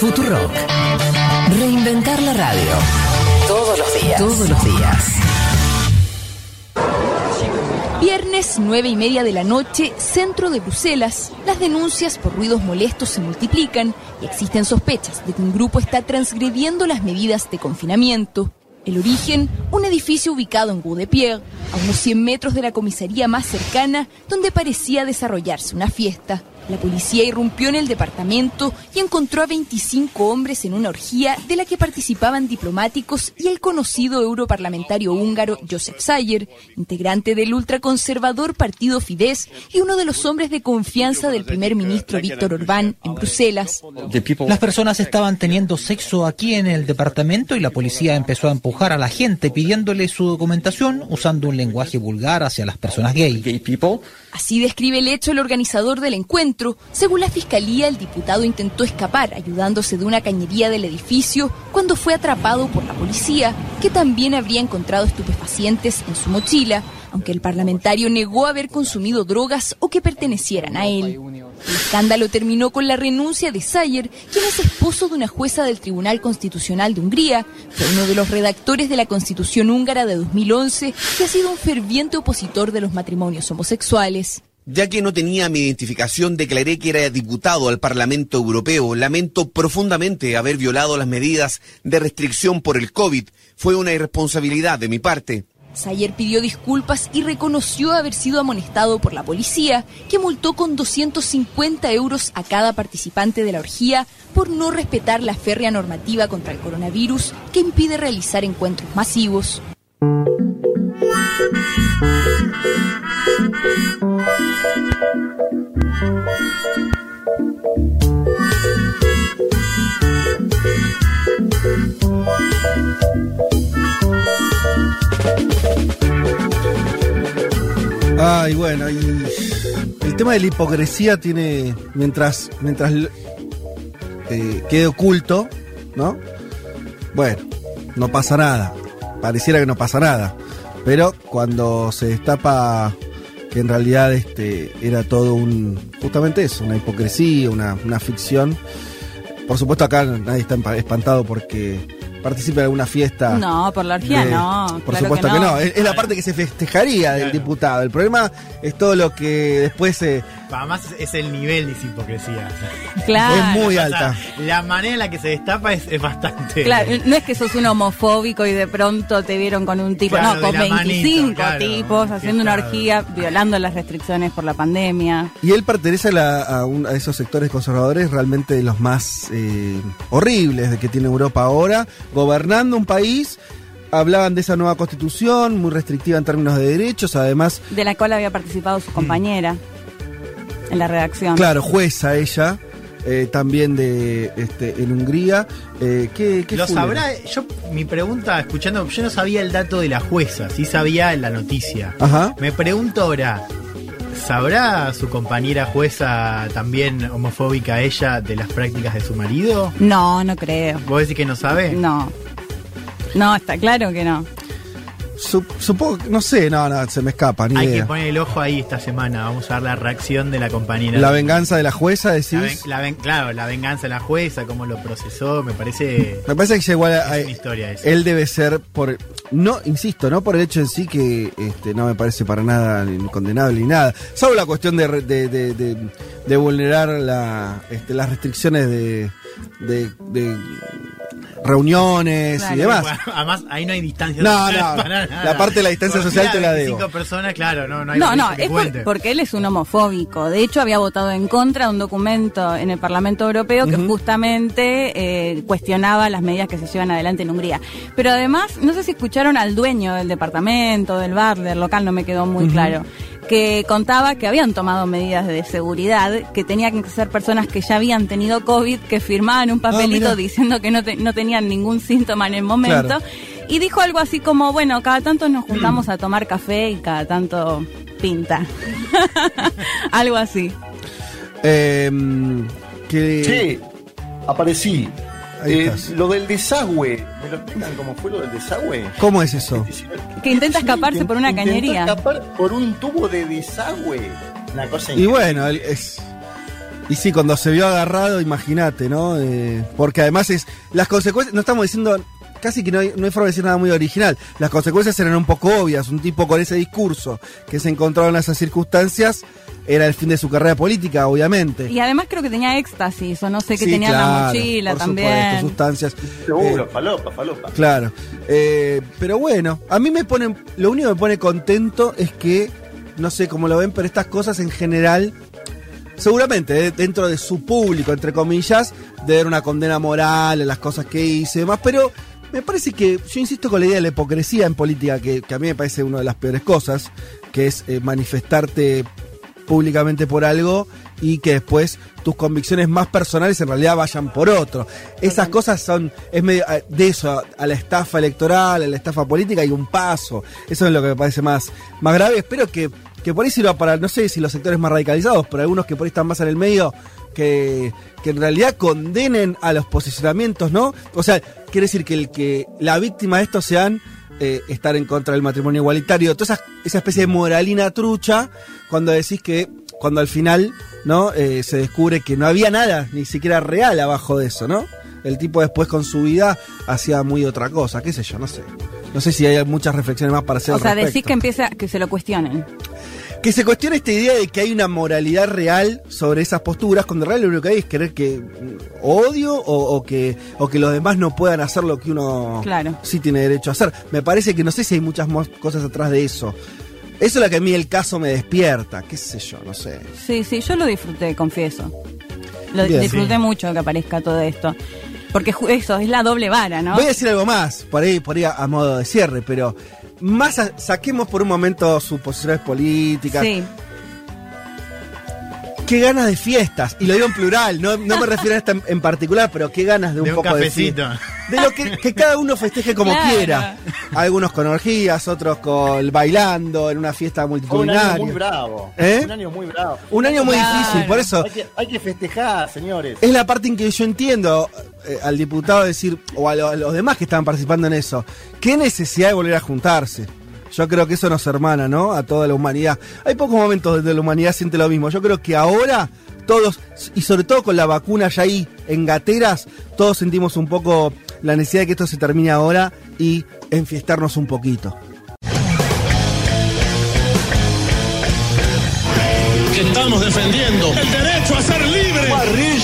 Futurock. Reinventar la radio. Todos los días. Todos los días. Viernes, nueve y media de la noche, centro de Bruselas. Las denuncias por ruidos molestos se multiplican y existen sospechas de que un grupo está transgrediendo las medidas de confinamiento. El origen, un edificio ubicado en Goudepierre, a unos 100 metros de la comisaría más cercana, donde parecía desarrollarse una fiesta. La policía irrumpió en el departamento y encontró a 25 hombres en una orgía de la que participaban diplomáticos y el conocido europarlamentario húngaro Josef Sayer, integrante del ultraconservador partido Fidesz y uno de los hombres de confianza del primer ministro Víctor Orbán en Bruselas. Las personas estaban teniendo sexo aquí en el departamento y la policía empezó a empujar a la gente pidiéndole su documentación usando un lenguaje vulgar hacia las personas gay. Así describe el hecho el organizador del encuentro. Según la fiscalía, el diputado intentó escapar ayudándose de una cañería del edificio cuando fue atrapado por la policía, que también habría encontrado estupefacientes en su mochila, aunque el parlamentario negó haber consumido drogas o que pertenecieran a él. El escándalo terminó con la renuncia de Sayer, quien es esposo de una jueza del Tribunal Constitucional de Hungría, fue uno de los redactores de la Constitución húngara de 2011, que ha sido un ferviente opositor de los matrimonios homosexuales. Ya que no tenía mi identificación, declaré que era diputado al Parlamento Europeo. Lamento profundamente haber violado las medidas de restricción por el COVID. Fue una irresponsabilidad de mi parte. Sayer pidió disculpas y reconoció haber sido amonestado por la policía, que multó con 250 euros a cada participante de la orgía por no respetar la férrea normativa contra el coronavirus que impide realizar encuentros masivos. Ay, bueno, y el tema de la hipocresía tiene, mientras, mientras eh, quede oculto, ¿no? Bueno, no pasa nada. Pareciera que no pasa nada. Pero cuando se destapa que en realidad este era todo un, justamente eso, una hipocresía, una, una ficción. Por supuesto acá nadie está espantado porque participe en alguna fiesta. No, por la orgía de- no. Por claro supuesto que no. Es, es la parte que se festejaría del diputado. El problema es todo lo que después se. Además es, es el nivel de esa hipocresía. Claro. Es muy O sea, alta. la manera en la que se destapa es, es bastante. Claro, no es que sos un homofóbico y de pronto te vieron con un tipo, Claro, no, con de la 25 manito, claro. tipos haciendo una orgía, violando las restricciones por la pandemia. Y él pertenece a, la- a un- a esos sectores conservadores realmente los más eh, horribles de que tiene Europa ahora, gobernando un país. Hablaban de esa nueva constitución, muy restrictiva en términos de derechos, además, De la cual había participado su compañera en la redacción. claro, jueza ella, eh, también de este, en Hungría. Eh, ¿qué, qué Lo sabrá, yo, mi pregunta, escuchando, yo no sabía el dato de la jueza, sí sabía la noticia. Ajá. Me pregunto ahora, ¿sabrá su compañera jueza también homofóbica ella de las prácticas de su marido? No, no creo. ¿Vos decís que no sabe? No. No, está claro que no. Sup- supongo, que- no sé, no, no, se me escapa, ni Hay idea. que poner el ojo ahí esta semana, vamos a ver la reacción de la compañera. La venganza de la jueza, La decís. ven- la ven- claro, la venganza de la jueza, cómo lo procesó, me parece... Me parece que igual a- Es una historia esa. él debe ser por no insisto no por el hecho en sí que este, no me parece para nada ni condenable ni nada solo la cuestión de, de, de- de- de vulnerar la, este, las restricciones de, de- de reuniones Claro. y demás Bueno, además, ahí no hay distancia No, social no, para nada. la parte de la distancia Por social te la debo. 25 personas, claro, no, no hay No, no, es por- porque él es un homofóbico. De hecho, había votado en contra de un documento en el Parlamento Europeo que justamente eh, cuestionaba las medidas que se llevan adelante en Hungría. Pero además, no sé si escucharon al dueño del departamento, del bar, del local, no me quedó muy claro, que contaba que habían tomado medidas de seguridad, que tenían que ser personas que ya habían tenido COVID, que firmaban un papelito mira. diciendo que no, te- no tenían ningún síntoma en el momento. Claro. Y dijo algo así como, bueno, cada tanto nos juntamos a tomar café y cada tanto pinta. algo así. Em, que Che, aparecí. Eh, lo del desagüe, ¿me lo explican cómo fue lo del desagüe? cómo es eso Que intenta escaparse por una cañería. escapar por un tubo de desagüe. Una cosa y increíble. bueno él es Y sí, cuando se vio agarrado, imagínate, ¿no? Eh, porque además es. Las consecuencias. No estamos diciendo. Casi que no hay, no hay forma de decir nada muy original. Las consecuencias eran un poco obvias. Un tipo con ese discurso que se encontraba en esas circunstancias era el fin de su carrera política, obviamente. Y además creo que tenía éxtasis, o no sé, Sí, tenía en la mochila por también. supuesto, sustancias. Seguro, Eh, falopa, falopa. Claro. Eh, pero bueno, a mí me pone. Lo único que me pone contento es que, no sé cómo lo ven, pero estas cosas en general, seguramente eh, dentro de su público, entre comillas, de ver una condena moral a las cosas que hice y demás, pero me parece que, yo insisto con la idea de la hipocresía en política, que, que a mí me parece una de las peores cosas, que es eh, manifestarte públicamente por algo y que después tus convicciones más personales en realidad vayan por otro. Esas cosas son, es medio, de eso, a, a la estafa electoral, a la estafa política hay un paso. Eso es lo que me parece más, más grave. Espero que, que por ahí sirva para, no sé si los sectores más radicalizados, pero algunos que por ahí están más en el medio, que, que en realidad condenen a los posicionamientos, ¿no? O sea, quiere decir que el que la víctima de esto sean eh, estar en contra del matrimonio igualitario, toda esa, esa especie de moralina trucha, cuando decís que, cuando al final, ¿no? Eh, se descubre que no había nada, ni siquiera real abajo de eso, ¿no? El tipo después con su vida hacía muy otra cosa, qué sé yo, no sé. No sé si hay muchas reflexiones más para hacer O al sea, respecto. decís que empieza, que se lo cuestionen. Que se cuestione esta idea de que hay una moralidad real sobre esas posturas, cuando en realidad lo único que hay es querer que mm, odio o, o que, o que los demás no puedan hacer lo que uno Claro. sí tiene derecho a hacer. Me parece que no sé si hay muchas más cosas atrás de eso. Eso es lo que a mí el caso me despierta, qué sé yo, no sé. Sí, sí, yo lo disfruté, confieso. Lo Bien. disfruté mucho que aparezca todo esto. Porque eso, es la doble vara, ¿no? Voy a decir algo más, por ahí, por ahí a, a modo de cierre, pero más saquemos por un momento sus posiciones políticas. Sí. Qué ganas de fiestas, y lo digo en plural, no, no me refiero a esta en, en particular, pero qué ganas de un, De un poco cafecito. de fiesta. De lo que, que cada uno festeje como Claro. quiera. Algunos con orgías, otros con bailando en una fiesta Fue un año multitudinaria. muy bravo. ¿Eh? Un año muy bravo. Un año muy Claro. difícil, por eso Hay que, hay que festejar, señores. es la parte en que yo entiendo eh, al diputado decir, o a, lo- a los demás que estaban participando en eso, qué necesidad de volver a juntarse. Yo creo que eso nos hermana, ¿no? A toda la humanidad. Hay pocos momentos donde la humanidad siente lo mismo. Yo creo que ahora todos, y sobre todo con la vacuna ya ahí en gateras, todos sentimos un poco la necesidad de que esto se termine ahora y enfiestarnos un poquito. estamos defendiendo el Uma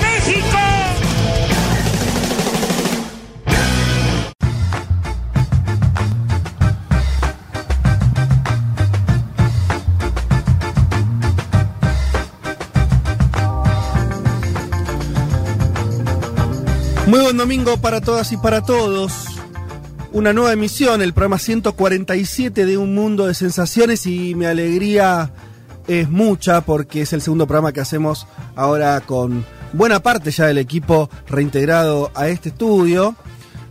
Muy buen domingo para todas y para todos. Una nueva emisión, el programa 147 de Un Mundo de Sensaciones y mi alegría es mucha porque es el segundo programa que hacemos ahora con buena parte ya del equipo reintegrado a este estudio.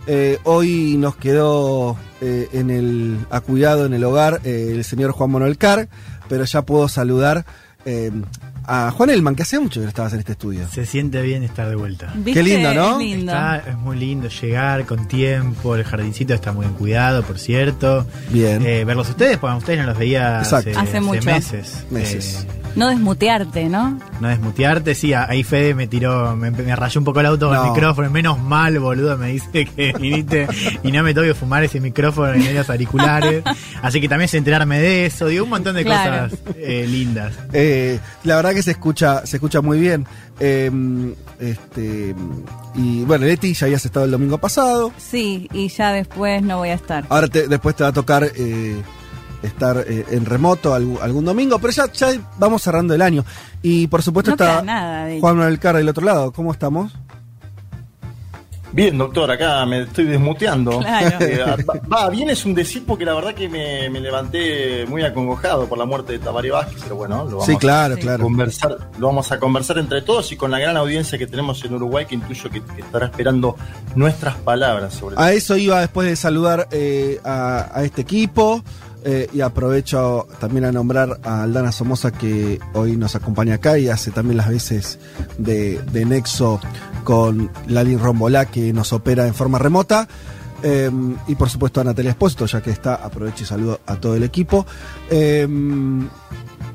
Eh, hoy nos quedó eh, en el a cuidado en el hogar eh, el señor Juan Manuel pero ya puedo saludar eh, a Juan Elman, que hace mucho que no estabas en este estudio. Se siente bien estar de vuelta. ¿Viste? Qué lindo, ¿no? Es lindo. Está, es muy lindo llegar con tiempo, el jardincito está muy bien cuidado, por cierto. Bien. Eh, verlos ustedes, porque a ustedes no los veía hace, Exacto. Hace mucho. meses. Meses. Eh, No desmutearte, ¿no? no desmutearte, sí, ahí Fede me tiró, me, me rayó un poco el auto con No. el micrófono, menos mal, boludo, me dice que viniste y no me tengo que fumar ese micrófono en los auriculares. Así que también sé enterarme de eso, digo, un montón de Claro. cosas eh, lindas. Eh, la verdad que se escucha, se escucha muy bien. Eh, este, y bueno, Leti, ya habías estado el domingo pasado. Sí, y ya después no voy a estar. Ahora te- después te va a tocar eh, estar eh, en remoto algún, algún domingo, pero ya, ya vamos cerrando el año. Y por supuesto No está nada Juan Manuel Carra del otro lado. ¿Cómo estamos? Bien, doctor, acá me estoy desmuteando. Claro. Eh, va, va, bien es un decir porque la verdad que me, me levanté muy acongojado por la muerte de Tabaré Vázquez, pero bueno, lo vamos Sí, claro, a claro. conversar, lo vamos a conversar entre todos y con la gran audiencia que tenemos en Uruguay que intuyo que, que estará esperando nuestras palabras sobre A eso iba después de saludar eh, a, a este equipo, Eh, y aprovecho también a nombrar a Aldana Somoza que hoy nos acompaña acá y hace también las veces de, de nexo con Lali Rombolá que nos opera en forma remota. Eh, y por supuesto a Natalia Espósito, ya que está, aprovecho y saludo a todo el equipo. Eh,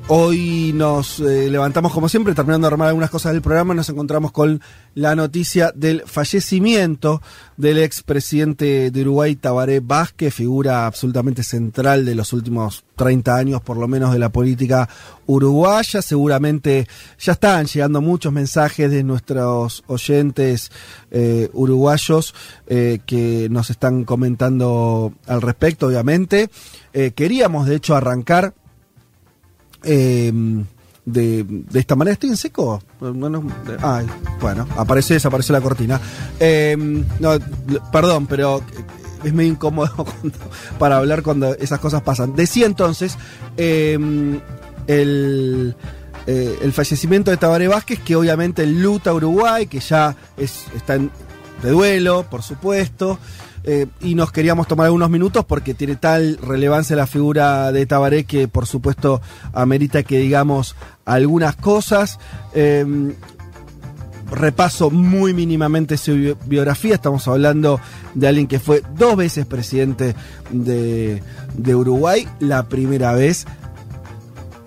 Hoy nos eh, levantamos como siempre, terminando de armar algunas cosas del programa, nos encontramos con la noticia del fallecimiento del expresidente de Uruguay, Tabaré Vázquez, figura absolutamente central de los últimos 30 años, por lo menos, de la política uruguaya. Seguramente ya están llegando muchos mensajes de nuestros oyentes eh, uruguayos eh, que nos están comentando al respecto, obviamente. Queríamos, de hecho, arrancar eh, de, de, esta manera. ¿Estoy en seco? Bueno, ay, bueno, apareció y desapareció la cortina. Eh, no, perdón, pero es medio incómodo para hablar cuando esas cosas pasan. Decía entonces eh, el, eh, el, fallecimiento de Tabaré Vázquez, que obviamente luta Uruguay, que ya es, está en, de duelo, por supuesto. Eh, y nos queríamos tomar algunos minutos porque tiene tal relevancia la figura de Tabaré que por supuesto amerita que digamos algunas cosas. Eh, repaso muy mínimamente su biografía, estamos hablando de alguien que fue dos veces presidente de, de Uruguay, la primera vez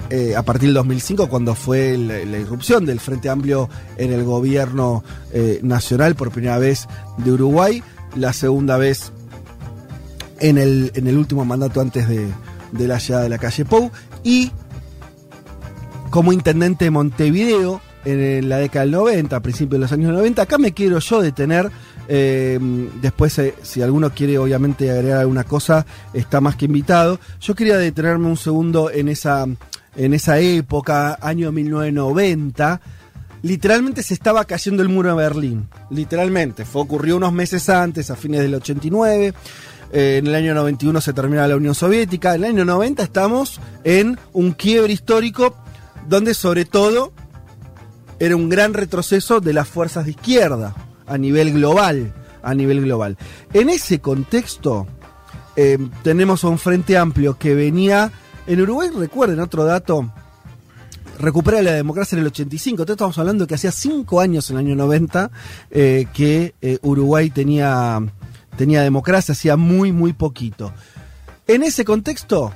eh, a partir del 2005, cuando fue la, la, irrupción del Frente Amplio en el gobierno eh, nacional por primera vez de Uruguay la segunda vez en el, en el último mandato antes de, de la llegada de la calle Pou y como intendente de Montevideo en la década del 90, a principios de los años 90. Acá me quiero yo detener. Eh, después, eh, si alguno quiere obviamente agregar alguna cosa, está más que invitado. Yo quería detenerme un segundo en esa, en esa época, año 1990 literalmente se estaba cayendo el muro de Berlín. Literalmente. Fue, ocurrió unos meses antes, a fines del 89. Eh, en el año 91 se termina la Unión Soviética. En el año 90 estamos en un quiebre histórico donde sobre todo era un gran retroceso de las fuerzas de izquierda a nivel global. A nivel global. En ese contexto eh, tenemos un frente amplio que venía... En Uruguay, recuerden otro dato, recupera la democracia en el 85. Entonces estamos hablando que hacía cinco años, en el año 90, eh, que eh, Uruguay tenía, tenía democracia, hacía muy, muy poquito. En ese contexto,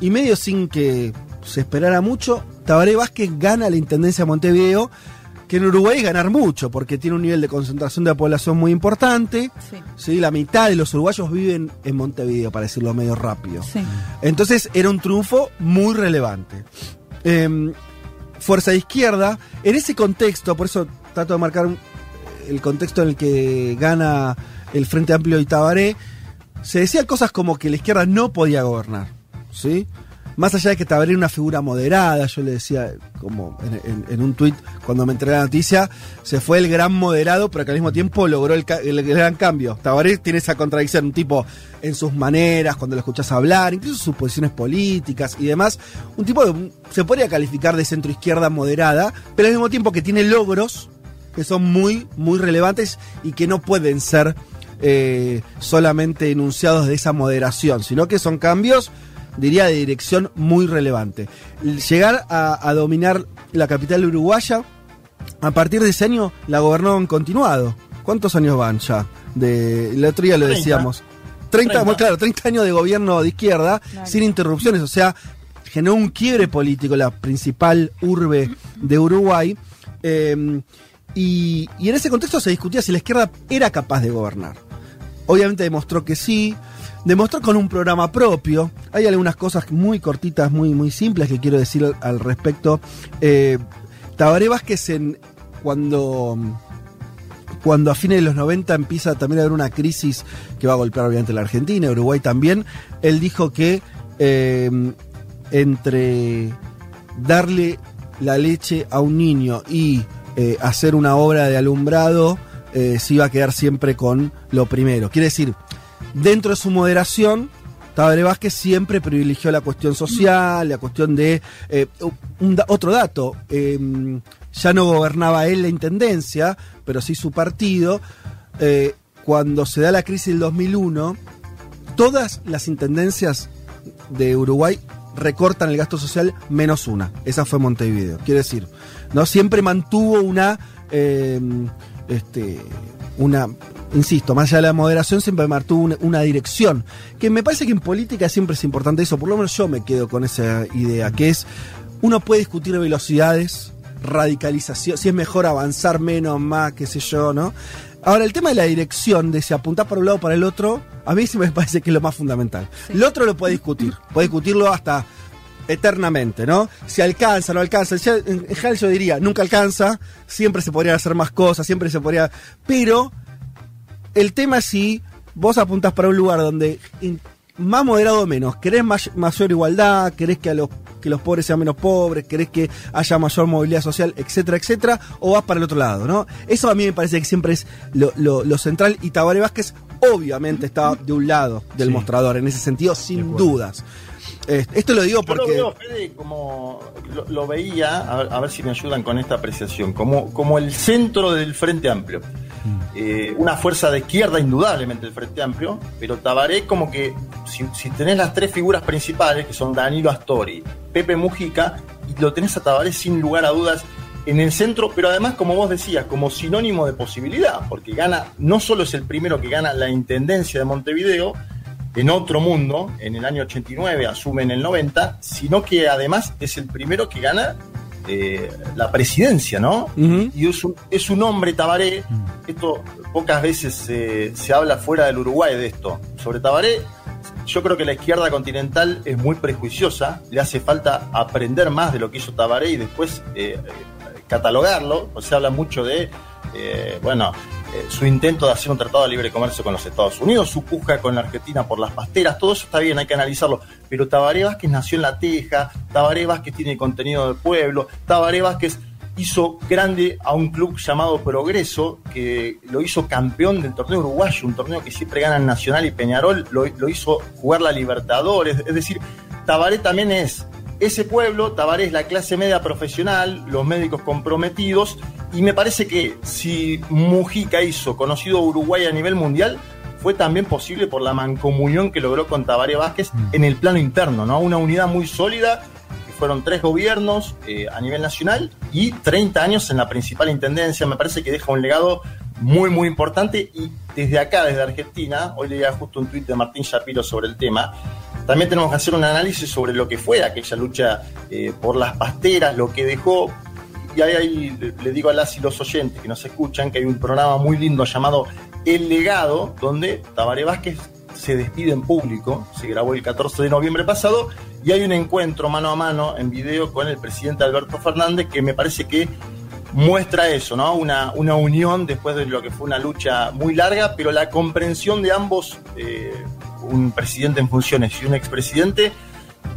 y medio sin que se esperara mucho, Tabaré Vázquez gana la Intendencia de Montevideo, que en Uruguay es ganar mucho, porque tiene un nivel de concentración de la población muy importante. Sí. ¿sí? La mitad de los uruguayos viven en Montevideo, para decirlo medio rápido. Sí. Entonces era un triunfo muy relevante. Eh, fuerza de izquierda. En ese contexto, por eso trato de marcar el contexto en el que gana el Frente Amplio y Tabaré, se decían cosas como que la izquierda no podía gobernar, ¿sí? Más allá de que Tabaré era una figura moderada, yo le decía, como en, un tuit cuando me enteré la noticia, se fue el gran moderado, pero que al mismo tiempo logró el, gran cambio. Tabaré tiene esa contradicción, un tipo en sus maneras, cuando lo escuchas hablar, incluso sus posiciones políticas y demás. Un tipo de, se podría calificar de centro izquierda moderada, pero al mismo tiempo que tiene logros que son muy, muy relevantes y que no pueden ser eh, solamente enunciados de esa moderación, sino que son cambios diría, de dirección muy relevante. Llegar a, a, dominar la capital uruguaya, a partir de ese año la gobernó en continuado. ¿Cuántos años van ya? De, el otro día lo 30. decíamos. 30, 30. Bueno, claro, 30 años de gobierno de izquierda, claro. sin interrupciones, o sea, generó un quiebre político, la principal urbe de Uruguay. Eh, y, y en ese contexto se discutía si la izquierda era capaz de gobernar. Obviamente demostró que sí, demostró con un programa propio. Hay algunas cosas muy cortitas, muy, muy simples que quiero decir al, respecto. Eh, Tabaré Vázquez, en, cuando, cuando a fines de los 90 empieza también a haber una crisis que va a golpear obviamente la Argentina, Uruguay también, él dijo que eh, entre darle la leche a un niño y eh, hacer una obra de alumbrado, eh, se iba a quedar siempre con lo primero. Quiere decir, dentro de su moderación, Tabaré Vázquez siempre privilegió la cuestión social, la cuestión de... Eh, otro dato, eh, ya no gobernaba él la Intendencia, pero sí su partido. Eh, cuando se da la crisis del 2001, todas las intendencias de Uruguay recortan el gasto social menos una. Esa fue Montevideo. Quiere decir, ¿no? Siempre mantuvo una. eh, este, una. Insisto, más allá de la moderación, siempre mantuvo una, una dirección. Que me parece que en política siempre es importante eso. Por lo menos yo me quedo con esa idea, que es. Uno puede discutir velocidades, radicalización, si es mejor avanzar menos, más, qué sé yo, ¿no? Ahora, el tema de la dirección, de si apuntar para un lado o para el otro, a mí sí me parece que es lo más fundamental. Lo otro lo puede discutir, puede discutirlo hasta eternamente, ¿no? Si alcanza, no alcanza. En general yo diría, nunca alcanza, siempre se podrían hacer más cosas, siempre se podría... Pero el tema es si vos apuntás para un lugar donde in- más moderado o menos, querés may- mayor igualdad, querés que a los que los pobres sean menos pobres, querés que haya mayor movilidad social, etcétera, etcétera, o vas para el otro lado, ¿no? Eso a mí me parece que siempre es lo, lo- lo central y Tabaré Vázquez obviamente está de un lado del Sí. mostrador, en ese sentido, sin dudas. Eh, Esto lo digo Yo lo porque... veo, Fede, como lo, lo veía, a ver, a ver si me ayudan con esta apreciación, como, como el centro del Frente Amplio. Eh, una fuerza de izquierda, indudablemente, el Frente Amplio, pero Tabaré, como que si, si tenés las tres figuras principales, que son Danilo Astori, Pepe Mujica, y lo tenés a Tabaré sin lugar a dudas en el centro, pero además, como vos decías, como sinónimo de posibilidad, porque gana, no solo es el primero que gana la intendencia de Montevideo, en otro mundo, en el año 89, asume en el 90, sino que además es el primero que gana eh, la presidencia, ¿no? Y es un, es un hombre, Tabaré, esto pocas veces eh, se habla fuera del Uruguay de esto. Sobre Tabaré, yo creo que la izquierda continental es muy prejuiciosa, le hace falta aprender más de lo que hizo Tabaré y después eh, eh, catalogarlo. O se habla mucho de, bueno, eh, su intento de hacer un tratado de libre comercio con los Estados Unidos, su puja con la Argentina por las pasteras, todo eso está bien, hay que analizarlo. Pero Tabaré Vázquez nació en La Teja, Tabaré Vázquez tiene contenido del pueblo, Tabaré Vázquez hizo grande a un club llamado Progreso, que lo hizo campeón del torneo uruguayo, un torneo que siempre ganan Nacional y Peñarol, lo, lo hizo jugar la Libertadores, es decir, Tabaré también es ese pueblo, Tabaré es la clase media profesional, los médicos comprometidos, y me parece que si Mujica hizo conocido Uruguay a nivel mundial, fue también posible por la mancomunión que logró con Tabaré Vázquez en el plano interno, ¿no? Una unidad muy sólida, que fueron tres gobiernos eh, a nivel nacional y 30 años en la principal intendencia, me parece que deja un legado muy, muy importante, y desde acá, desde Argentina, hoy leía justo un tuit de Martín Shapiro sobre el tema, también tenemos que hacer un análisis sobre lo que fue aquella lucha eh, por las pasteras, lo que dejó. Y ahí, le digo a las y los oyentes que nos escuchan que hay un programa muy lindo llamado El Legado, donde Tabaré Vázquez se despide en público, se grabó el 14 de noviembre pasado, y hay un encuentro mano a mano en video con el presidente Alberto Fernández que me parece que muestra eso, ¿no? Una, una unión después de lo que fue una lucha muy larga, pero la comprensión de ambos, eh, un presidente en funciones y un expresidente,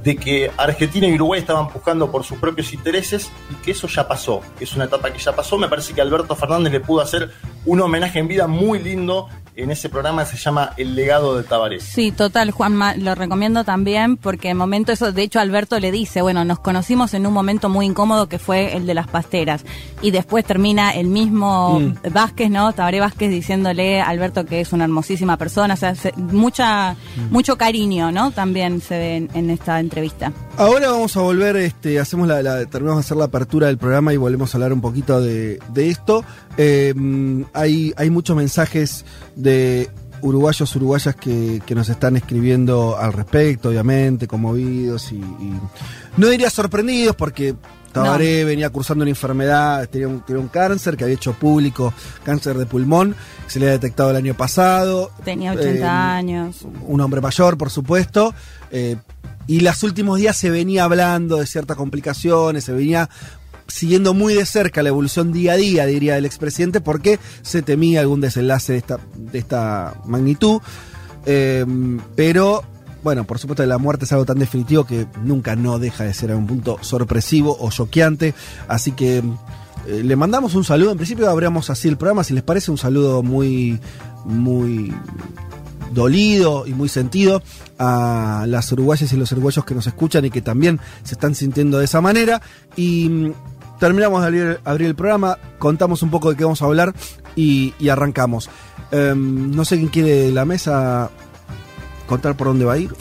de que Argentina y Uruguay estaban buscando por sus propios intereses y que eso ya pasó, que es una etapa que ya pasó. Me parece que Alberto Fernández le pudo hacer un homenaje en vida muy lindo en ese programa se llama El legado de Tabaré. Sí, total, Juanma, lo recomiendo también porque en momento eso, de hecho Alberto le dice, bueno, nos conocimos en un momento muy incómodo que fue el de las pasteras y después termina el mismo Mm. Vázquez, ¿no? Tabaré Vázquez diciéndole a Alberto que es una hermosísima persona, o sea, se- mucha, mucho cariño, ¿no? También se ve en, en esta entrevista. Ahora vamos a volver, este, hacemos la, la- terminamos de hacer la apertura del programa y volvemos a hablar un poquito de, de esto. Eh, hay, hay muchos mensajes de uruguayos, uruguayas que, que nos están escribiendo al respecto, obviamente, conmovidos y, y no diría sorprendidos porque Tabaré venía cursando una enfermedad, tenía un, tenía un cáncer que había hecho público, cáncer de pulmón, que se le había detectado el año pasado. Tenía 80 Eh, años. un hombre mayor, por supuesto. eh, y los últimos días se venía hablando de ciertas complicaciones, se venía siguiendo muy de cerca la evolución día a día, diría el expresidente, porque se temía algún desenlace de esta, de esta magnitud. Eh, pero, bueno, por supuesto la muerte es algo tan definitivo que nunca no deja de ser a un punto sorpresivo o choqueante. Así que eh, le mandamos un saludo. En principio abrimos así el programa, si les parece, un saludo muy, muy dolido y muy sentido a las uruguayas y los uruguayos que nos escuchan y que también se están sintiendo de esa manera. Y mm, terminamos de abrir, abrir el programa, contamos un poco de qué vamos a hablar y, y arrancamos. Em, no sé quién quiere la mesa contar por dónde va a ir.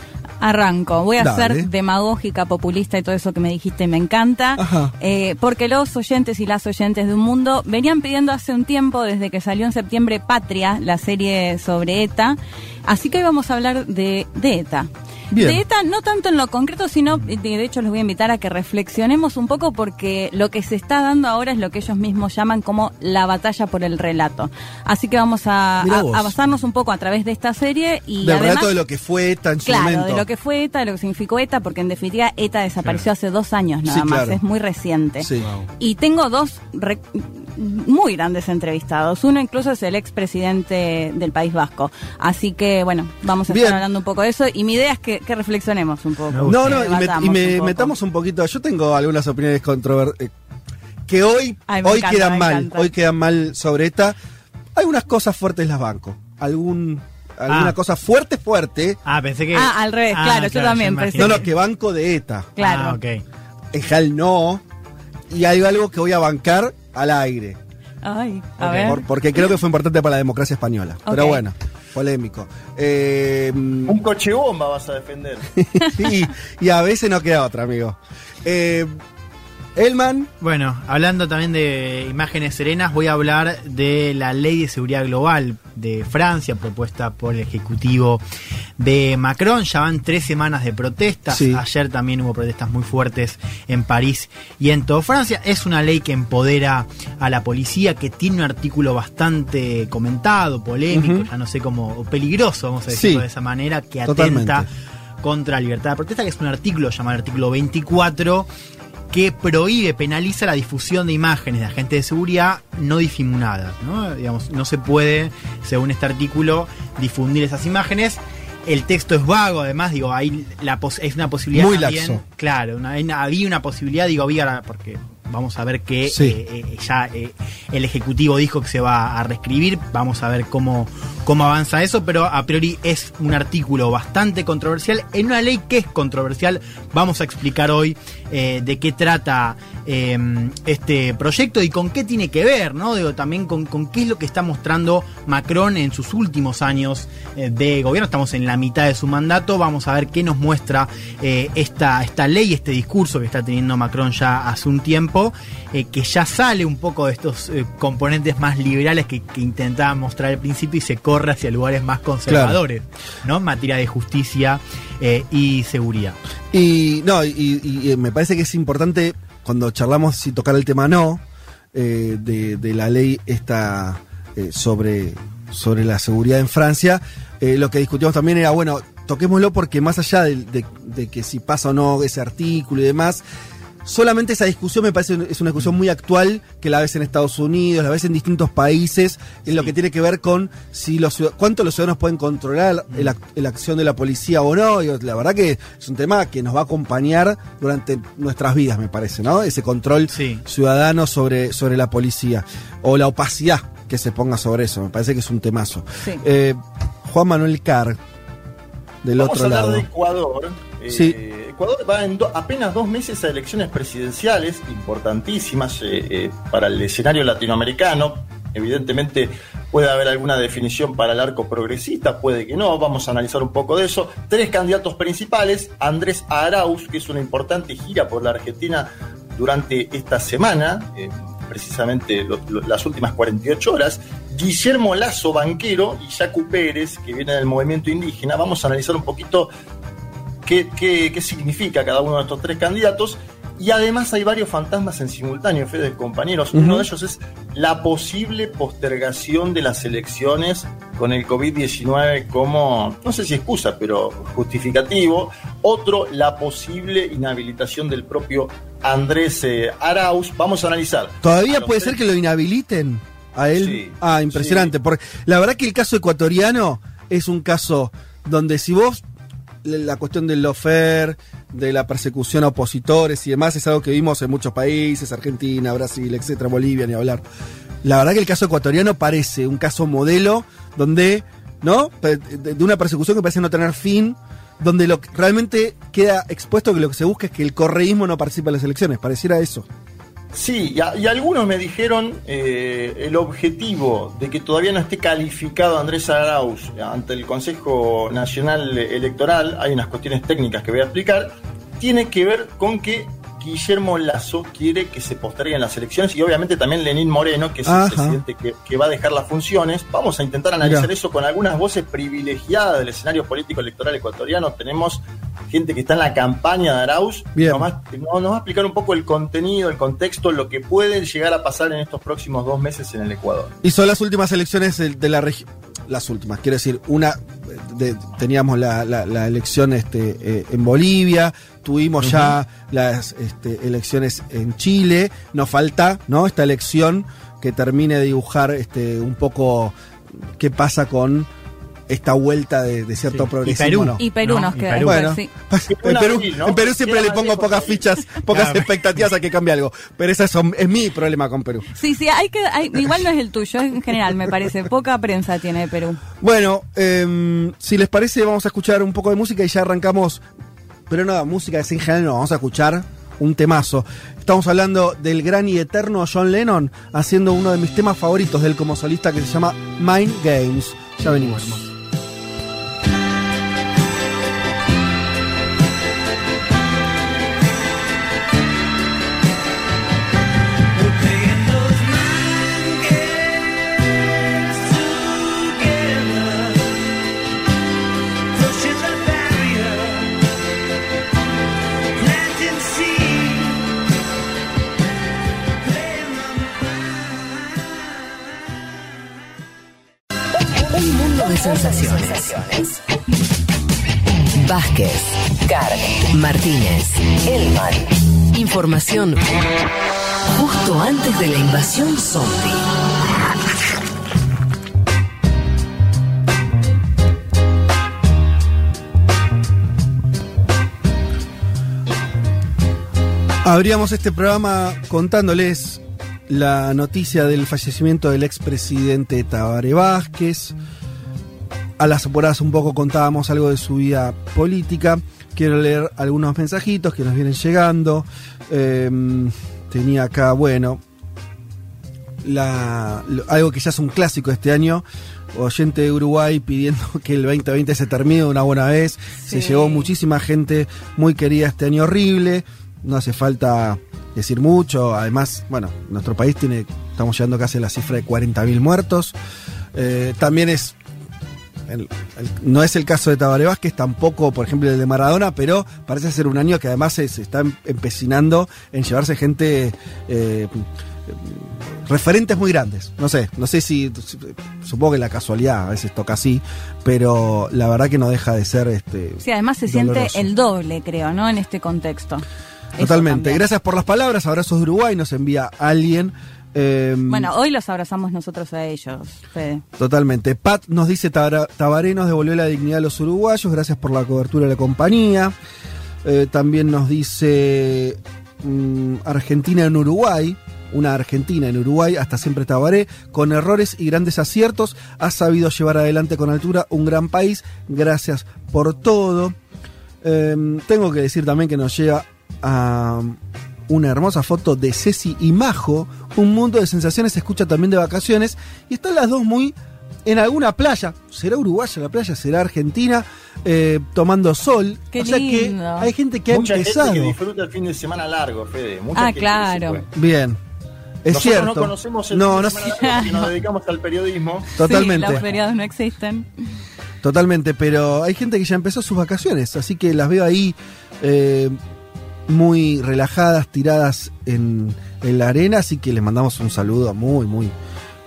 Arranco. Voy a Dale. ser demagógica, populista y todo eso que me dijiste me encanta. Eh, porque los oyentes y las oyentes de un mundo venían pidiendo hace un tiempo, desde que salió en septiembre Patria, la serie sobre ETA. Así que hoy vamos a hablar de, de ETA. Bien. De ETA, no tanto en lo concreto, sino, de, de hecho, los voy a invitar a que reflexionemos un poco porque lo que se está dando ahora es lo que ellos mismos llaman como la batalla por el relato. Así que vamos a, basarnos un poco a través de esta serie y Del además... relato de lo que fue ETA en su Claro, momento. de lo que fue ETA, de lo que significó ETA, porque en definitiva ETA desapareció hace dos años nada Sí, más, claro. es muy reciente. Sí. Y tengo dos re- muy grandes entrevistados. Uno incluso es el expresidente del País Vasco. Así que, bueno, vamos a Bien. estar hablando un poco de eso. Y mi idea es que, que reflexionemos un poco. No, no, y, me- y me, un metamos un poquito. Yo tengo algunas opiniones controvertidas que hoy, Ay, hoy encanta, quedan mal. encanta. Hoy quedan mal sobre ETA. Algunas cosas fuertes las banco. Algún, alguna Ah. cosa fuerte, fuerte. Ah, pensé que. Ah, al revés, claro, yo también pensé. No, no, que banco de ETA. Claro. Ah, ok. En no. Y hay algo que voy a bancar al aire. Ay, a ver. Por- porque creo que fue importante para la democracia española. Pero bueno, polémico. Eh, Un coche bomba vas a defender. y, y a veces no queda otra, amigo. Eh, Elman, Bueno, hablando también de imágenes serenas, voy a hablar de la Ley de Seguridad Global de Francia, propuesta por el Ejecutivo de Macron. Ya van tres semanas de protestas. Sí. Ayer también hubo protestas muy fuertes en París y en toda Francia. Es una ley que empodera a la policía, que tiene un artículo bastante comentado, polémico, ya no sé cómo, peligroso, vamos a decirlo Sí. de esa manera, que Totalmente. atenta contra la libertad de protesta, que es un artículo llamado artículo 24 que prohíbe, penaliza la difusión de imágenes de agentes de seguridad no difuminadas. ¿no? Digamos, no se puede, según este artículo, difundir esas imágenes. El texto es vago, además, digo, hay la es una posibilidad Muy también. laxo. Claro, una- había una posibilidad, digo, había, porque vamos a ver que Sí. eh, eh, ya eh, el Ejecutivo dijo que se va a reescribir, vamos a ver cómo, cómo avanza eso, pero a priori es un artículo bastante controversial en una ley que es controversial. Vamos a explicar hoy eh, de qué trata eh, este proyecto y con qué tiene que ver, ¿no? Digo, también con, con qué es lo que está mostrando Macron en sus últimos años eh, de gobierno. Estamos en la mitad de su mandato. Vamos a ver qué nos muestra eh, esta, esta ley, este discurso que está teniendo Macron ya hace un tiempo, eh, que ya sale un poco de estos eh, componentes más liberales que, que intentaba mostrar al principio y se corre hacia lugares más conservadores, ¿no? En materia de justicia eh, y seguridad. y no, y, me parece que es importante cuando charlamos si tocar el tema no, de, de la ley esta sobre, sobre la seguridad en Francia, lo que discutimos también era, bueno, toquémoslo porque más allá de, de- de que si pasa o no ese artículo y demás, solamente esa discusión me parece es una discusión muy actual que la ves en Estados Unidos, la ves en distintos países, en lo que tiene que ver con si los cuánto los ciudadanos pueden controlar el ac- la acción de la policía o no. Y la verdad que es un tema que nos va a acompañar durante nuestras vidas, me parece, ¿no? Ese control Sí. ciudadano sobre, sobre la policía o la opacidad que se ponga sobre eso, me parece que es un temazo. Sí. Eh, Juan Manuel Carr, del Vamos otro a hablar lado. de Ecuador. Eh. Ecuador va en apenas dos meses a elecciones presidenciales importantísimas eh, eh, para el escenario latinoamericano. Evidentemente puede haber alguna definición para el arco progresista, puede que no, vamos a analizar un poco de eso. Tres candidatos principales, Andrés Arauz, que es una importante gira por la Argentina durante esta semana, precisamente las últimas 48 horas, Guillermo Lazo, banquero, y Yacu Pérez, que viene del movimiento indígena. Vamos a analizar un poquito qué, qué- qué significa cada uno de estos tres candidatos. Y además hay varios fantasmas en simultáneo, Fede, compañeros. Uno Ujú. de ellos es la posible postergación de las elecciones con el COVID-19 como, no sé si excusa, pero justificativo. Otro, la posible inhabilitación del propio Andrés eh, Arauz. Vamos a analizar. ¿Todavía A puede ser que lo inhabiliten a él? Sí, ah, impresionante. sí. Porque la verdad que el caso ecuatoriano es un caso donde si vos la cuestión del lofer, de la persecución a opositores y demás es algo que vimos en muchos países, Argentina, Brasil, etcétera, Bolivia, ni hablar. La verdad que el caso ecuatoriano parece un caso modelo donde, ¿no? De una persecución que parece no tener fin, donde lo que realmente queda expuesto que lo que se busca es que el correísmo no participe en las elecciones, pareciera eso. Sí, y, a- y algunos me dijeron eh, el objetivo de que todavía no esté calificado Andrés Arauz ante el Consejo Nacional Electoral, hay unas cuestiones técnicas que voy a explicar, tiene que ver con que Guillermo Lazo quiere que se posterguen las elecciones y obviamente también Lenín Moreno, que es Ajá. el presidente que, que va a dejar las funciones. Vamos a intentar analizar eso con algunas voces privilegiadas del escenario político electoral ecuatoriano. Tenemos gente que está en la campaña de Arauz, Bien. Nos, va, no- nos va a explicar un poco el contenido, el contexto, lo que puede llegar a pasar en estos próximos dos meses en el Ecuador. Y son las últimas elecciones de, de la región. Las últimas, quiero decir, una. De- teníamos la, la- la elección este, eh, en Bolivia, tuvimos ya las este, elecciones en Chile. Nos falta, ¿no? Esta elección que termine de dibujar este, un poco qué pasa con esta vuelta de, de cierto Sí. Y. Perú. ¿no? Y Perú No, nos y queda Perú. Bueno, sí. en Perú, siempre le pongo pocas fichas, pocas Claro. expectativas a que cambie algo. Pero ese es, es mi problema con Perú. Sí, sí, hay que, hay- igual no es el tuyo, en general me parece. Poca prensa tiene de Perú. Bueno, em, si les parece, vamos a escuchar un poco de música y ya arrancamos. Pero no, música es en general, no, vamos a escuchar un temazo. Estamos hablando del gran y eterno John Lennon haciendo uno de mis temas favoritos de él como solista que se llama Mind Games. Ya venimos. Sensaciones. Vázquez, Carg, Martínez, Elman. Información justo antes de la invasión zombie. Abríamos este programa contándoles la noticia del fallecimiento del expresidente Tabaré Vázquez. A las apuradas un poco contábamos algo de su vida política. Quiero leer algunos mensajitos que nos vienen llegando. Eh, tenía acá, bueno, la, lo- algo que ya es un clásico este año. Oyente de Uruguay pidiendo que el 2020 se termine de una buena vez. Se llevó muchísima gente muy querida este año horrible. No hace falta decir mucho. Además, bueno, nuestro país tiene, estamos llegando casi a la cifra de 40.000 muertos. Eh, también es el- el- no es el caso de Tabaré Vázquez, tampoco, por ejemplo, el de Maradona, pero parece ser un año que además se, se está em- empecinando en llevarse gente, eh, referentes muy grandes. No sé, no sé si, supongo que la casualidad a veces toca así, pero la verdad que no deja de ser este. Sí, además se doloroso. siente el doble, creo, ¿no? En este contexto. Totalmente. Gracias por las palabras, abrazos de Uruguay, nos envía alguien. Eh, Bueno, hoy los abrazamos nosotros a ellos, Fede. Totalmente. Pat nos dice, "Tabara- Tabaré nos devolvió la dignidad a los uruguayos, gracias por la cobertura de la compañía. Eh, también nos dice mm, Argentina en Uruguay, una Argentina en Uruguay, hasta siempre Tabaré, con errores y grandes aciertos, ha sabido llevar adelante con altura un gran país, gracias por todo. Eh, tengo que decir también que nos llega a una hermosa foto de Ceci y Majo. Un mundo de sensaciones se escucha también de vacaciones. Y están las dos muy en alguna playa. ¿Será uruguaya la playa? ¿Será argentina? eh, tomando sol. Qué o sea que lindo. hay gente que ha empezado. gente que disfruta el fin de semana largo, Fede. Mucha Ah, gente que claro. Bien. Es Nosotros cierto. no conocemos el No, fin no de semana largo nos dedicamos al periodismo. Totalmente. Sí, los feriados no existen. Totalmente, pero hay gente que ya empezó sus vacaciones, así que las veo ahí eh, muy relajadas, tiradas en, en la arena, así que les mandamos un saludo muy, muy,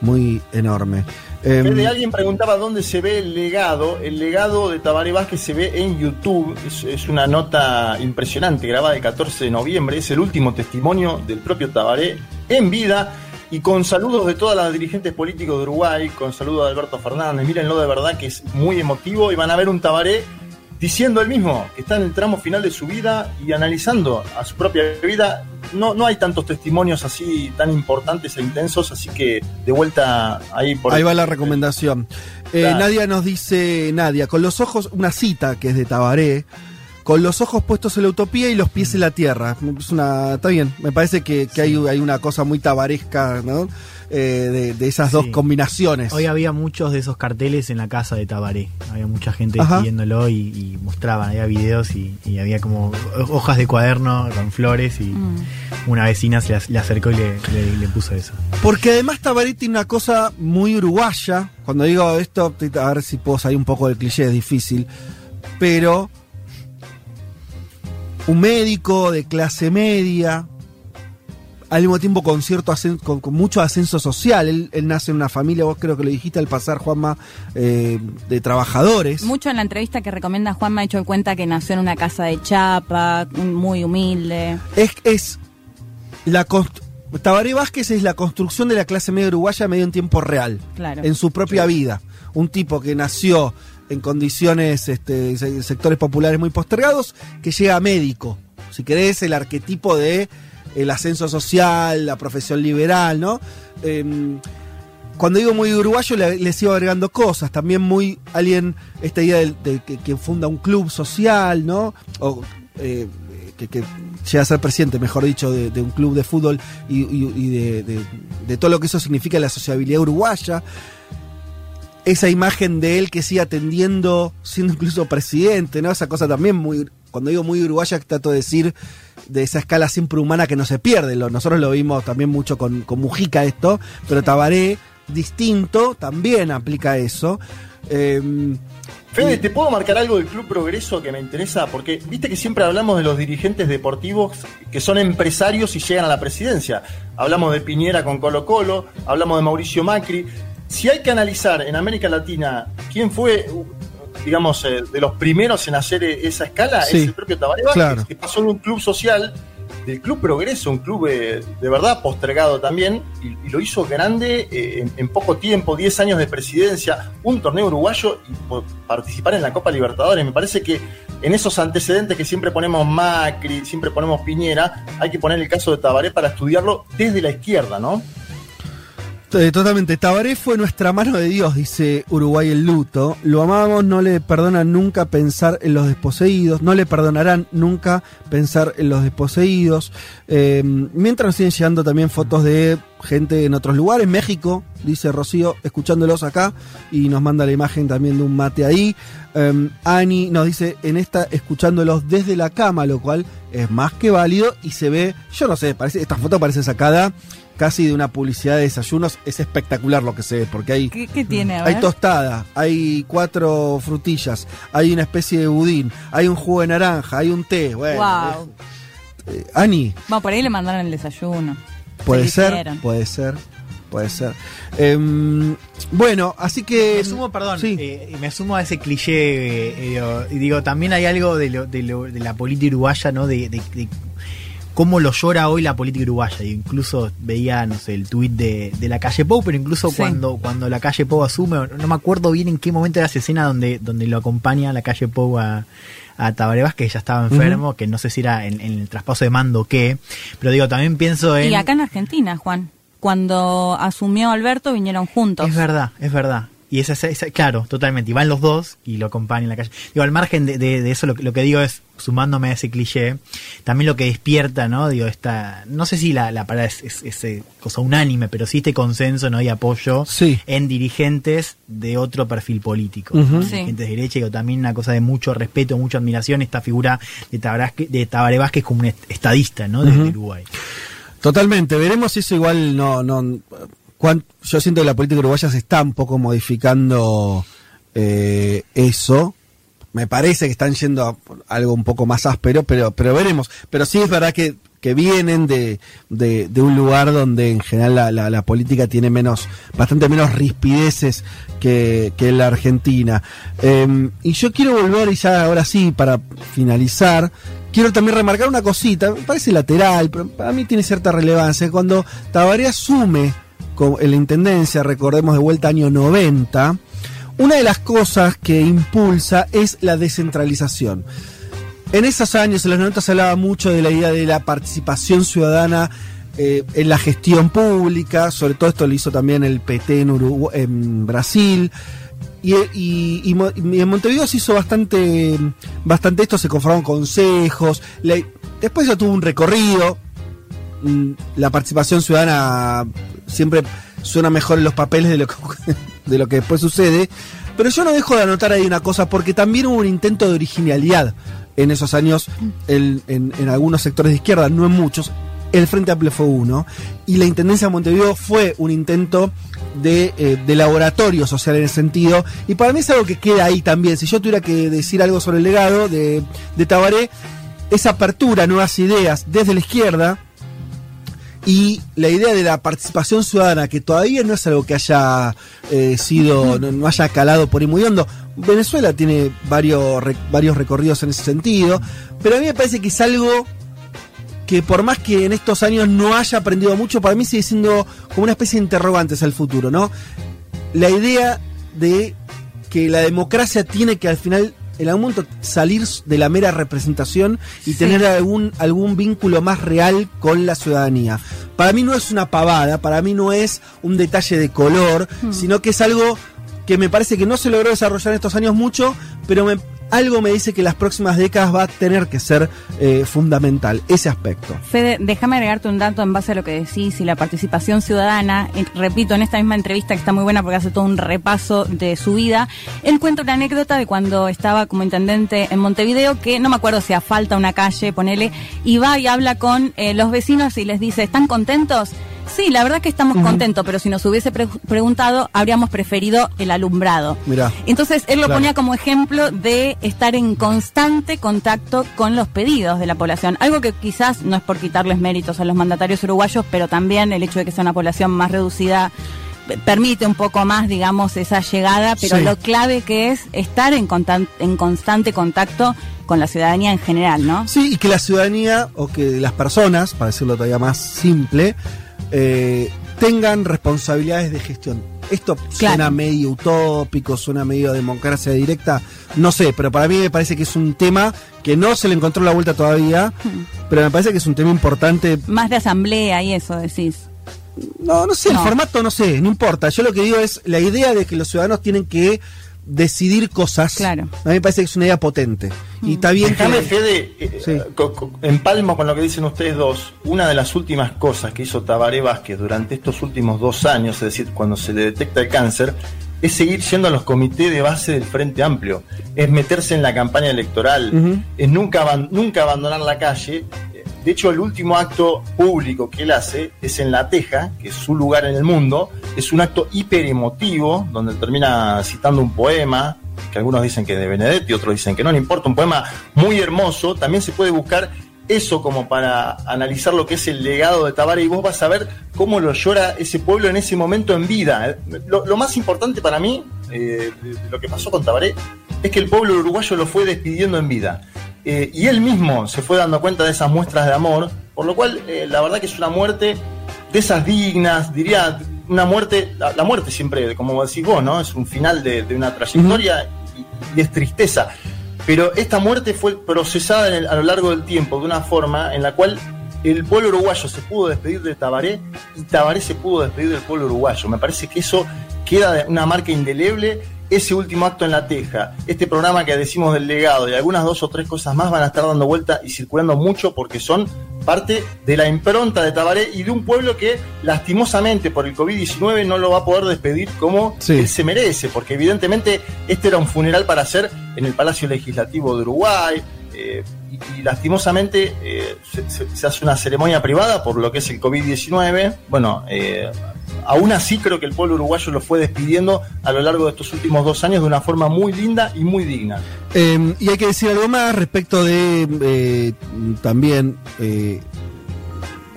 muy enorme. Em, alguien preguntaba dónde se ve el legado. El legado de Tabaré Vázquez se ve en YouTube. Es, es una nota impresionante, grabada el 14 de noviembre. Es el último testimonio del propio Tabaré en vida. Y con saludos de todas las dirigentes políticos de Uruguay, con saludos de Alberto Fernández. Mírenlo de verdad que es muy emotivo. Y van a ver un Tabaré diciendo él mismo que está en el tramo final de su vida y analizando a su propia vida. No, no hay tantos testimonios así tan importantes e intensos, así que de vuelta ahí por Ahí va la recomendación. Eh, Claro. Nadia nos dice, Nadia, con los ojos, una cita que es de Tabaré, con los ojos puestos en la utopía y los pies en la tierra. Es una, está bien, me parece que, que hay, hay una cosa muy tabaresca, ¿no? Eh, de, de esas dos Sí. combinaciones. Hoy había muchos de esos carteles en la casa de Tabaré. Había mucha gente Ajá. viéndolo y, y mostraban, había videos y, y había como hojas de cuaderno con flores y Mm. una vecina se le, le acercó y le, le- le puso eso. Porque además Tabaré tiene una cosa muy uruguaya. Cuando digo esto, a ver si puedo salir un poco del cliché, es difícil. Pero un médico de clase media, al mismo tiempo con cierto ascen- con, con mucho ascenso social. Él, él nace en una familia, vos creo que lo dijiste al pasar, Juanma, eh, de trabajadores. Mucho en la entrevista que recomienda Juan ha hecho cuenta que nació en una casa de chapa, muy humilde. Es, es la Tabaré Vázquez es la construcción de la clase media uruguaya medio en tiempo real. Claro. En su propia vida. Un tipo que nació en condiciones, este, se- sectores populares muy postergados, que llega a médico. Si querés, el arquetipo de el ascenso social, la profesión liberal, ¿no? Em, cuando digo muy uruguayo le, le sigo agregando cosas, también muy alguien, esta idea de, de que, que funda un club social, ¿no? O eh, que, que llega a ser presidente, mejor dicho, de, un club de fútbol y, y- de, de- de todo lo que eso significa la sociabilidad uruguaya. Esa imagen de él que sigue atendiendo, siendo incluso presidente, ¿no? Esa cosa también muy, cuando digo muy uruguaya, trato de decir de esa escala siempre humana que no se pierde. Nosotros lo vimos también mucho con, con Mujica esto, pero Tabaré, distinto, también aplica eso. Em, Fede, ¿te puedo marcar algo del Club Progreso que me interesa? Porque viste que siempre hablamos de los dirigentes deportivos que son empresarios y llegan a la presidencia. Hablamos de Piñera con Colo Colo, hablamos de Mauricio Macri. Si hay que analizar en América Latina quién fue, digamos, eh, de los primeros en hacer eh, esa escala, Sí, es el propio Tabaré Vázquez, claro. que pasó de un club social, del Club Progreso, un club eh, de verdad postergado también, y, y lo hizo grande eh, en, en poco tiempo, 10 años de presidencia, un torneo uruguayo y po- participar en la Copa Libertadores. Me parece que en esos antecedentes que siempre ponemos Macri, siempre ponemos Piñera, hay que poner el caso de Tabaré para estudiarlo desde la izquierda, ¿no? Eh, Totalmente. Tabaré fue nuestra mano de Dios, dice Uruguay el luto. Lo amamos, no le perdonan nunca pensar en los desposeídos, no le perdonarán nunca pensar en los desposeídos. Eh, mientras nos siguen llegando también fotos de gente en otros lugares, México, dice Rocío, escuchándolos acá, y nos manda la imagen también de un mate ahí. Eh, Ani nos dice en esta, escuchándolos desde la cama, lo cual es más que válido y se ve, yo no sé, parece, esta foto parece sacada casi de una publicidad de desayunos. Es espectacular lo que se ve, porque hay, ¿Qué, qué tiene? A hay tostada, hay cuatro frutillas, hay una especie de budín, hay un jugo de naranja, hay un té. Bueno, Wow. eh, Ani, Bueno, por ahí le mandaron el desayuno. puede Se ser, puede ser, puede ser. Em, bueno, así que. Me sumo, perdón, Sí. eh, me sumo a ese cliché. eh, eh, digo, y digo, también hay algo de, lo- de, lo- de la política uruguaya, ¿no? De, de- de cómo lo llora hoy la política uruguaya. Y incluso veía, no sé, el tuit de, de la calle Pou, pero incluso Sí. cuando, cuando la calle Pou asume, no me acuerdo bien en qué momento era esa escena donde, donde lo acompaña la calle Pou a, a Tabaré que ya estaba enfermo, que no sé si era en, en el traspaso de mando o qué. Pero digo, también pienso en. Y acá en Argentina, Juan, cuando asumió Alberto vinieron juntos. Es verdad, es verdad. Y esa, esa- esa- claro, totalmente. Y van los dos y lo acompañan en la calle. Digo, al margen de, de- de eso, lo, que- lo que digo es, sumándome a ese cliché, también lo que despierta, ¿no? Digo, esta, no sé si la, la palabra es, es- es, eh, cosa unánime, pero sí este consenso, ¿no? Y apoyo Sí. en dirigentes de otro perfil político. Sí. Dirigentes de derecha, digo, también una cosa de mucho respeto, mucha admiración, esta figura de Tabaré, de Tabaré Vázquez como un est- estadista, ¿no? De, Ujú. de Uruguay. Totalmente, veremos si eso igual no, no yo siento que la política uruguaya se está un poco modificando eh, eso. Me parece que están yendo a algo un poco más áspero, pero, pero veremos. Pero sí es verdad que, que vienen de, de, un lugar donde en general la, la- la política tiene menos, bastante menos rispideces que, que la Argentina. Eh, y yo quiero volver, y ya ahora sí, para finalizar, quiero también remarcar una cosita, me parece lateral, pero para mí tiene cierta relevancia. Cuando Tabaré asume en la intendencia, recordemos de vuelta año 90, una de las cosas que impulsa es la descentralización. En esos años, en los 90, se hablaba mucho de la idea de la participación ciudadana eh, en la gestión pública, sobre todo esto lo hizo también el PT en, Brasil. y, en Montevideo se hizo bastante, bastante esto, se conformaron consejos. después ya tuvo un recorrido. Mm, La participación ciudadana siempre suena mejor en los papeles de lo que, de lo que después sucede. Pero yo no dejo de anotar ahí una cosa, porque también hubo un intento de originalidad en esos años en, en- algunos sectores de izquierda, no en muchos. El Frente Amplio fue uno. Y la Intendencia de Montevideo fue un intento de, eh, de laboratorio social en ese sentido. Y para mí es algo que queda ahí también. Si yo tuviera que decir algo sobre el legado de, de Tabaré, esa apertura a nuevas ideas desde la izquierda y la idea de la participación ciudadana, que todavía no es algo que haya eh, sido, no, no haya calado por ahí muy hondo. Venezuela tiene varios, re- varios recorridos en ese sentido, pero a mí me parece que es algo que por más que en estos años no haya aprendido mucho, para mí sigue siendo como una especie de interrogantes al futuro, ¿no? La idea de que la democracia tiene que al final, en algún momento, salir de la mera representación y Sí. tener algún, algún vínculo más real con la ciudadanía. Para mí no es una pavada, para mí no es un detalle de color, sino que es algo que me parece que no se logró desarrollar en estos años mucho, pero me- algo me dice que las próximas décadas va a tener que ser eh, fundamental, ese aspecto. Fede, déjame agregarte un dato en base a lo que decís y la participación ciudadana. Eh, repito, en esta misma entrevista que está muy buena porque hace todo un repaso de su vida, él cuenta una anécdota de cuando estaba como intendente en Montevideo, que no me acuerdo si a falta una calle, ponele, y va y habla con eh, los vecinos y les dice, ¿están contentos? Sí, la verdad que estamos contentos, pero si nos hubiese pre- preguntado, habríamos preferido el alumbrado. Mirá. Entonces él lo Claro. ponía como ejemplo de estar en constante contacto con los pedidos de la población. Algo que quizás no es por quitarles méritos a los mandatarios uruguayos, pero también el hecho de que sea una población más reducida permite un poco más, digamos, esa llegada, pero Sí. lo clave que es estar en constante contacto con la ciudadanía en general, ¿no? Sí, y que la ciudadanía, o que las personas, para decirlo todavía más simple, eh, tengan responsabilidades de gestión. Esto suena Claro. medio utópico, suena medio democracia directa, no sé, pero para mí me parece que es un tema que no se le encontró la vuelta todavía, pero me parece que es un tema importante. Más de asamblea y eso, decís. No, no sé, No. el formato no sé, no importa. Yo lo que digo es la idea de que los ciudadanos tienen que decidir cosas. Claro. A mí me parece que es una idea potente. Y está bien que... Déjame, Fede, eh, Sí. empalmo con lo que dicen ustedes dos. Una de las últimas cosas que hizo Tabaré Vázquez durante estos últimos dos años, es decir, cuando se le detecta el cáncer, es seguir siendo a los comités de base del Frente Amplio, es meterse en la campaña electoral, es nunca, aban- nunca abandonar la calle. De hecho, el último acto público que él hace es en La Teja, que es su lugar en el mundo. Es un acto hiper emotivo, donde termina citando un poema, que algunos dicen que es de Benedetti, otros dicen que no, no importa, un poema muy hermoso. También se puede buscar eso como para analizar lo que es el legado de Tabaré y vos vas a ver cómo lo llora ese pueblo en ese momento en vida. Lo, más importante para mí eh, lo que pasó con Tabaré es que el pueblo uruguayo lo fue despidiendo en vida. Eh, y él mismo se fue dando cuenta de esas muestras de amor, por lo cual eh, la verdad que es una muerte de esas dignas, diría, una muerte, la, la muerte siempre, como decís vos, ¿no? Es un final de, de una trayectoria y, y es tristeza. Pero esta muerte fue procesada en el- a lo largo del tiempo de una forma en la cual el pueblo uruguayo se pudo despedir de Tabaré y Tabaré se pudo despedir del pueblo uruguayo. Me parece que eso queda una marca indeleble. Ese último acto en la teja, este programa que decimos del legado y algunas dos o tres cosas más van a estar dando vuelta y circulando mucho porque son parte de la impronta de Tabaré y de un pueblo que lastimosamente por el COVID-19 no lo va a poder despedir como Sí. él se merece, porque evidentemente este era un funeral para hacer en el Palacio Legislativo de Uruguay. eh, y, y lastimosamente eh, se, se- se hace una ceremonia privada por lo que es el COVID-19. Bueno, eh, aún así creo que el pueblo uruguayo lo fue despidiendo a lo largo de estos últimos dos años de una forma muy linda y muy digna. Eh, y hay que decir algo más respecto de eh, también eh,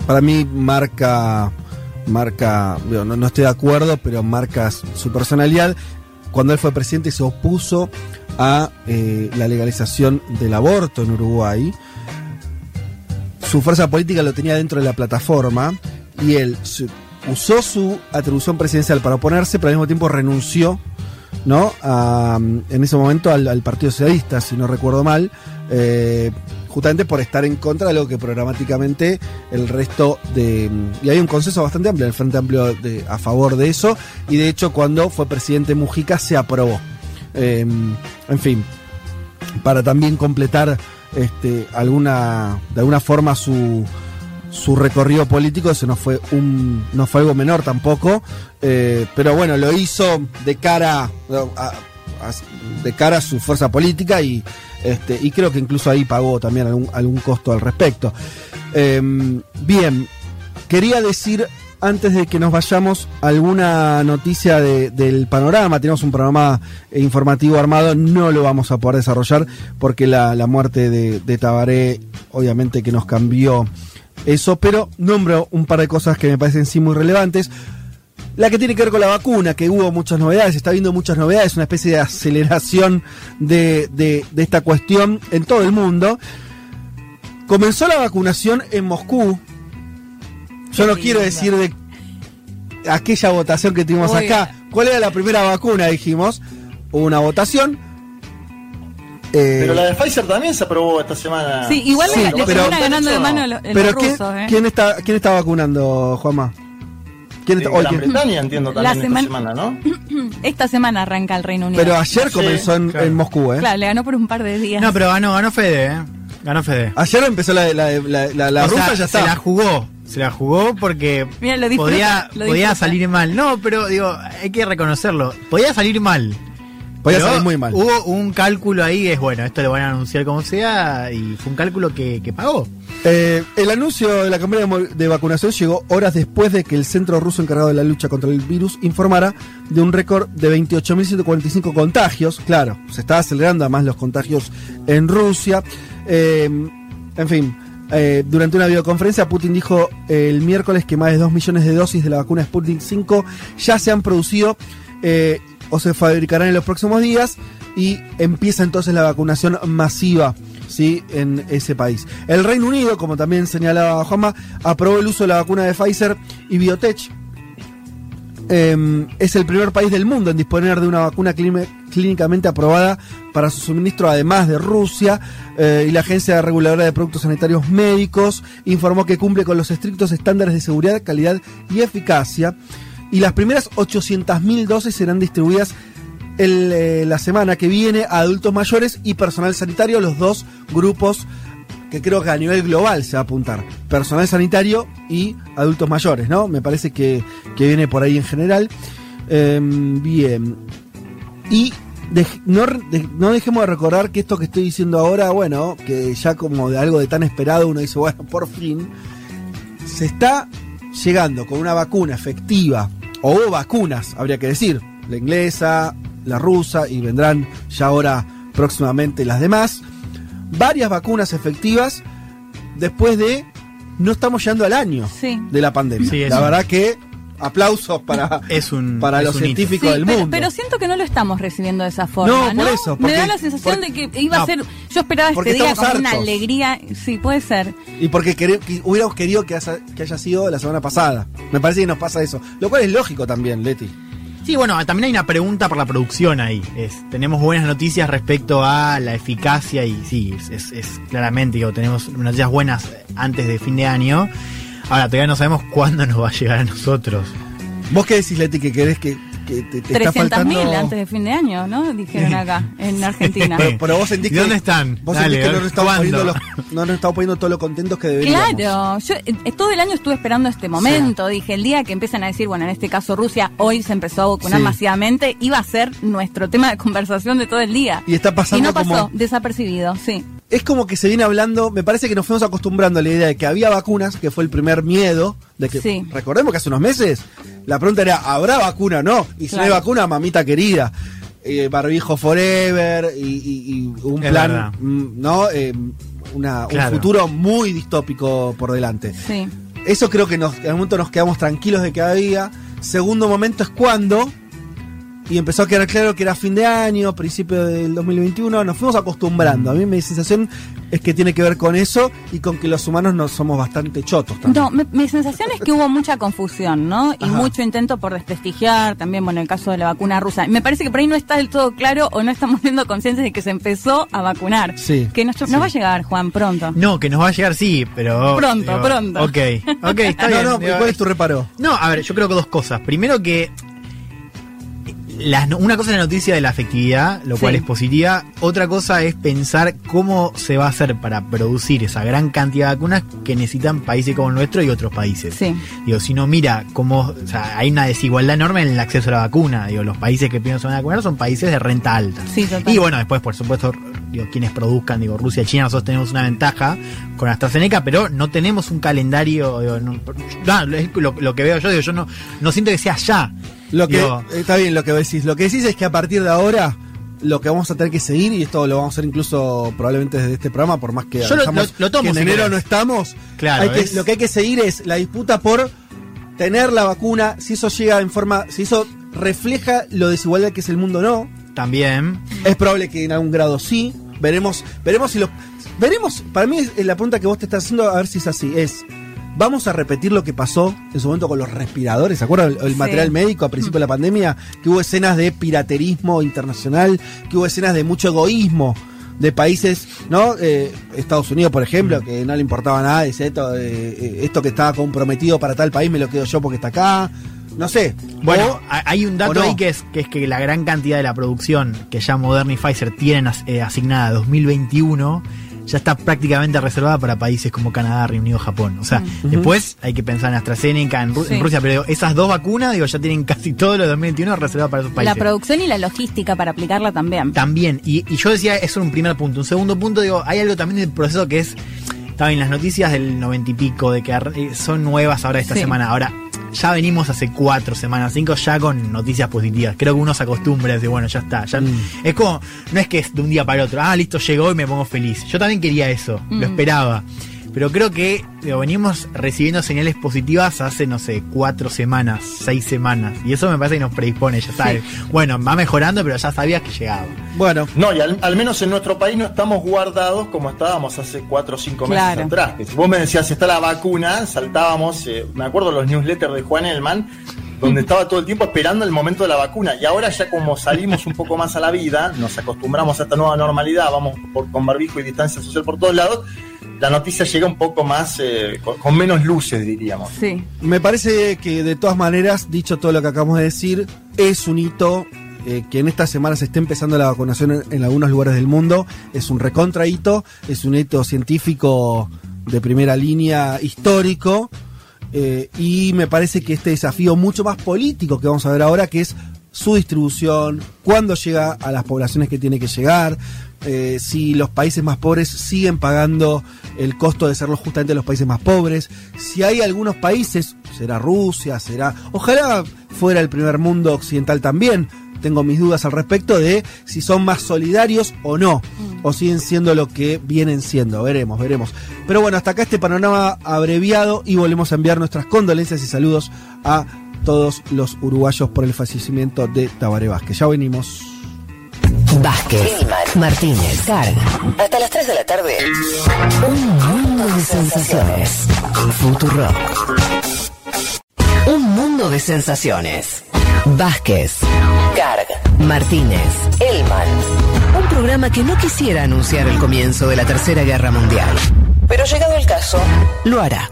para mí marca marca no, no estoy de acuerdo pero marca su personalidad cuando él fue presidente se opuso a eh, la legalización del aborto en Uruguay su fuerza política lo tenía dentro de la plataforma y él usó su atribución presidencial para oponerse pero al mismo tiempo renunció ¿no? A, en ese momento al, Partido Socialista, si no recuerdo mal, eh, justamente por estar en contra de algo que programáticamente el resto de... Y hay un consenso bastante amplio en el Frente Amplio a favor de eso, y de hecho cuando fue presidente Mujica se aprobó Eh, en fin, para también completar este, alguna, de alguna forma su, su recorrido político, eso no fue un, no fue algo menor tampoco, eh, pero bueno, lo hizo de cara a, de cara a su fuerza política y, este, y creo que incluso ahí pagó también algún, algún costo al respecto. Eh, bien, quería decir antes de que nos vayamos alguna noticia de- del panorama. Tenemos un programa informativo armado, no lo vamos a poder desarrollar porque la, la muerte de, de Tabaré obviamente que nos cambió eso, pero nombro un par de cosas que me parecen sí muy relevantes. La que tiene que ver con la vacuna, que hubo muchas novedades, está habiendo muchas novedades, una especie de aceleración de, de- de esta cuestión en todo el mundo. Comenzó la vacunación en Moscú. Yo no quiero decir de aquella votación que tuvimos acá. ¿Cuál era la primera vacuna? Dijimos. Hubo una votación. Eh, Pero la de Pfizer también se aprobó esta semana. Sí, igual Sí, le, le pero- ganando de mano los, los pero ¿quién, rusos, ¿eh? quién está, ¿quién está vacunando, Juanma? ¿Quién está, En hoy, Gran quién- Bretaña entiendo La también esta semana- semana, ¿no? Esta semana arranca el Reino Unido. Pero ayer Sí, comenzó en, claro. en Moscú, ¿eh? Claro, le ganó por un par de días. No, pero ganó, ganó Fede, ¿eh? Ganó Fede. Ayer empezó la, la, la, la, la O rusa, sea, ya Se está. la jugó. Se la jugó porque Mira, lo disfruta, podía, lo podía salir mal. No, pero digo, hay que reconocerlo. Podía salir mal. Podía Pero salir muy mal. Hubo un cálculo ahí, es bueno, esto lo van a anunciar como sea, y fue un cálculo que, que pagó. Eh, el anuncio de la campaña de vacunación llegó horas después de que el centro ruso encargado de la lucha contra el virus informara de un récord de 28.145 contagios. Claro, se está acelerando además los contagios en Rusia. Eh, en fin, eh, durante una videoconferencia Putin dijo el miércoles que más de 2 millones de dosis de la vacuna Sputnik 5 ya se han producido eh, o se fabricarán en los próximos días y empieza entonces la vacunación masiva ¿sí? en ese país. El Reino Unido, como también señalaba Juanma, aprobó el uso de la vacuna de Pfizer y Biotech. Eh, es el primer país del mundo en disponer de una vacuna clín- clínicamente aprobada para su suministro, además de Rusia. eh, y la Agencia Reguladora de Productos Sanitarios Médicos informó que cumple con los estrictos estándares de seguridad, calidad y eficacia. Y las primeras 800.000 dosis serán distribuidas el, eh, la semana que viene a adultos mayores y personal sanitario, los dos grupos que creo que a nivel global se va a apuntar. Personal sanitario y adultos mayores, ¿no? Me parece que, que viene por ahí en general. Em, bien. Y no, no dejemos de recordar que esto que estoy diciendo ahora, bueno, que ya como de algo de tan esperado uno dice, bueno, por fin, se está llegando con una vacuna efectiva, o hubo vacunas, habría que decir, la inglesa, la rusa, y vendrán ya ahora próximamente las demás, varias vacunas efectivas después de, no estamos llegando al año Sí. de la pandemia. Sí, la verdad que aplausos para, Es un. para es los un científicos Sí, del pero, mundo. pero siento que no lo estamos recibiendo de esa forma. No, No, por eso, Me da la sensación porque- de que iba no, a ser. Yo esperaba este porque día como una alegría. Sí, puede ser. Y porque hubiéramos querido que haya, que haya sido la semana pasada. Me parece que nos pasa eso. Lo cual es lógico también, Leti. Sí, bueno, también hay una pregunta por la producción ahí. Es, tenemos buenas noticias respecto a la eficacia y sí, es, es- es claramente, digo, tenemos noticias buenas antes de fin de año. Ahora, todavía no sabemos cuándo nos va a llegar a nosotros. ¿Vos qué decís, Leti, que querés que, que te, te está 300.000 faltando? antes de fin de año, ¿no? Dijeron acá, en Argentina. Pero, pero vos sentís ¿Y que. dónde están? Vos Dale, sentís que no nos, estamos poniendo los- no nos estamos poniendo todos los contentos que deberíamos. Claro, yo eh, todo el año estuve esperando este momento. Dije, el día que empiezan a decir, bueno, en este caso Rusia, hoy se empezó a vacunar Sí. masivamente, iba a ser nuestro tema de conversación de todo el día. Y está pasando Y no pasó, como- desapercibido, sí. Es como que se viene hablando, me parece que nos fuimos acostumbrando a la idea de que había vacunas, que fue el primer miedo, de que Sí. recordemos que hace unos meses la pregunta era, ¿habrá vacuna o no? Y si no hay vacuna, mamita querida. Eh, barbijo forever y, y- y un Es plan, verdad. mm, ¿no? Eh, una- Claro. Un futuro muy distópico por delante. Sí. Eso creo que nos, en algún momento nos quedamos tranquilos de que había. Segundo momento es cuando, y empezó a quedar claro que era fin de año, principio del 2021, nos fuimos acostumbrando. A mí mi sensación es que tiene que ver con eso y con que los humanos no somos bastante chotos también. No, mi sensación es que hubo mucha confusión, ¿no? Y Ajá. mucho intento por desprestigiar, también, bueno, el caso de la vacuna rusa. Me parece que por ahí no está del todo claro o no estamos siendo conscientes de que se empezó a vacunar. Sí. Que nos, nos va a llegar, Juan, pronto. No, que nos va a llegar, sí, pero. Pronto, pronto. Ok, ok, está no, bien. no, digo, ¿cuál es tu reparo? No, a ver, yo creo que dos cosas. Primero que las una cosa es la noticia de la efectividad, lo cual es positiva. Otra cosa es pensar cómo se va a hacer para producir esa gran cantidad de vacunas que necesitan países como el nuestro y otros países. Sí. Digo, si no mira cómo, o sea, hay una desigualdad enorme en el acceso a la vacuna. Digo, los países que primero se van a vacunar son países de renta alta. Sí. Y bueno, después, por supuesto, digo, quienes produzcan, digo, Rusia, China, nosotros tenemos una ventaja con AstraZeneca, pero no tenemos un calendario, digo, no, no, es lo, lo que veo yo, digo, yo no, no siento que sea ya. Lo que, Digo, está bien lo que decís. Lo que decís es que a partir de ahora, lo que vamos a tener que seguir, y esto lo vamos a hacer incluso probablemente desde este programa, por más que Yo lo- avisamos lo- lo tomo, que en si enero no estamos, Claro, hay que- es- lo que hay que seguir es la disputa por tener la vacuna, si eso llega en forma, si eso refleja lo desigualdad que es el mundo o no. También. Es probable que en algún grado sí. Veremos, veremos si lo. Veremos, para mí es la pregunta que vos te estás haciendo, a ver si es así. Es. Vamos a repetir lo que pasó en su momento con los respiradores. ¿Se acuerdan? El, el Sí. material médico a principio de la pandemia, que hubo escenas de piraterismo internacional, que hubo escenas de mucho egoísmo de países, ¿no? Eh, Estados Unidos, por ejemplo, que no le importaba nada, dice esto, eh, eh, esto que estaba comprometido para tal país me lo quedo yo porque está acá. No sé. Bueno, O- hay un dato no. ahí que es, que es que la gran cantidad de la producción que ya Moderna y Pfizer tienen as- eh, asignada a 2021 ya está prácticamente reservada para países como Canadá, Reino Unido, Japón. O sea, Mm. después hay que pensar en AstraZeneca, en, Ru- Sí. en Rusia, pero digo, esas dos vacunas, digo, ya tienen casi todo lo de 2021 reservado para esos La países. producción y la logística para aplicarla también. También, y, y yo decía, eso es un primer punto. Un segundo punto, digo, hay algo también del proceso que es, estaba en las noticias del noventa y pico, de que eh, son nuevas ahora esta Sí. semana. Ahora, ya venimos hace cuatro semanas, cinco, ya con noticias positivas. Creo que uno se acostumbra a decir, bueno, ya está. Ya, Mm. Es como, no es que es de un día para el otro, ah, listo, llegó y me pongo feliz. Yo también quería eso, lo Mm. esperaba. Pero creo que digo, venimos recibiendo señales positivas hace, no sé, cuatro semanas, seis semanas. Y eso me parece que nos predispone, ya sabes. Bueno, va mejorando, pero ya sabías que llegaba. Bueno, No, y al, al menos en nuestro país no estamos guardados como estábamos hace cuatro o cinco meses Claro. atrás. Que si vos me decías, está la vacuna, saltábamos, eh, me acuerdo los newsletters de Juan Elman, donde estaba todo el tiempo esperando el momento de la vacuna. Y ahora ya como salimos un poco más a la vida, nos acostumbramos a esta nueva normalidad, vamos por, con barbijo y distancia social por todos lados, la noticia llega un poco más, eh, con, con menos luces, diríamos. Sí. Me parece que de todas maneras, dicho todo lo que acabamos de decir, es un hito eh, que en esta semana se esté empezando la vacunación en, en algunos lugares del mundo. Es un recontra hito, es un hito científico de primera línea histórico. eh, y me parece que este desafío mucho más político que vamos a ver ahora, que es su distribución, cuándo llega a las poblaciones que tiene que llegar, eh, si los países más pobres siguen pagando el costo de serlo justamente los países más pobres, si hay algunos países, será Rusia, será, ojalá fuera el primer mundo occidental también, tengo mis dudas al respecto de si son más solidarios o no, o siguen siendo lo que vienen siendo, veremos, veremos. Pero bueno, hasta acá este panorama abreviado y volvemos a enviar nuestras condolencias y saludos a todos los uruguayos por el fallecimiento de Tabaré Vázquez. Ya venimos. Vázquez, Martínez, Carga. Hasta las 3 de la tarde. Un mundo de sensaciones. Futurock. Un mundo de sensaciones. Vázquez, Carg, Martínez, Elman. Un programa que no quisiera anunciar el comienzo de la Tercera Guerra Mundial. Pero llegado el caso, lo hará.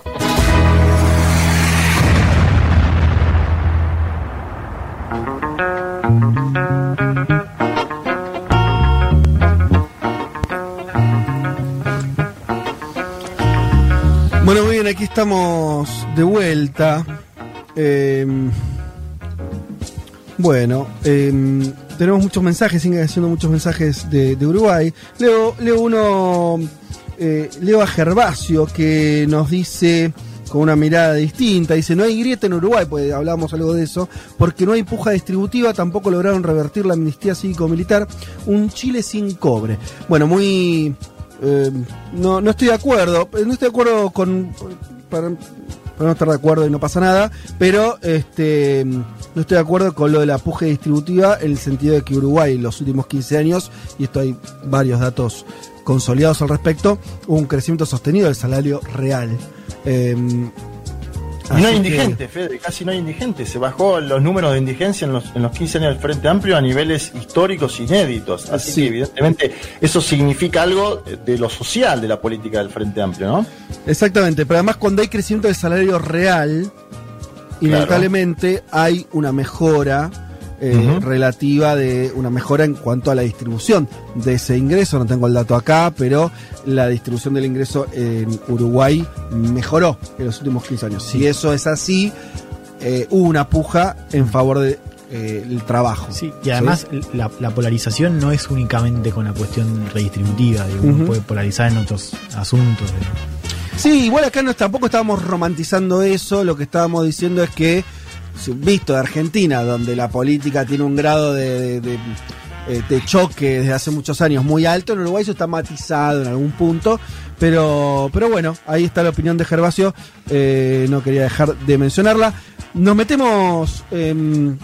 Bueno, muy bien, aquí estamos de vuelta. Eh, bueno, eh, tenemos muchos mensajes, siguen haciendo muchos mensajes de, de Uruguay. Leo, leo uno, eh, leo a Gervasio que nos dice con una mirada distinta, dice, no hay grieta en Uruguay, pues hablábamos algo de eso, porque no hay puja distributiva, tampoco lograron revertir la amnistía cívico-militar, un Chile sin cobre. Bueno, muy... eh, no, no estoy de acuerdo, eh, no estoy de acuerdo con... Para, no estar de acuerdo y no pasa nada, pero este no estoy de acuerdo con lo de la puja distributiva en el sentido de que Uruguay en los últimos 15 años, y esto hay varios datos consolidados al respecto, hubo un crecimiento sostenido del salario real. Eh, Y no hay que- indigente, Fede, casi no hay indigente. Se bajó los números de indigencia en los, en los 15 años del Frente Amplio a niveles históricos inéditos. Así Sí. que, evidentemente, eso significa algo de lo social de la política del Frente Amplio, ¿no? Exactamente, pero además cuando hay crecimiento del salario real, inevitablemente hay una mejora eh, relativa de una mejora en cuanto a la distribución de ese ingreso. No tengo el dato acá, pero la distribución del ingreso en Uruguay mejoró en los últimos 15 años. Si eso es así, eh, hubo una puja en favor del trabajo. Sí, y además la, la polarización no es únicamente con la cuestión redistributiva, digo, uno puede polarizar en otros asuntos. digo. Sí, igual acá no, tampoco estábamos romantizando eso, lo que estábamos diciendo es que, visto de Argentina, donde la política tiene un grado de, de- de, eh, de choque desde hace muchos años muy alto, en Uruguay eso está matizado en algún punto, pero, pero bueno, ahí está la opinión de Gervasio, eh, no quería dejar de mencionarla. Nos metemos, em,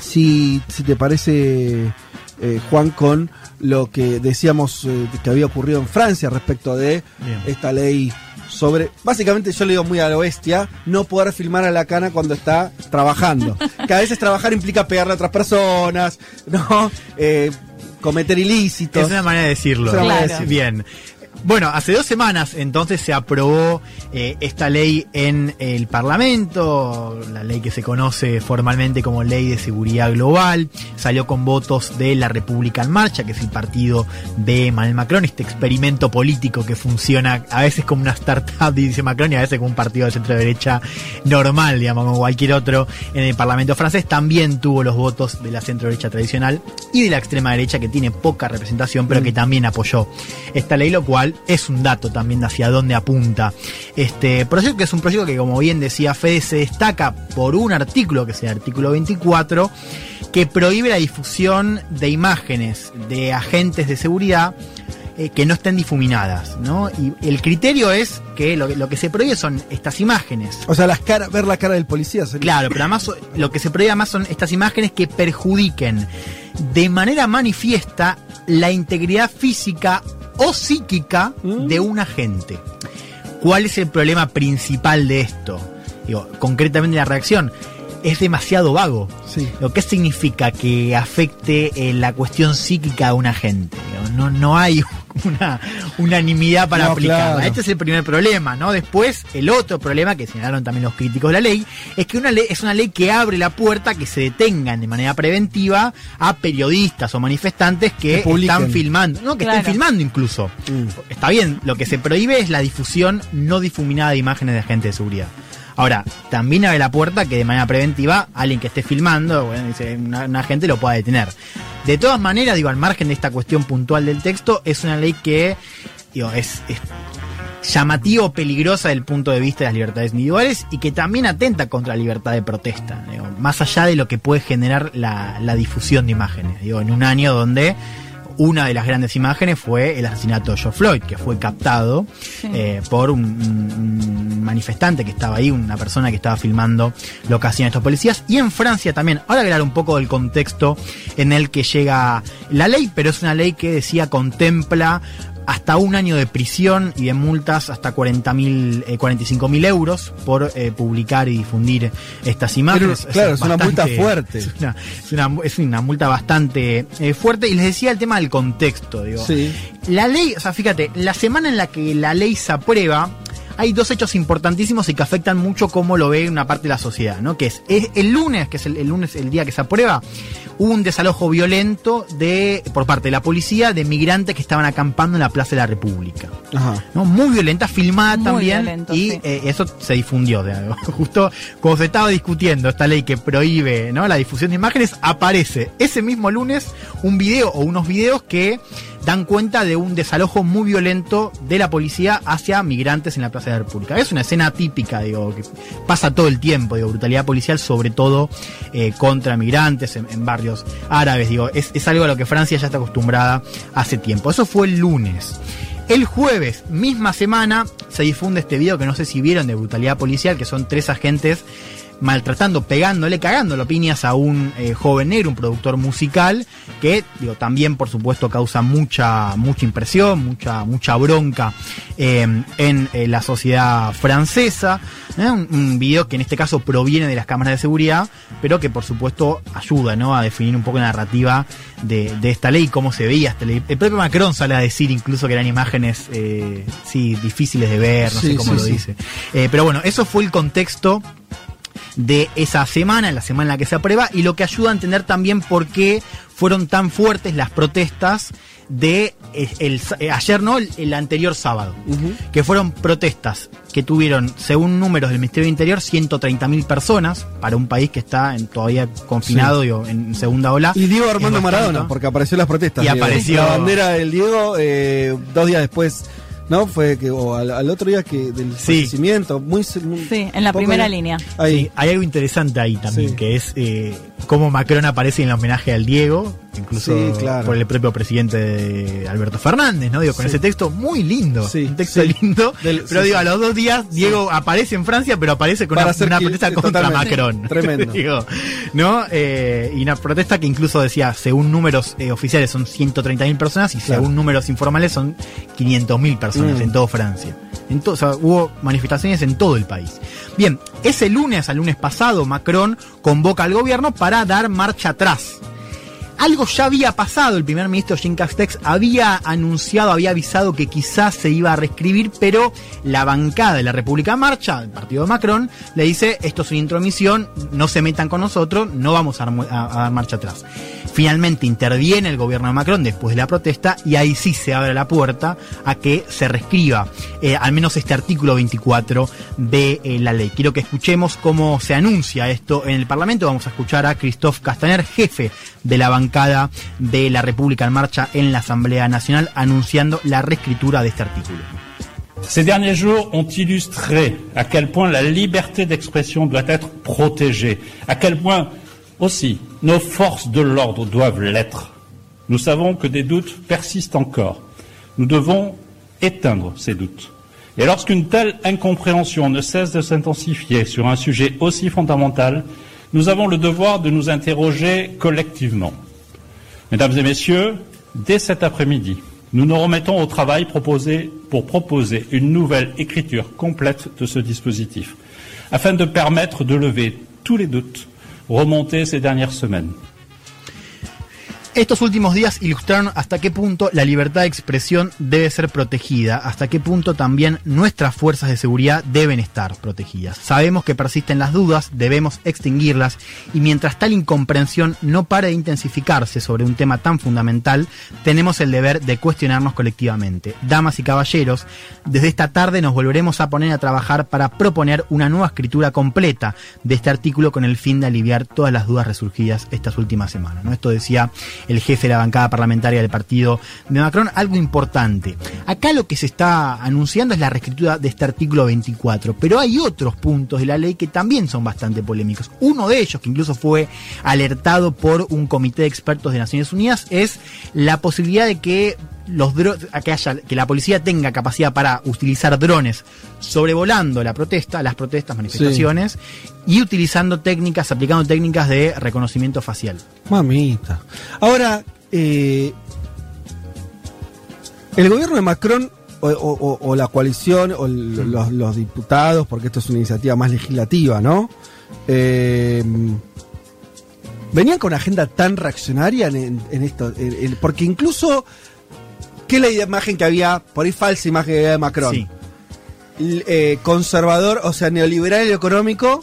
si, si te parece, eh, Juan, con lo que decíamos que había ocurrido en Francia respecto de Bien. esta ley sobre, básicamente yo le digo muy a lo bestia, no poder filmar a la cana cuando está trabajando. que a veces trabajar implica pegarle a otras personas, ¿no? Eh, cometer ilícitos. Es una manera de decirlo. Manera de decirlo. Bien. Bueno, hace dos semanas entonces se aprobó eh, esta ley en el Parlamento, la ley que se conoce formalmente como Ley de Seguridad Global, salió con votos de la República en Marcha, que es el partido de Emmanuel Macron, este experimento político que funciona a veces como una startup, dice Macron, y a veces como un partido de centro derecha normal, digamos, como cualquier otro en el Parlamento francés, también tuvo los votos de la centro derecha tradicional y de la extrema derecha que tiene poca representación, pero que también apoyó esta ley, lo cual es un dato también hacia dónde apunta este proyecto, que es un proyecto que, como bien decía Fede, se destaca por un artículo, que es el artículo 24, que prohíbe la difusión de imágenes de agentes de seguridad eh, que no estén difuminadas, ¿no? Y el criterio es que lo, lo que se prohíbe son estas imágenes. O sea, las cara, ver la cara del policía. sería- Claro, pero además lo que se prohíbe además son estas imágenes que perjudiquen de manera manifiesta la integridad física o psíquica de un agente. ¿Cuál es el problema principal de esto? Digo, concretamente la reacción. Es demasiado vago. Sí. Lo que significa que afecte eh, la cuestión psíquica de un agente. Digo, No, no hay una unanimidad para No, aplicarla. claro. Este es el primer problema, ¿no? Después, el otro problema que señalaron también los críticos de la ley es que una ley es una ley que abre la puerta a que se detengan de manera preventiva a periodistas o manifestantes que, están filmando, no, que Claro. estén filmando incluso. Mm. Está bien, lo que se prohíbe es la difusión no difuminada de imágenes de agentes de seguridad. Ahora, también abre la puerta que de manera preventiva alguien que esté filmando, bueno, dice, una, una gente lo pueda detener. De todas maneras, digo, al margen de esta cuestión puntual del texto, es una ley que digo, es, es llamativo, peligrosa desde punto de vista de las libertades individuales y que también atenta contra la libertad de protesta, más allá de lo que puede generar la, la difusión de imágenes. Digo, en un año donde una de las grandes imágenes fue el asesinato de George Floyd, que fue captado eh, por un, un- un manifestante que estaba ahí, una persona que estaba filmando lo que hacían estos policías. Y en Francia también, ahora hablar un poco del contexto en el que llega la ley, pero es una ley que decía contempla hasta un año de prisión y de multas hasta 40 mil, 45 mil euros por eh, publicar y difundir estas imágenes. Pero, claro, es una multa fuerte. Es una, es una- es una multa bastante eh, fuerte. Y les decía el tema del contexto. Digo. Sí. La ley, o sea, fíjate, la semana en la que la ley se aprueba, hay dos hechos importantísimos y que afectan mucho cómo lo ve una parte de la sociedad, ¿no? Que es, es el lunes, que es el, el lunes, el día que se aprueba, hubo un desalojo violento de por parte de la policía de migrantes que estaban acampando en la Plaza de la República. Ajá. ¿no? Muy violenta, filmada Muy también. violento, y sí. eh, eso se difundió. de algo. Justo cuando se estaba discutiendo esta ley que prohíbe ¿no? la difusión de imágenes, aparece ese mismo lunes un video o unos videos que dan cuenta de un desalojo muy violento de la policía hacia migrantes en la Plaza de la República. Es una escena típica, digo, que pasa todo el tiempo, digo, brutalidad policial, sobre todo eh, contra migrantes en, en barrios árabes, digo, es, es algo a lo que Francia ya está acostumbrada hace tiempo. Eso fue el lunes. El jueves, misma semana, se difunde este video que no sé si vieron de brutalidad policial, que son tres agentes maltratando, pegándole, cagándolo piñas a un eh, joven negro, un productor musical, que digo, también por supuesto causa mucha, mucha impresión, mucha, mucha bronca eh, en eh, la sociedad francesa. ¿eh? Un, un video que en este caso proviene de las cámaras de seguridad, pero que por supuesto ayuda ¿no? a definir un poco la narrativa de, de esta ley, cómo se veía esta ley. El propio Macron sale a decir incluso que eran imágenes sí, difíciles de ver, no Sí, sé cómo sí, lo dice. Pero bueno, eso fue el contexto de esa semana, la semana en la que se aprueba, y lo que ayuda a entender también por qué fueron tan fuertes las protestas de eh, el, eh, ayer, no, el, el anterior sábado, que fueron protestas que tuvieron, según números del Ministerio del Interior, 130.000 personas para un país que está en- todavía confinado digo, en segunda ola. Y Diego Armando Maradona, porque apareció en las protestas. Y Diego. apareció- La bandera del Diego, eh, dos días después, ¿no? Fue que, o al, al otro día que del Sí. fallecimiento, muy, muy- Sí, en la primera de- línea. Ahí. Sí, hay algo interesante ahí también, Sí. que es eh, cómo Macron aparece en el homenaje al Diego, incluso Sí, claro. por el propio presidente de Alberto Fernández, ¿no? Digo, con Sí. ese texto muy lindo, Sí, un texto lindo, Del- pero digo, a los dos días Diego aparece en Francia, pero aparece con Para una, protesta contra. Macron. Tremendo. Digo, ¿no? Eh, y una protesta que incluso decía, según números eh, oficiales son 130.000 personas y Claro. según números informales son 500.000 personas Mm. en toda Francia. En to- o sea, hubo manifestaciones en todo el país. Bien, ese lunes, al lunes pasado, Macron convoca al gobierno para dar marcha atrás. Algo ya había pasado, el primer ministro Jean Castex había anunciado, había avisado que quizás se iba a reescribir, pero la bancada de la República Marcha, el partido de Macron, le dice, esto es una intromisión, no se metan con nosotros, no vamos a- a dar marcha atrás. Finalmente interviene el gobierno de Macron después de la protesta y ahí sí se abre la puerta a que se reescriba eh, al menos este artículo 24 de eh, la ley. Quiero que escuchemos cómo se anuncia esto en el Parlamento. Vamos a escuchar a Christophe Castaner, jefe de la bancada de la República en Marcha en la Asamblea Nacional, anunciando la reescritura de este artículo. Ces derniers jours ont illustré à quel point la liberté d'expression doit être protégée, à quel point aussi nos forces de l'ordre doivent l'être. Nous savons que des doutes persistent encore. Nous devons éteindre ces doutes. Et lorsqu'une telle incompréhension ne cesse de s'intensifier sur un sujet aussi fondamental, nous avons le devoir de nous interroger collectivement. Mesdames et messieurs, dès cet après-midi, nous nous remettons au travail proposé pour proposer une nouvelle écriture complète de ce dispositif, afin de permettre de lever tous les doutes remontés ces dernières semaines. Estos últimos días ilustraron hasta qué punto la libertad de expresión debe ser protegida, hasta qué punto también nuestras fuerzas de seguridad deben estar protegidas. Sabemos que persisten las dudas, debemos extinguirlas y mientras tal incomprensión no pare de intensificarse sobre un tema tan fundamental, tenemos el deber de cuestionarnos colectivamente. Damas y caballeros, desde esta tarde nos volveremos a poner a trabajar para proponer una nueva escritura completa de este artículo con el fin de aliviar todas las dudas resurgidas estas últimas semanas. Esto decía el jefe de la bancada parlamentaria del partido de Macron, algo importante. Acá lo que se está anunciando es la reescritura de este artículo 24, pero hay otros puntos de la ley que también son bastante polémicos. Uno de ellos, que incluso fue alertado por un comité de expertos de Naciones Unidas, es la posibilidad de que los que haya que la policía tenga capacidad para utilizar drones sobrevolando la protesta, las protestas, manifestaciones y utilizando técnicas, aplicando técnicas de reconocimiento facial. Mamita. Ahora, eh, el gobierno de Macron o, o- o- o la coalición o el- los, los diputados, porque esto es una iniciativa más legislativa, ¿no? Eh, venían con una agenda tan reaccionaria en, en- en esto, en- porque incluso, ¿qué es la imagen que había, por ahí falsa imagen que había de Macron? Sí. L- eh, conservador, o sea, neoliberal en lo económico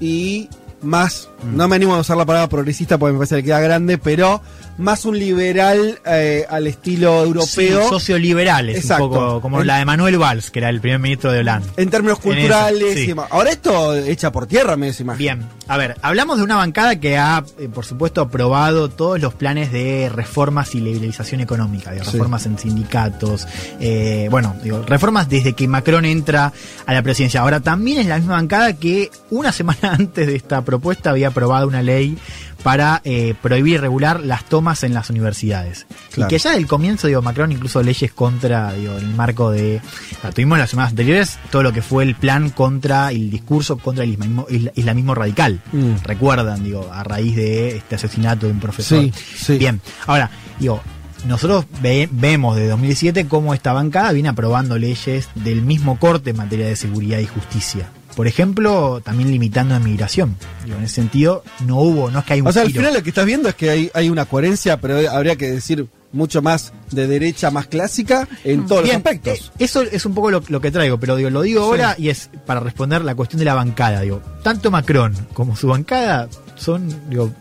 y más. No me animo a usar la palabra progresista porque me parece que queda grande, pero más un liberal eh, al estilo europeo. Sí, socioliberales, Exacto. un poco como En- la de Manuel Valls, que era el primer ministro de Holanda. en términos En eso, culturales sí. y demás. Ahora esto echa por tierra, me imagen. Bien, a ver, hablamos de una bancada que ha, eh, por supuesto, aprobado todos los planes de reformas y liberalización económica, de Sí. reformas en sindicatos, eh, bueno, digo, reformas desde que Macron entra a la presidencia. Ahora, también es la misma bancada que una semana antes de esta propuesta había aprobado una ley para eh, prohibir y regular las tomas en las universidades. Claro. Y que ya del comienzo, digo, Macron incluso leyes contra, digo, en el marco de... la tuvimos las semanas anteriores todo lo que fue el plan contra el discurso contra el islamismo, isla- islamismo radical. Mm. Recuerdan, digo, a raíz de este asesinato de un profesor. Sí, sí. Bien, ahora, digo, nosotros ve- vemos de 2017 cómo esta bancada viene aprobando leyes del mismo corte en materia de seguridad y justicia. Por ejemplo, también limitando la migración. Digo, en ese sentido, no hubo, no es que hay un O sea, al final lo que estás viendo es que hay, hay una coherencia, pero habría que decir mucho más de derecha, más clásica en todos Bien, los aspectos. eh, eso es un poco lo, lo que traigo, pero digo, lo digo ahora y es para responder la cuestión de la bancada. Digo, tanto Macron como su bancada son, digo,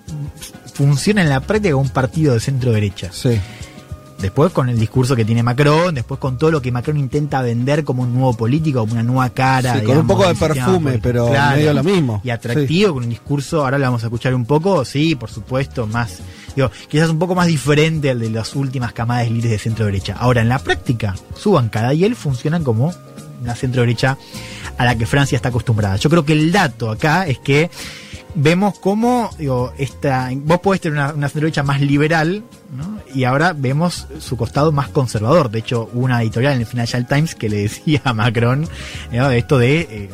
funcionan en la práctica como un partido de centro derecha. Sí. Después con el discurso que tiene Macron, después con todo lo que Macron intenta vender como un nuevo político, como una nueva cara. Sí, con un poco de perfume, pero medio lo mismo. Y atractivo, con un discurso, ahora lo vamos a escuchar un poco, sí, por supuesto, más, digo, quizás un poco más diferente al de las últimas camadas líderes de centro derecha. Ahora, en la práctica, su bancada y él funcionan como una centro derecha a la que Francia está acostumbrada. Yo creo que el dato acá es que vemos cómo digo, esta, vos podés tener una, una derecha más liberal, ¿no? y ahora vemos su costado más conservador. De hecho, hubo una editorial en el Financial Times que le decía a Macron ¿no? de esto de, eh,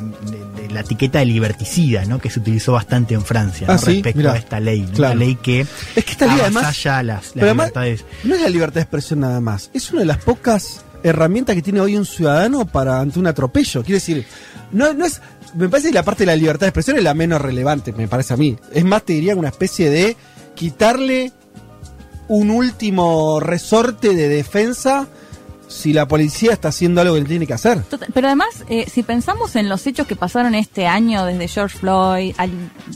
de- de la etiqueta de liberticida, ¿no? que se utilizó bastante en Francia ¿no? Ah, sí, respecto mirá. a esta ley. ¿no? Claro. Una ley que Es que esta ley además- las, las Pero además, libertades. no es la libertad de expresión nada más, es una de las pocas herramientas que tiene hoy un ciudadano para ante un atropello. Quiere decir, no, no es. Me parece que la parte de la libertad de expresión es la menos relevante, me parece a mí. Es más, te diría una especie de quitarle un último resorte de defensa si la policía está haciendo algo que tiene que hacer. Pero además, eh, si pensamos en los hechos que pasaron este año, desde George Floyd, al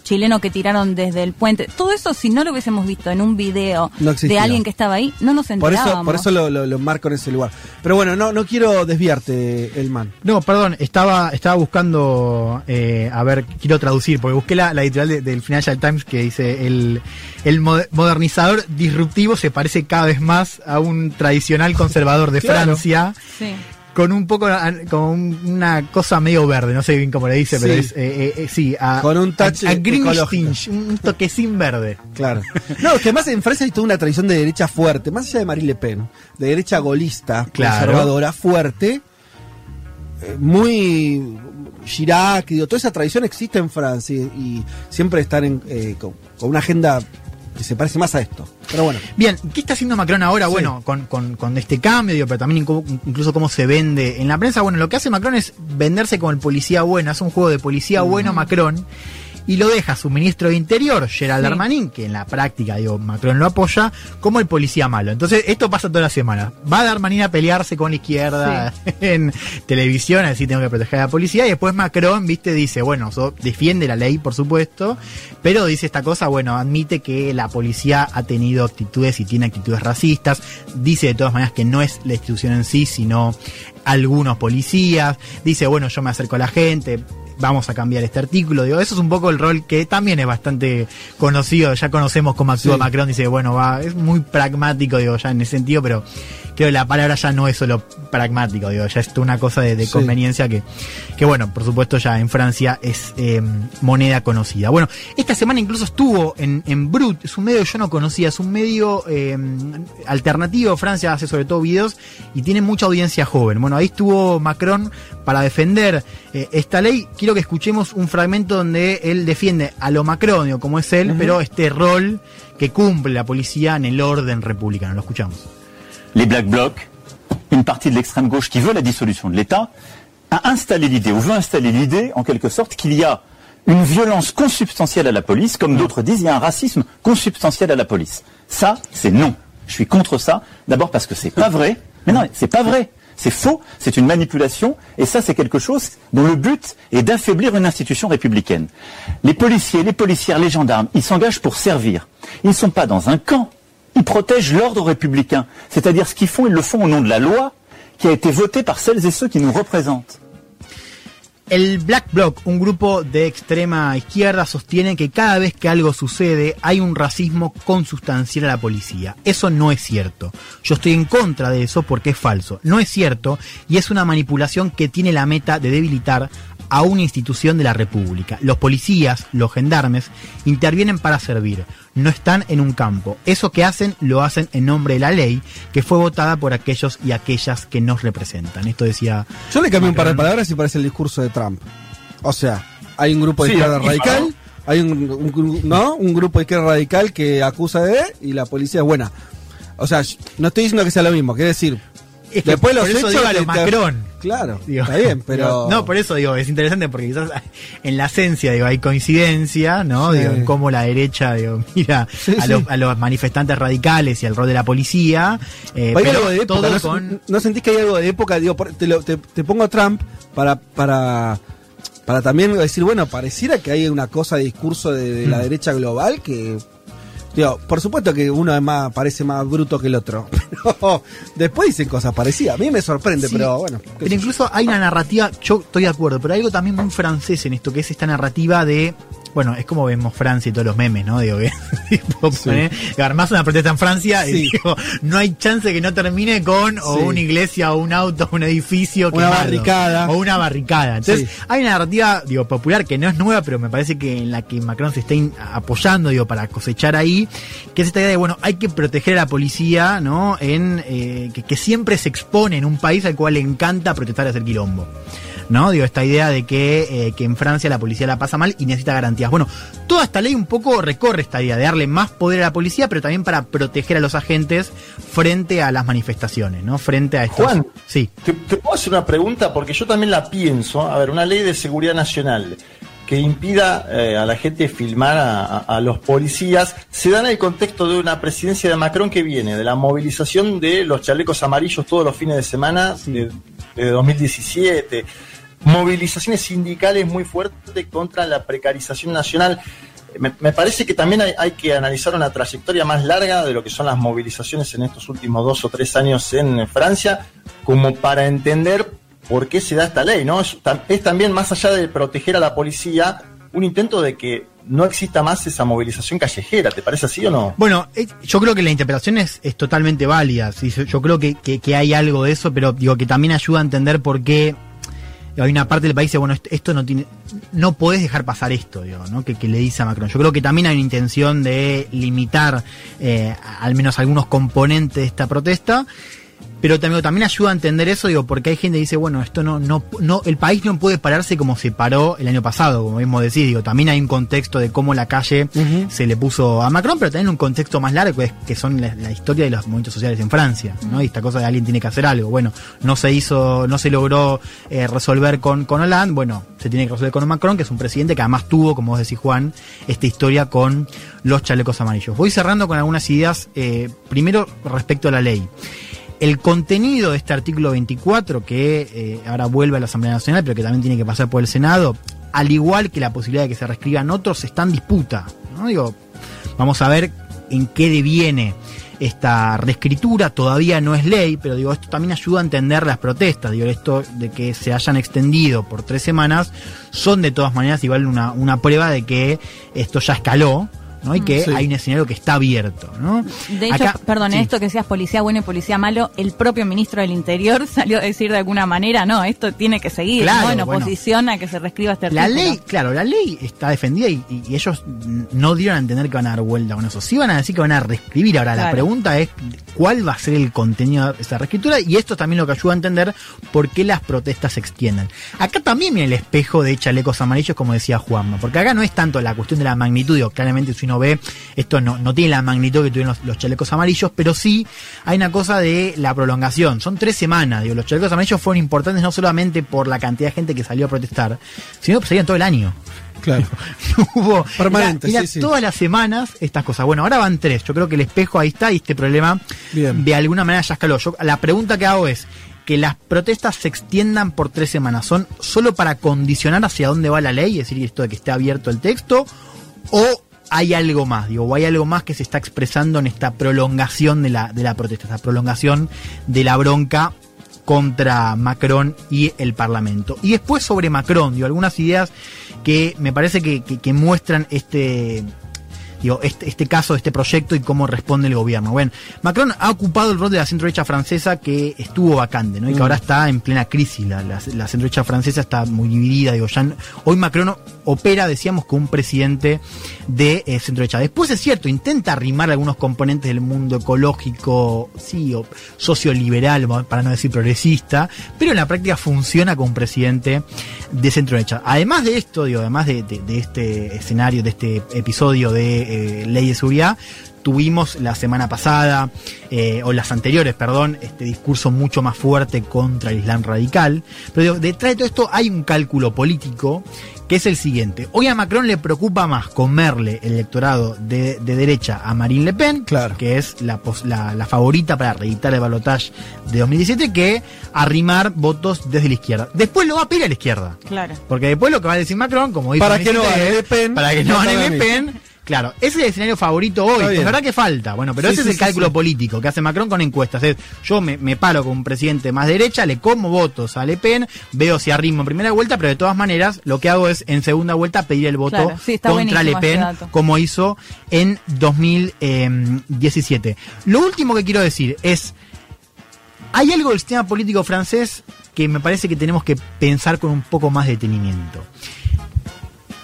chileno que tiraron desde el puente, todo eso, si no lo hubiésemos visto en un video No de alguien que estaba ahí, no nos Por enterábamos. eso, por eso lo, lo- lo marco en ese lugar. Pero bueno, no, no quiero desviarte, Elman. No, perdón, estaba, estaba buscando, eh, a ver, quiero traducir, porque busqué la, la editorial de- del Financial Times que dice el, el mo- modernizador disruptivo se parece cada vez más a un tradicional conservador de Claro. Francia, Sí. con un poco, con un- una cosa medio verde, no sé bien cómo le dice, pero Sí. es, eh, eh, eh, sí, a, Con un touch a, tinge, un toquecín verde. Claro. No, que además en Francia hay toda una tradición de derecha fuerte, más allá de Marine Le Pen, de derecha golista, Claro. conservadora, fuerte, muy Chirac, digo, toda esa tradición existe en Francia y, y siempre están en, eh, con, con una agenda que se parece más a esto. Pero bueno, Bien, ¿qué está haciendo Macron ahora? Sí. Bueno, con, con- con este cambio, digo, pero también incluso cómo se vende en la prensa. Bueno, lo que hace Macron es venderse como el policía bueno, hace un juego de policía bueno Macron y lo deja su ministro de Interior, Gerald Sí. Darmanin, que en la práctica, digo, Macron lo apoya, como el policía malo. Entonces, esto pasa toda la semana. Va Darmanin a pelearse con la izquierda en televisión, a decir tengo que proteger a la policía, y después Macron, viste, dice, bueno, so- defiende la ley, por supuesto, pero dice esta cosa, bueno, admite que la policía ha tenido actitudes y tiene actitudes racistas, dice de todas maneras que no es la institución en sí, sino algunos policías, dice, bueno, yo me acerco a la gente, vamos a cambiar este artículo, digo, eso es un poco el rol que también es bastante conocido, ya conocemos cómo actúa Sí. Macron, dice, bueno, va, es muy pragmático, digo, ya en ese sentido, pero creo que la palabra ya no es solo pragmático, digo, ya es una cosa de, de Sí. conveniencia que, que, bueno, por supuesto ya en Francia es eh, moneda conocida. Bueno, esta semana incluso estuvo en, en Brut, es un medio que yo no conocía, es un medio eh, alternativo, Francia hace sobre todo videos y tiene mucha audiencia joven. Bueno, ahí estuvo Macron para defender eh, esta ley. Quiero que escuchemos un fragmento donde él defiende a lo Macron, digo, como es él, pero este rol que cumple la policía en el orden republicano. Lo escuchamos. Les Black Blocs, une partie de l'extrême gauche qui veut la dissolution de l'État, a installé l'idée, ou veut installer l'idée, en quelque sorte, qu'il y a une violence consubstantielle à la police, comme d'autres disent, il y a un racisme consubstantiel à la police. Ça, c'est non. Je suis contre ça, d'abord parce que c'est pas vrai. Mais non, c'est pas vrai. C'est faux, c'est une manipulation, et ça c'est quelque chose dont le but est d'affaiblir une institution républicaine. Les policiers, les policières, les gendarmes, ils s'engagent pour servir. Ils ne sont pas dans un camp, ils protègent l'ordre républicain. C'est-à-dire ce qu'ils font, ils le font au nom de la loi qui a été votée par celles et ceux qui nous représentent. El Black Bloc, un grupo de extrema izquierda, sostiene que cada vez que algo sucede hay un racismo consustancial a la policía. Eso no es cierto. Yo estoy en contra de eso porque es falso. No es cierto y es una manipulación que tiene la meta de debilitar a una institución de la República. Los policías, los gendarmes, intervienen para servir, no están en un campo. Eso que hacen lo hacen en nombre de la ley que fue votada por aquellos y aquellas que nos representan. Esto decía... yo le cambié un par de palabras y parece el discurso de Trump. O sea, hay un grupo de Sí, izquierda radical, hay un, ¿no? un grupo de izquierda radical que acusa de y la policía es buena. O sea, no estoy diciendo que sea lo mismo, quiere decir, Es que Después por los eso hechos digo a lo te- te- Macron. Claro, Digo, está bien, pero. No, por eso digo, es interesante porque quizás en la esencia digo, hay coincidencia, ¿no? Sí. Digo, en cómo la derecha digo, mira Sí, a. Los, a los manifestantes radicales y al rol de la policía. eh, Pero hay pero algo de época, todo ¿no, con. ¿no sentís que hay algo de época? Digo, por- te, lo- te- te pongo a Trump para, para, para también decir, bueno, pareciera que hay una cosa de discurso de, de la Mm. derecha global que. Digo, por supuesto que uno es más, parece más bruto que el otro. Pero después dicen cosas parecidas. A mí me sorprende, Sí, pero bueno. Pero incluso hay una narrativa, yo estoy de acuerdo, pero hay algo también muy francés en esto, que es esta narrativa de. Bueno, es como vemos Francia y todos los memes, ¿no? Digo, que tipo, armás una protesta en Francia y digo, no hay chance que no termine con o Sí. una iglesia o un auto o un edificio Una quemado, barricada. o una barricada. Entonces, hay una narrativa, digo, popular que no es nueva, pero me parece que en la que Macron se está apoyando, digo, para cosechar ahí, que es esta idea de, bueno, hay que proteger a la policía, ¿no? En, eh, que, que siempre se expone en un país al cual le encanta protestar y hacer quilombo. ¿No? Digo, esta idea de que, eh, que en Francia la policía la pasa mal y necesita garantías. Bueno, toda esta ley un poco recorre esta idea de darle más poder a la policía, pero también para proteger a los agentes frente a las manifestaciones, ¿no? Frente a estos. Juan. Sí. Te, te puedo hacer una pregunta porque yo también la pienso. A ver, una ley de seguridad nacional que impida eh, a la gente filmar a, a- a los policías se da en el contexto de una presidencia de Macron que viene de la movilización de los chalecos amarillos todos los fines de semana de, de 2017 movilizaciones sindicales muy fuertes contra la precarización nacional me, parece que también hay, que analizar una trayectoria más larga de lo que son las movilizaciones en estos últimos dos o tres años en Francia, como para entender por qué se da esta ley, ¿no? Es, tam- es también más allá de proteger a la policía, un intento de que no exista más esa movilización callejera, ¿te parece así o no? Bueno, yo creo que la interpretación es, totalmente válida. sí, yo, creo que- que hay algo de eso, pero digo que también ayuda a entender por qué hay una parte del país que dice, bueno, esto, no tiene, no podés dejar pasar esto, digo, ¿no? Que, le dice a Macron. Yo creo que también hay una intención de limitar eh, al menos algunos componentes de esta protesta. Pero también, también ayuda a entender eso, digo, porque hay gente que dice, bueno, esto no, no, no, el país no puede pararse como se paró el año pasado, como mismo decís, digo, también hay un contexto de cómo la calle se le puso a Macron, pero también un contexto más largo, que, es, que son la, la historia de los movimientos sociales en Francia, ¿no? Y esta cosa de alguien tiene que hacer algo. Bueno, no se hizo, no se logró eh, resolver con, con Hollande, bueno, se tiene que resolver con Macron, que es un presidente que además tuvo, como vos decís, Juan, esta historia con los chalecos amarillos. Voy cerrando con algunas ideas, eh, primero respecto a la ley. El contenido de este artículo 24, que eh, ahora vuelve a la Asamblea Nacional, pero que también tiene que pasar por el Senado, al igual que la posibilidad de que se reescriban otros, está en disputa. ¿no? Digo, vamos a ver en qué deviene esta reescritura, todavía no es ley, pero digo, esto también ayuda a entender las protestas, digo, esto de que se hayan extendido por tres semanas, son de todas maneras igual una, una prueba de que esto ya escaló, ¿no? Y que Sí. hay un escenario que está abierto, ¿no? De hecho, Acá- perdón, sí. esto que seas policía bueno y policía malo, el propio ministro del Interior salió a decir de alguna manera, no, esto tiene que seguir, Claro, ¿no? En bueno. oposición a que se reescriba este La artículo. ley, claro, la ley está defendida y, y- y ellos no dieron a entender que van a dar vuelta con eso. Sí van a decir que van a reescribir. Ahora, la pregunta es cuál va a ser el contenido de esa reescritura y esto también lo que ayuda a entender por qué las protestas se extienden. Acá también viene el espejo de chalecos amarillos, como decía Juanma, porque acá no es tanto la cuestión de la magnitud, digo, claramente si uno ve, esto no, no tiene la magnitud que tuvieron los, los chalecos amarillos, pero sí hay una cosa de la prolongación. Son tres semanas, digo, los chalecos amarillos fueron importantes no solamente por la cantidad de gente que salió a protestar, sino que salían todo el año. Claro. Hubo Permanente, era- era sí, sí. todas las semanas estas cosas. Bueno, ahora van tres. Yo creo que el espejo ahí está y este problema Bien. de alguna manera ya escaló. Yo, la pregunta que hago es que las protestas se extiendan por tres semanas. ¿Son solo para condicionar hacia dónde va la ley? Es decir, esto de que esté abierto el texto. ¿O hay algo más? Digo, o hay algo más que se está expresando en esta prolongación de la, de la protesta, esta prolongación de la bronca contra Macron y el Parlamento. Y después sobre Macron, digo, algunas ideas que me parece que, que- que muestran este, digo, este, este caso, este proyecto y cómo responde el gobierno. Bueno, Macron ha ocupado el rol de la centro-derecha francesa que estuvo vacante, ¿no? Y que Mm. ahora está en plena crisis. La, la, la centro-derecha francesa está muy dividida. Digo, ya hoy Macron opera, decíamos, como un presidente de eh, centro-derecha. Después es cierto, intenta arrimar algunos componentes del mundo ecológico, sí, o socioliberal, para no decir progresista, pero en la práctica funciona como un presidente de centro-derecha. Además de esto, digo, además de, de- de este escenario, de este episodio de eh, ley de seguridad. Tuvimos la semana pasada, eh, o las anteriores, perdón, este discurso mucho más fuerte contra el Islam radical. Pero digo, detrás de todo esto hay un cálculo político que es el siguiente. Hoy a Macron le preocupa más comerle el electorado de, de derecha a Marine Le Pen, que es la, pos- la- la favorita para reeditar el balotaje de 2017, que arrimar votos desde la izquierda. Después lo va a pedir a la izquierda. Claro. Porque después lo que va a decir Macron, como dijo Para que no 2017, gane Le Pen, para que no gane Le Pen. Claro, ese es el escenario favorito hoy. Es verdad que falta, bueno, pero Sí, ese sí, es el sí, cálculo sí. político que hace Macron con encuestas. Es, yo me, me paro con un presidente más derecha, le como votos a Le Pen, veo si arrimo en primera vuelta, pero de todas maneras lo que hago es en segunda vuelta pedir el voto Claro, sí, está contra Le Pen, como hizo en 2017. Lo último que quiero decir es, hay algo del sistema político francés que me parece que tenemos que pensar con un poco más de detenimiento.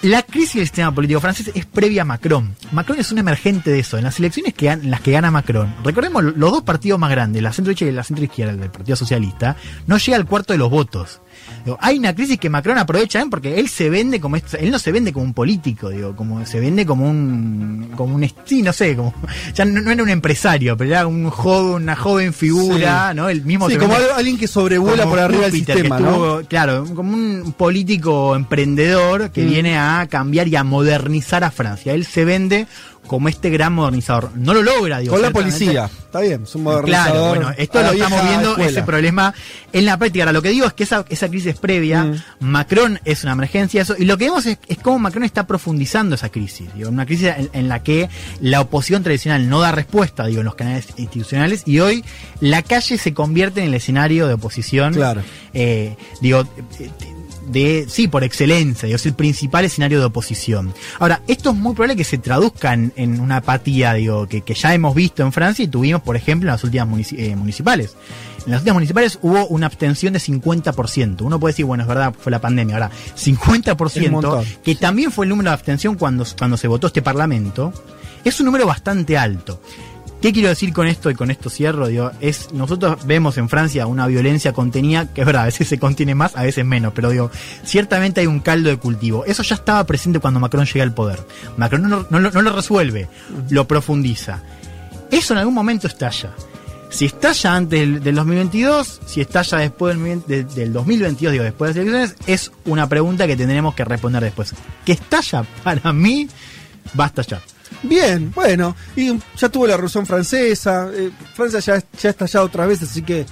La crisis del sistema político francés es previa a Macron. Macron es un emergente de eso. En las elecciones que en las que gana Macron, recordemos los dos partidos más grandes, la centro derecha y la centro izquierda del Partido Socialista, no llega al cuarto de los votos. Digo, hay una crisis que Macron aprovecha ¿eh? porque él se vende como él no se vende como un político, digo, como se vende como un como un sí, no sé, como ya no, no era un empresario, pero era un joven, una joven figura, Sí. ¿no? El mismo Sí, como vende- alguien que sobrevuela por arriba del sistema, estuvo- ¿no? Claro, como un político emprendedor que Mm. viene a cambiar y a modernizar a Francia. Él se vende como este gran modernizador. No lo logra, digo. Con la policía. Está bien, es un modernizador. Claro, bueno, esto lo estamos viendo, escuela. ese problema en la práctica. Ahora, lo que digo es que esa, esa crisis es previa, Mm. Macron es una emergencia, eso, y lo que vemos es, es cómo Macron está profundizando esa crisis, digo, una crisis en, en la que la oposición tradicional no da respuesta, digo, en los canales institucionales, y hoy la calle se convierte en el escenario de oposición. Claro. Eh, digo, de, sí, por excelencia, es el principal escenario de oposición. Ahora, esto es muy probable que se traduzca en, en una apatía, digo, que, que ya hemos visto en Francia y tuvimos, por ejemplo, en las últimas munici- eh, municipales. En las últimas municipales hubo una abstención de 50%. Uno puede decir, bueno, es verdad, fue la pandemia. Ahora, Es un 50%, montón. que también fue el número de abstención cuando, cuando se votó este parlamento, es un número bastante alto. ¿Qué quiero decir con esto y con esto cierro? Digo, es, nosotros vemos en Francia una violencia contenida, que es verdad, a veces se contiene más, a veces menos, pero digo, ciertamente hay un caldo de cultivo. Eso ya estaba presente cuando Macron llega al poder. Macron no, lo- resuelve, lo profundiza. Eso en algún momento estalla. Si estalla antes del, del 2022, si estalla después del, mil- de- del 2022, digo, después de las elecciones, es una pregunta que tendremos que responder después. ¿Que estalla? Para mí, va a estallar. Bien, bueno, y ya tuvo la Revolución Francesa, eh, Francia ya, ya estallado otra vez, así que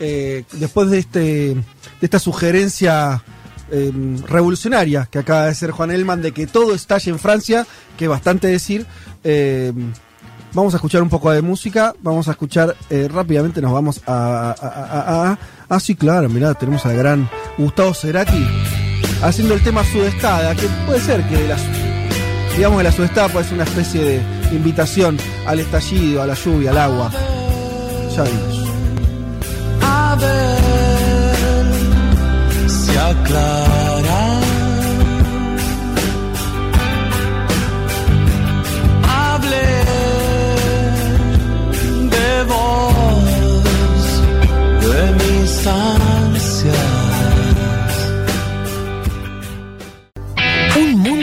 eh, después de este de esta sugerencia eh, revolucionaria que acaba de hacer Juan Elman de que todo estalle en Francia, que es bastante decir, eh, vamos a escuchar un poco de música, vamos a escuchar eh, rápidamente, nos vamos a... a, ah, sí, claro, mirá, tenemos al gran Gustavo Cerati haciendo el tema Sudestada, que puede ser que las digamos que la sudestada puede ser una especie de invitación al estallido, a la lluvia, al agua. Ya vimos. A ver si aclara. Hablé de vos, de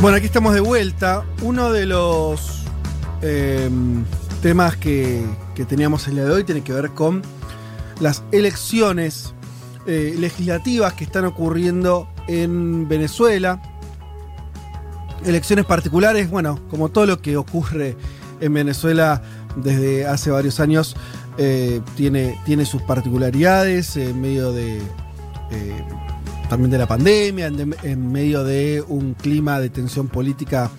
Bueno, aquí estamos de vuelta. Uno de los eh, temas que, que teníamos el día de hoy tiene que ver con las elecciones eh, legislativas que están ocurriendo en Venezuela. Elecciones particulares, bueno, como todo lo que ocurre en Venezuela desde hace varios años, eh, tiene, tiene sus particularidades en medio de... también de la pandemia, en, medio de un clima de tensión política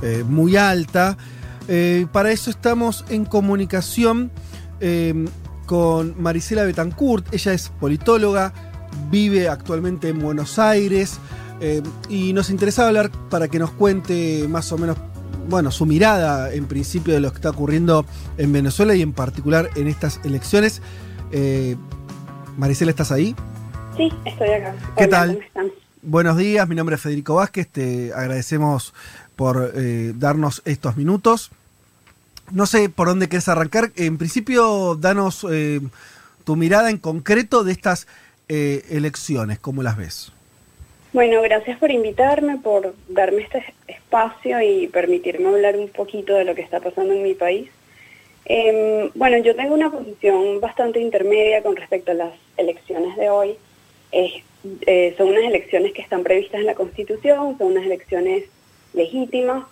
eh, muy alta. Eh, para eso estamos en comunicación eh, con Marisela Betancourt. Ella es politóloga, vive actualmente en Buenos Aires, Eh, y nos interesaba hablar para que nos cuente más o menos, bueno, su mirada en principio de lo que está ocurriendo en Venezuela y en particular en estas elecciones. Eh, Maricela, ¿estás ahí? Sí, estoy acá. ¿Qué Hola, tal? ¿cómo están? Buenos días, mi nombre es Federico Vázquez, te agradecemos por eh, darnos estos minutos. No sé por dónde querés arrancar. En principio, danos eh, tu mirada en concreto de estas eh, elecciones, ¿cómo las ves? Bueno, gracias por invitarme, por darme este espacio y permitirme hablar un poquito de lo que está pasando en mi país. Em, bueno, yo tengo una posición bastante intermedia con respecto a las elecciones de hoy. Eh, son unas elecciones que están previstas en la Constitución, son unas elecciones legítimas,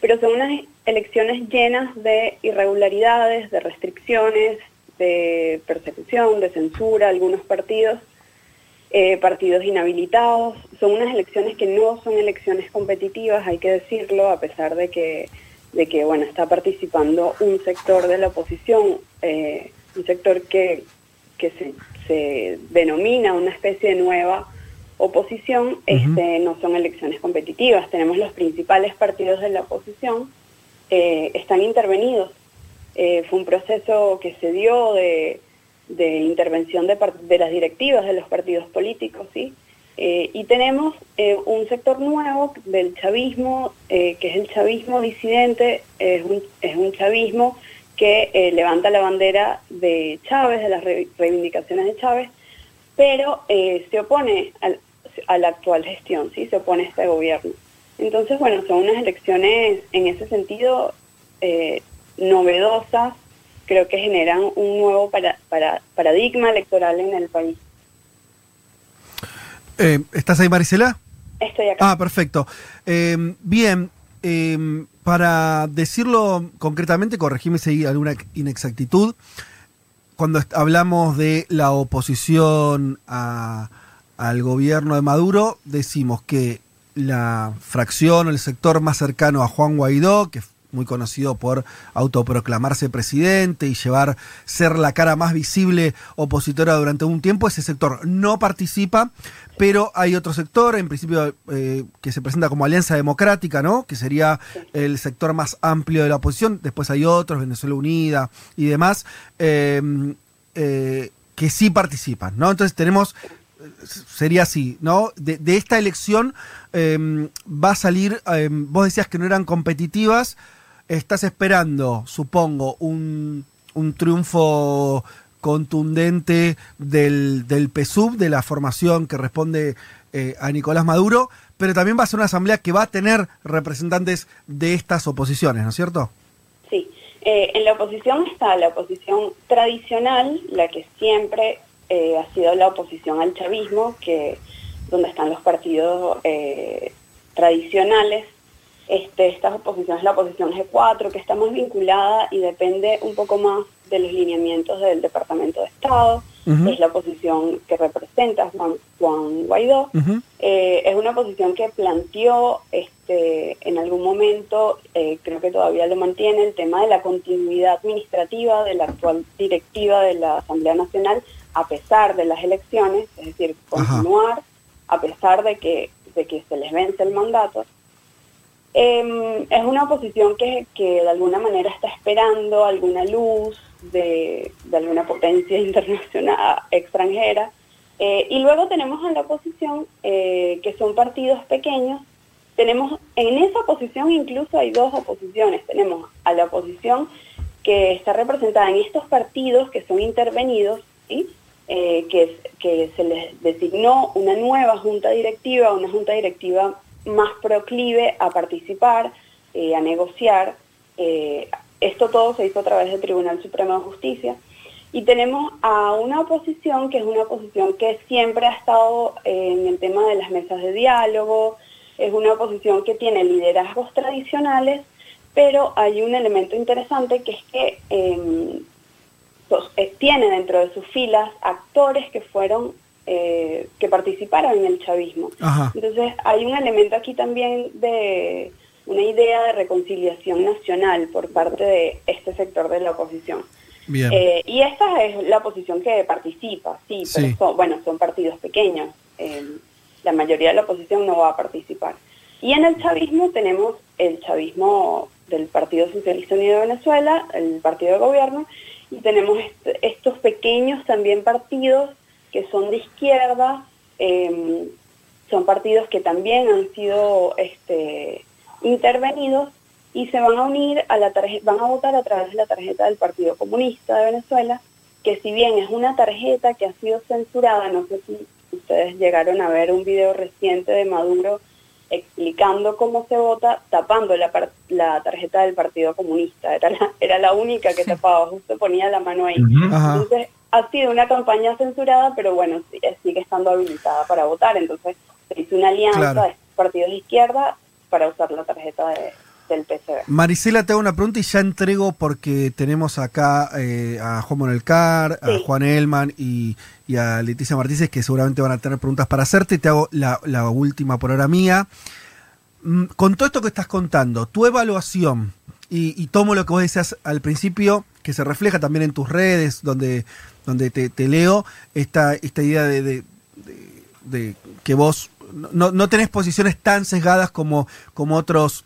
pero son unas elecciones llenas de irregularidades, de restricciones, de persecución, de censura algunos partidos, eh, partidos inhabilitados. Son unas elecciones que no son elecciones competitivas, hay que decirlo, a pesar de que, de que bueno, está participando un sector de la oposición, eh, un sector que, que se, se denomina una especie de nueva oposición, este, no son elecciones competitivas. Tenemos los principales partidos de la oposición, eh, están intervenidos. Eh, fue un proceso que se dio de, de intervención de, las directivas de los partidos políticos, ¿sí? Eh, y tenemos un sector nuevo del chavismo, que es el chavismo disidente, es un, es un chavismo que eh, levanta la bandera de Chávez, de las re- reivindicaciones de Chávez, pero eh, se opone al- a la actual gestión, ¿sí? se opone a este gobierno. Entonces, bueno, son unas elecciones en ese sentido eh, novedosas, creo que generan un nuevo para- para- paradigma electoral en el país. Eh, ¿Estás ahí, Maricela? Estoy acá. Ah, perfecto. Eh, bien, eh, para decirlo concretamente, corregime si hay alguna inexactitud. Cuando hablamos de la oposición al gobierno de Maduro, decimos que la fracción o el sector más cercano a Juan Guaidó, que es muy conocido por autoproclamarse presidente y llevar ser la cara más visible opositora durante un tiempo, ese sector no participa, pero hay otro sector, en principio, eh, que se presenta como Alianza Democrática, ¿no? Que sería el sector más amplio de la oposición. Después hay otros, Venezuela Unida y demás, eh, eh, que sí participan, ¿no? Entonces tenemos sería así, ¿no? De, de esta elección va a salir, vos decías que no eran competitivas, estás esperando, supongo, un, un triunfo contundente del, del de la formación que responde eh, a Nicolás Maduro, pero también va a ser una asamblea que va a tener representantes de estas oposiciones, ¿no es cierto? Sí, Eh, en la oposición está la oposición tradicional, la que siempre eh, ha sido la oposición al chavismo, que donde están los partidos eh, tradicionales. Este, estas oposiciones, la oposición G4, que está más vinculada y depende un poco más de los lineamientos del Departamento de Estado, Ujú. es la oposición que representa Juan, Juan Guaidó. Eh, es una posición que planteó este, en algún momento, eh, creo que todavía lo mantiene, el tema de la continuidad administrativa de la actual directiva de la Asamblea Nacional a pesar de las elecciones, es decir, continuar a pesar de que, de que se les vence el mandato. Eh, es una oposición que, que de alguna manera está esperando alguna luz de, de alguna potencia internacional extranjera. Eh, y luego tenemos a la oposición, eh, que son partidos pequeños. Tenemos, en esa oposición incluso hay dos oposiciones. Tenemos a la oposición que está representada en estos partidos que son intervenidos, ¿sí? Eh, que, que se les designó una nueva junta directiva, una junta directiva más proclive a participar, a negociar. Esto todo se hizo a través del Tribunal Supremo de Justicia. Y tenemos a una oposición que es una oposición que siempre ha estado eh, en el tema de las mesas de diálogo, es una oposición que tiene liderazgos tradicionales, pero hay un elemento interesante que es que eh, sos- eh, tiene dentro de sus filas actores que fueron, eh, que participaron en el chavismo. Ajá. Entonces hay un elemento aquí también de una idea de reconciliación nacional por parte de este sector de la oposición. Bien. Eh, y esta es la oposición que participa, sí, pero son, bueno, son partidos pequeños. Eh, la mayoría de la oposición no va a participar. Y en el chavismo tenemos el chavismo del Partido Socialista Unido de Venezuela, el partido de gobierno, y tenemos est- estos pequeños también partidos que son de izquierda, eh, son partidos que también han sido este, intervenidos y se van a unir a la tarjeta, van a votar a través de la tarjeta del Partido Comunista de Venezuela, que si bien es una tarjeta que ha sido censurada, no sé si ustedes llegaron a ver un video reciente de Maduro explicando cómo se vota, tapando la, tarjeta del Partido Comunista. Era la, era la única que tapaba, justo ponía la mano ahí. Ajá. Entonces, ha sido una campaña censurada, pero bueno, sigue estando habilitada para votar. Entonces, se hizo una alianza Claro. de partidos de izquierda para usar la tarjeta de- del PCB. Marisela, te hago una pregunta y ya entrego porque tenemos acá eh, a Juan Manuel Carr, a. Juan Elman y, y a Leticia Martínez que seguramente van a tener preguntas para hacerte. Te hago la, la última por ahora mía. Mm, Con todo esto que estás contando, tu evaluación, y, y tomo lo que vos decías al principio, que se refleja también en tus redes, donde, donde te, te leo, esta, esta idea de, de- de- de que vos no, no tenés posiciones tan sesgadas como, como otros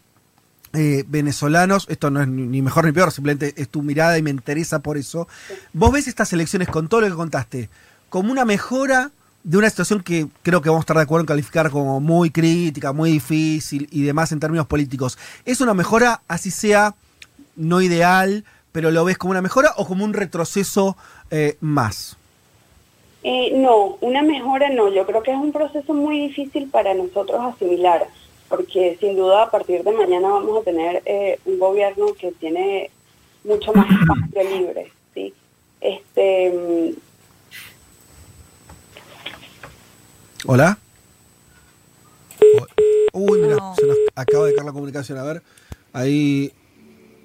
eh, venezolanos, esto no es ni mejor ni peor, simplemente es tu mirada y me interesa por eso. ¿Vos ves estas elecciones con todo lo que contaste como una mejora de una situación que creo que vamos a estar de acuerdo en calificar como muy crítica, muy difícil y demás en términos políticos? ¿Es una mejora, así sea, no ideal, pero lo ves como una mejora o como un retroceso eh, más? Eh, no, una mejora no. Yo creo que es un proceso muy difícil para nosotros asimilar, porque sin duda a partir de mañana vamos a tener eh, un gobierno que tiene mucho más espacio libre, ¿sí? Este, mm, ¿Hola? Uy, mira, se nos acaba de caer la comunicación. A ver, ahí,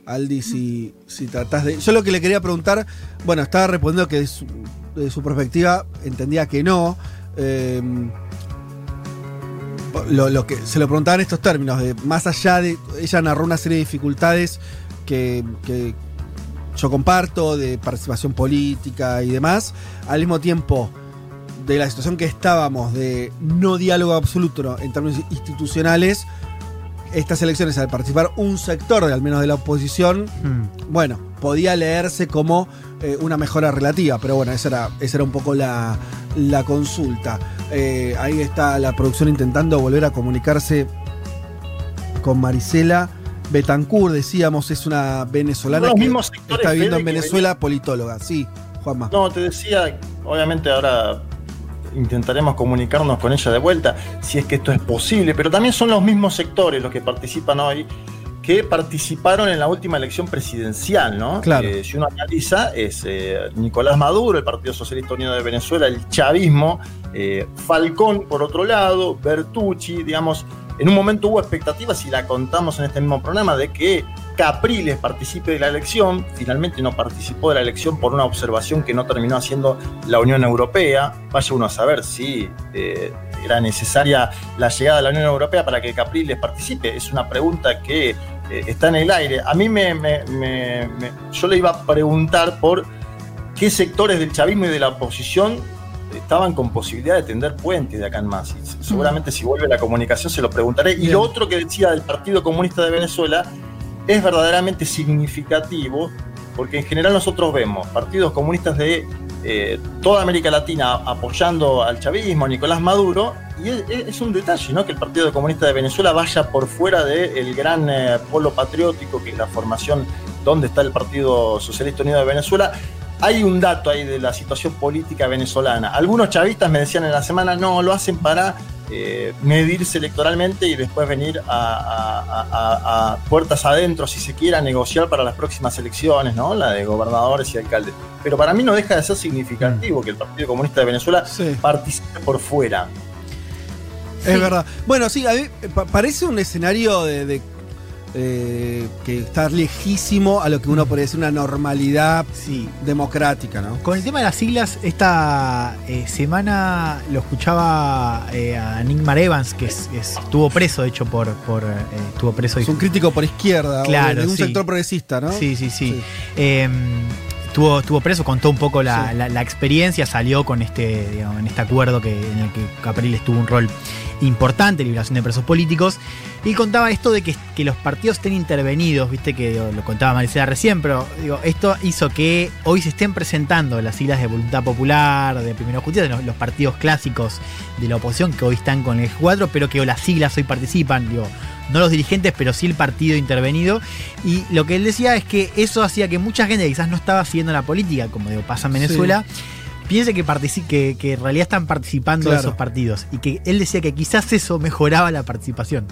Aldi, si, si tratás de... Yo lo que le quería preguntar, bueno, estaba respondiendo que de su, de su perspectiva entendía que no. eh, lo, lo que se lo preguntaba en estos términos, de más allá de... Ella narró una serie de dificultades que, que yo comparto, de participación política y demás. Al mismo tiempo, de la situación que estábamos de no diálogo absoluto ¿no? en términos institucionales, estas elecciones, al participar un sector, al menos de la oposición, bueno, podía leerse como eh, una mejora relativa, pero bueno, esa era, esa era un poco la, la consulta. Eh, ahí está la producción intentando volver a comunicarse con Marisela. Betancourt, decíamos, es una venezolana que está viviendo en Venezuela, politóloga. Sí, Juanma. No, te decía, obviamente ahora intentaremos comunicarnos con ella de vuelta, si es que esto es posible, pero también son los mismos sectores los que participan hoy que participaron en la última elección presidencial, ¿no? Claro. Eh, si uno analiza, es eh, Nicolás Maduro, el Partido Socialista Unido de Venezuela, el chavismo, eh, Falcón por otro lado, Bertucci, digamos, en un momento hubo expectativas, y la contamos en este mismo programa, de que Capriles participe de la elección, finalmente no participó de la elección por una observación que no terminó haciendo la Unión Europea, vaya uno a saber si eh, era necesaria la llegada de la Unión Europea para que Capriles participe, es una pregunta que eh, está en el aire. A mí me, me- me- me- yo le iba a preguntar por qué sectores del chavismo y de la oposición estaban con posibilidad de tender puentes de acá en más. Seguramente si vuelve la comunicación se lo preguntaré. Y lo otro que decía del Partido Comunista de Venezuela es verdaderamente significativo, porque en general nosotros vemos partidos comunistas de eh, toda América Latina apoyando al chavismo, a Nicolás Maduro, y es, un detalle, ¿no? Que el Partido Comunista de Venezuela vaya por fuera del gran eh, polo patriótico, que es la formación donde está el Partido Socialista Unido de Venezuela. Hay un dato ahí de la situación política venezolana. Algunos chavistas me decían en la semana, no, lo hacen para eh, medirse electoralmente y después venir a, a- a- a- a puertas adentro, si se quiera, negociar para las próximas elecciones, ¿no? La de gobernadores y alcaldes. Pero para mí no deja de ser significativo que el Partido Comunista de Venezuela participe por fuera. Es verdad. Bueno, sí, a mí, eh, pa- parece un escenario de, de, eh, que está lejísimo a lo que uno podría decir una normalidad democrática, ¿no? Con el tema de las siglas, esta eh, semana lo escuchaba eh, a Nick Evans, que es, es- estuvo preso, de hecho, por. por eh, estuvo preso. Es un crítico por izquierda, o Claro, de un sí. sector progresista, ¿no? Sí, sí, sí. Eh, estuvo, estuvo preso, contó un poco la, la- la experiencia, salió con este, digamos, en este acuerdo que, en el que Capriles tuvo un rol importante, liberación de presos políticos. Y contaba esto de que, que los partidos estén intervenidos, viste que digo, lo contaba Maricela recién, pero digo, esto hizo que hoy se estén presentando las siglas de voluntad popular, de Primero Justicia, los, los partidos clásicos de la oposición que hoy están con el G4, pero que las siglas hoy participan, digo, no los dirigentes, pero sí el partido intervenido. Y lo que él decía es que eso hacía que mucha gente que quizás no estaba siguiendo la política, como digo, pasa en Venezuela, piense que, que, que en realidad están participando de Claro. esos partidos. Y que él decía que quizás eso mejoraba la participación.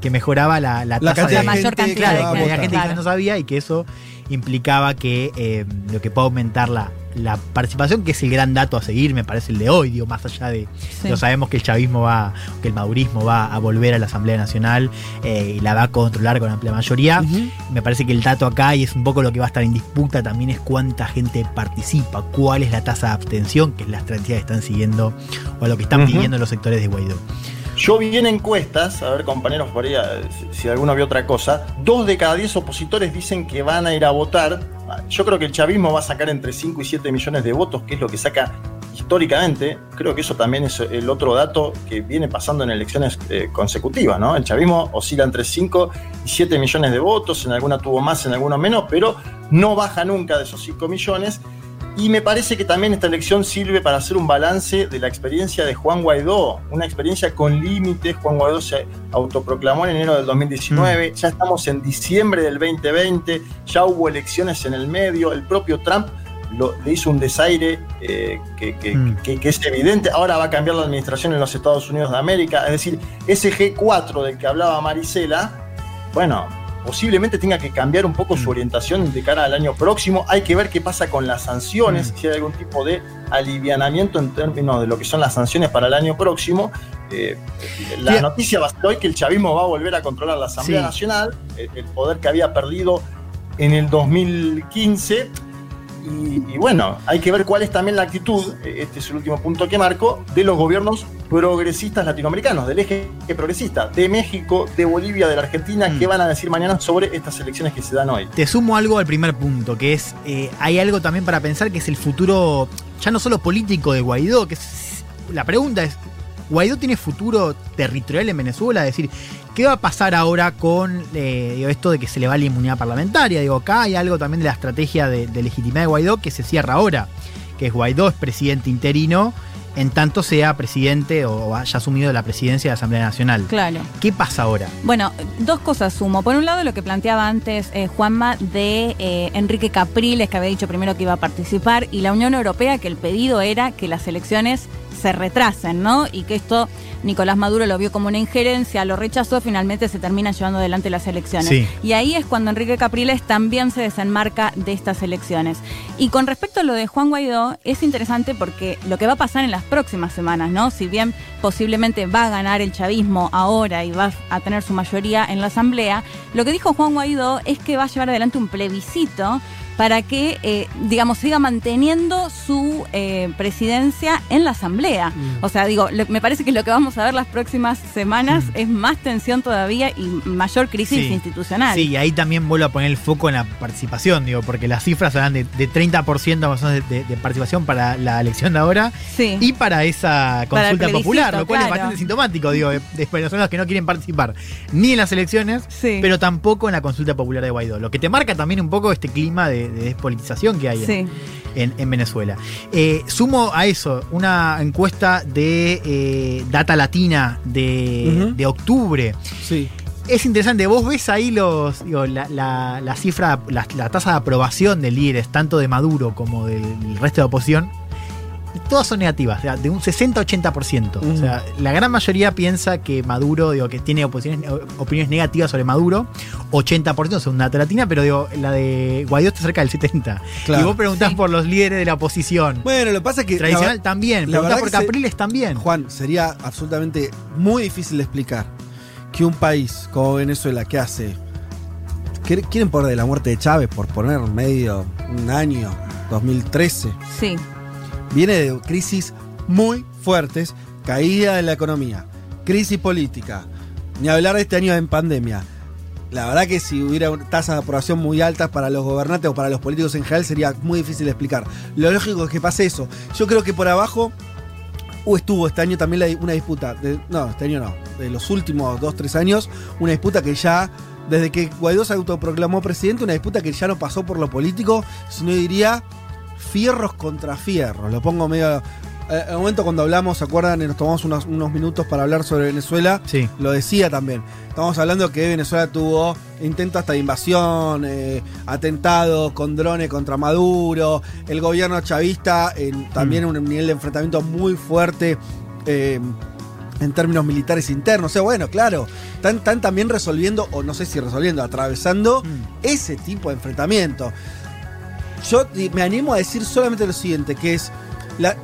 Que mejoraba la, la La tasa cantidad de de mayor gente Claro, a que había votar. gente que no sabía y que eso implicaba que eh, lo que puede aumentar la, la participación, que es el gran dato a seguir, me parece el de hoy, digo, más allá de. Sí. No sabemos que el chavismo va, que el madurismo va a volver a la Asamblea Nacional eh, y la va a controlar con amplia mayoría. Me parece que el dato acá, y es un poco lo que va a estar en disputa también, es cuánta gente participa, cuál es la tasa de abstención, que es la estrategia que están siguiendo o lo que están pidiendo los sectores de Guaidó. Yo vi en encuestas, a ver compañeros por ahí, si alguno vio otra cosa, dos de cada diez opositores dicen que van a ir a votar. Yo creo que el chavismo va a sacar entre 5 y 7 millones de votos, que es lo que saca históricamente. Creo que eso también es el otro dato que viene pasando en elecciones eh, consecutivas, ¿no? El chavismo oscila entre 5 y 7 millones de votos, en alguna tuvo más, en alguna menos, pero no baja nunca de esos 5 millones. Y me parece que también esta elección sirve para hacer un balance de la experiencia de Juan Guaidó, una experiencia con límites. Juan Guaidó se autoproclamó en enero del 2019, ya estamos en diciembre del 2020, ya hubo elecciones en el medio, el propio Trump lo- le hizo un desaire eh, que, que- Mm. que- que es evidente, ahora va a cambiar la administración en los Estados Unidos de América, es decir, ese G4 del que hablaba Marisela, bueno, posiblemente tenga que cambiar un poco su orientación de cara al año próximo. Hay que ver qué pasa con las sanciones, si hay algún tipo de alivianamiento en términos de lo que son las sanciones para el año próximo. Eh, la noticia va a ser hoy que el chavismo va a volver a controlar la Asamblea Sí. Nacional, el, el poder que había perdido en el 2015. Y, y bueno, hay que ver cuál es también la actitud, eh, este es el último punto que marco, de los gobiernos progresistas latinoamericanos, del eje progresista, de México, de Bolivia, de la Argentina, Mm. qué van a decir mañana sobre estas elecciones que se dan hoy. Te sumo algo al primer punto, que es, eh, hay algo también para pensar que es el futuro, ya no solo político de Guaidó, que es, la pregunta es, ¿Guaidó tiene futuro territorial en Venezuela? Es decir, ¿qué va a pasar ahora con eh, digo, esto de que se le va la inmunidad parlamentaria? Digo, acá hay algo también de la estrategia de, de legitimidad de Guaidó que se cierra ahora, que es Guaidó es presidente interino, en tanto sea presidente o haya asumido la presidencia de la Asamblea Nacional. Claro. ¿Qué pasa ahora? Bueno, dos cosas sumo. Por un lado, lo que planteaba antes eh, Juanma de eh, Enrique Capriles, que había dicho primero que iba a participar, y la Unión Europea, que el pedido era que las elecciones se retrasen, ¿no? Y que esto Nicolás Maduro lo vio como una injerencia, lo rechazó, finalmente se termina llevando adelante las elecciones. Sí. Y ahí es cuando Enrique Capriles también se desenmarca de estas elecciones. Y con respecto a lo de Juan Guaidó, es interesante porque lo que va a pasar en las próximas semanas, ¿no? Si bien posiblemente va a ganar el chavismo ahora y va a tener su mayoría en la Asamblea, lo que dijo Juan Guaidó es que va a llevar adelante un plebiscito para que, eh, digamos, siga manteniendo su eh, presidencia en la Asamblea. O sea, digo, lo- me parece que lo que vamos a ver las próximas semanas es más tensión todavía y mayor crisis Sí. institucional. Sí, y ahí también vuelvo a poner el foco en la participación, digo, porque las cifras hablan de, de 30% más o menos de, participación para la elección de ahora Sí. y para esa consulta popular, lo cual es bastante sintomático, digo, de, de venezolanos que no quieren participar ni en las elecciones, pero tampoco en la consulta popular de Guaidó. Lo que te marca también un poco este clima de, de despolitización que hay en- Sí. en, en Venezuela. Eh, sumo a eso una encuesta de eh, Data Latina de, octubre. Sí. Es interesante, vos ves ahí los, digo, la, la- la cifra, la, la tasa de aprobación de líderes, tanto de Maduro como del, del resto de oposición, y todas son negativas, o sea, de un 60-80%. O sea, la gran mayoría piensa que Maduro, digo, que tiene oposiciones- opiniones negativas sobre Maduro, 80% según Data Latina, pero digo, la de Guaidó está cerca del 70%. Claro. Y vos preguntás por los líderes de la oposición. Bueno, lo que pasa es que. Tradicional la- también, la preguntás verdad por se- Capriles también. Juan, sería absolutamente muy difícil de explicar que un país como Venezuela, que hace. Quieren poner de la muerte de Chávez por poner medio un año, 2013. Sí. Viene de crisis muy fuertes, caída de la economía, crisis política, ni hablar de este año en pandemia. La verdad que si hubiera tasas de aprobación muy altas para los gobernantes o para los políticos en general sería muy difícil explicar. Lo lógico es que pase eso. Yo creo que por abajo o estuvo este año también una disputa, no, este año no, de los últimos dos, tres años, una disputa que ya, desde que Guaidó se autoproclamó presidente, una disputa que ya no pasó por lo político, sino diría fierros contra fierros. Lo pongo medio... eh, En el momento cuando hablamos, ¿se acuerdan? Nos tomamos unos, unos minutos para hablar sobre Venezuela. Sí. Lo decía también. Estamos hablando que Venezuela tuvo intentos hasta de invasión, eh, atentados con drones contra Maduro, el gobierno chavista en también un nivel de enfrentamiento muy fuerte. eh, en términos militares internos. O sea, bueno, claro, están, están también resolviendo, o no sé si resolviendo, atravesando ese tipo de enfrentamiento. Yo me animo a decir solamente lo siguiente, que es la,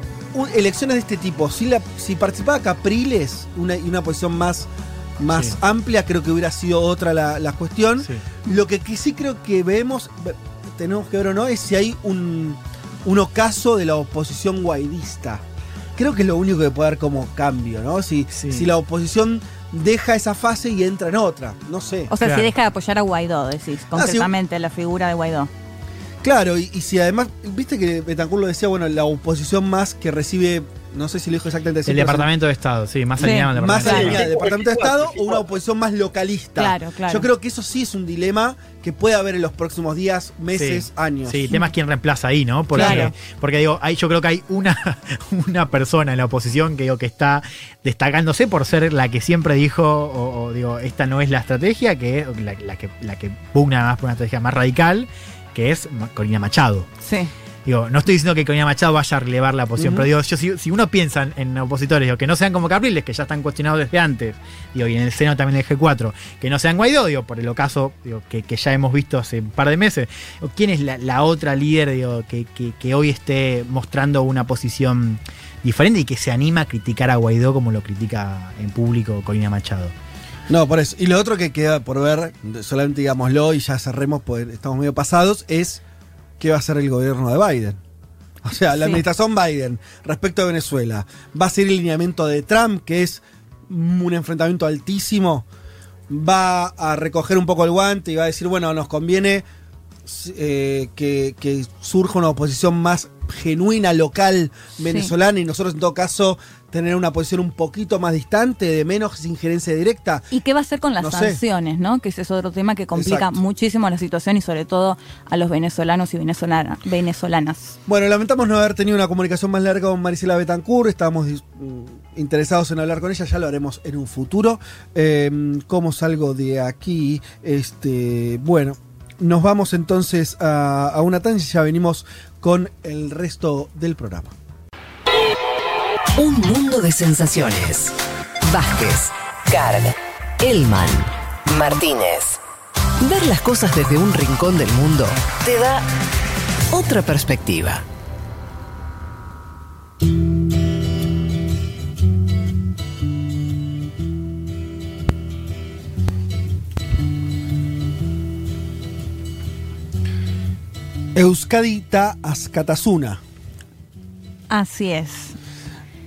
elecciones de este tipo, si, la, si participaba Capriles una, y una posición más, más Sí. amplia, creo que hubiera sido otra la, la cuestión. Lo que, que sí creo que vemos, ve- tenemos que ver o no, es si hay un, un ocaso de la oposición guaidista. Creo que es lo único que puede dar como cambio, ¿no? Si, si la oposición deja esa fase y entra en otra, no sé. O sea, si deja de apoyar a Guaidó, decís, Ah, concretamente la figura de Guaidó. Claro, y, y si además, viste que Betancourt lo decía, bueno, la oposición más que recibe, no sé si lo dijo exactamente así, El Departamento de Estado, sí, más Sí. alineado al más Departamento de alineada al Estado. Departamento de Estado o una oposición más localista. Claro, claro. Yo creo que eso sí es un dilema que puede haber en los próximos días, meses, Sí. años. Sí, el tema es quién reemplaza ahí, ¿no? Porque, Claro. porque digo, ahí yo creo que hay una, una persona en la oposición que digo que está destacándose por ser la que siempre dijo, o, o, digo, esta no es la estrategia, que es la, la que la que pugna más por una estrategia más radical, que es Corina Machado. Sí. Digo, no estoy diciendo que Corina Machado vaya a relevar la posición, pero digo, yo, si, si uno piensa en, en opositores, digo, que no sean como Capriles, que ya están cuestionados desde antes, digo, y en el seno también del G4, que no sean Guaidó, digo, por el ocaso digo, que, que ya hemos visto hace un par de meses, digo, ¿quién es la, la otra líder digo, que, que- que hoy esté mostrando una posición diferente y que se anima a criticar a Guaidó como lo critica en público Corina Machado? No, por eso. Y lo otro que queda por ver, solamente digámoslo y ya cerremos, pues estamos medio pasados, es qué va a hacer el gobierno de Biden. O sea, la Sí. administración Biden respecto a Venezuela, ¿va a ser el lineamiento de Trump, que es un enfrentamiento altísimo? ¿Va a recoger un poco el guante y va a decir, bueno, nos conviene eh, que, que surja una oposición más genuina, local, venezolana, y nosotros en todo caso tener una posición un poquito más distante, de menos injerencia directa? ¿Y qué va a hacer con las No sé. sanciones, no? Que ese es otro tema que complica Exacto. muchísimo la situación y sobre todo a los venezolanos y venezolana- venezolanas. Bueno, lamentamos no haber tenido una comunicación más larga con Marisela Betancourt. Estábamos mm, interesados en hablar con ella, ya lo haremos en un futuro. Eh, ¿Cómo salgo de aquí? Este, bueno, nos vamos entonces a, una tanda y ya venimos con el resto del programa. Un mundo de sensaciones. Vázquez, Carg, Elman, Martínez. Ver las cosas desde un rincón del mundo te da otra perspectiva. Euskadi ta Askatasuna. Así es.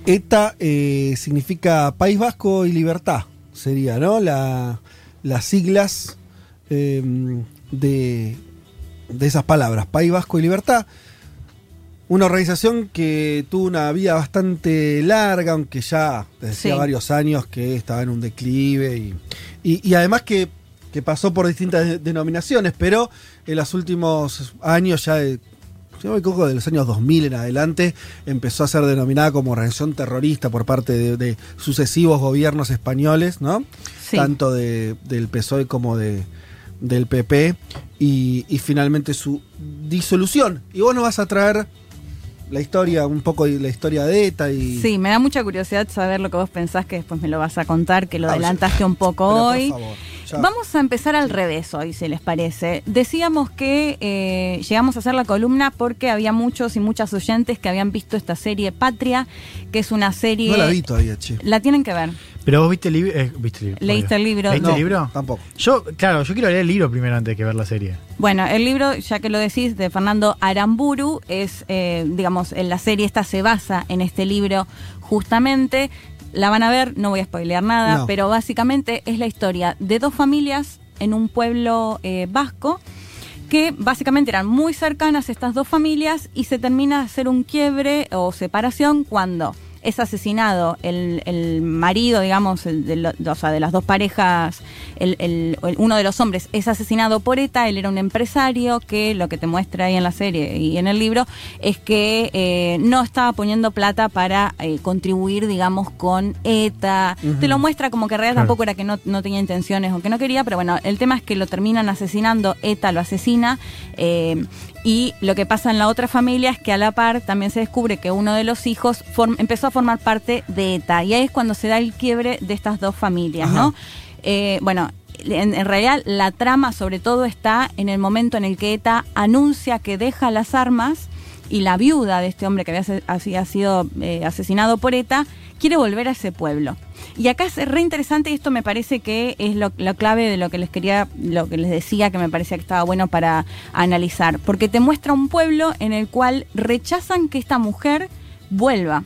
ETA eh, significa País Vasco y Libertad, sería, ¿no? La- las siglas eh, de, de esas palabras, País Vasco y Libertad. Una organización que tuvo una vida bastante larga, aunque ya desde hacía varios años que estaba en un declive y, y- y además que, que pasó por distintas de- denominaciones, pero en los últimos años ya de, si no me equivoco, de los años 2000 en adelante, empezó a ser denominada como organización terrorista por parte de, de sucesivos gobiernos españoles, ¿no? Sí. Tanto de- del PSOE como de, del PP, y, y finalmente su disolución. Y vos nos vas a traer la historia, un poco de la historia de ETA y... Sí, me da mucha curiosidad saber lo que vos pensás, que después me lo vas a contar, que lo Ah, adelantaste un poco Pero, por hoy. favor, ya. Vamos a empezar al revés hoy, si les parece. Decíamos que eh, llegamos a hacer la columna porque había muchos y muchas oyentes que habían visto esta serie Patria, que es una serie... No la vi todavía, che. La tienen que ver. Pero vos viste el libro. eh, ¿viste el libro? ¿Leíste el libro? ¿Leíste No, el libro? Tampoco. Yo, claro, yo quiero leer el libro primero antes que ver la serie. Bueno, el libro, ya que lo decís, de Fernando Aramburu, es, eh, digamos, en la serie esta se basa en este libro justamente. La van a ver, no voy a spoilear nada, No. pero básicamente es la historia de dos familias en un pueblo eh, vasco que básicamente eran muy cercanas estas dos familias y se termina de hacer un quiebre o separación cuando es asesinado el, el marido, digamos, el de, lo- o sea, de las dos parejas, el, el- uno de los hombres es asesinado por ETA, él era un empresario que lo que te muestra ahí en la serie y en el libro es que eh, no estaba poniendo plata para eh, contribuir, digamos, con ETA. Te lo muestra como que en realidad Claro. tampoco era que no, no tenía intenciones o que no quería, pero bueno, el tema es que lo terminan asesinando, ETA lo asesina. eh, y lo que pasa en la otra familia es que a la par también se descubre que uno de los hijos empezó a formar parte de ETA. Y ahí es cuando se da el quiebre de estas dos familias, ¿no? Eh, bueno, en, en realidad la trama sobre todo está en el momento en el que ETA anuncia que deja las armas y la viuda de este hombre que había sido eh, asesinado por ETA quiere volver a ese pueblo. Y acá es re interesante y esto me parece que es lo, lo clave de lo que les quería, lo que les decía que me parecía que estaba bueno para analizar, porque te muestra un pueblo en el cual rechazan que esta mujer vuelva.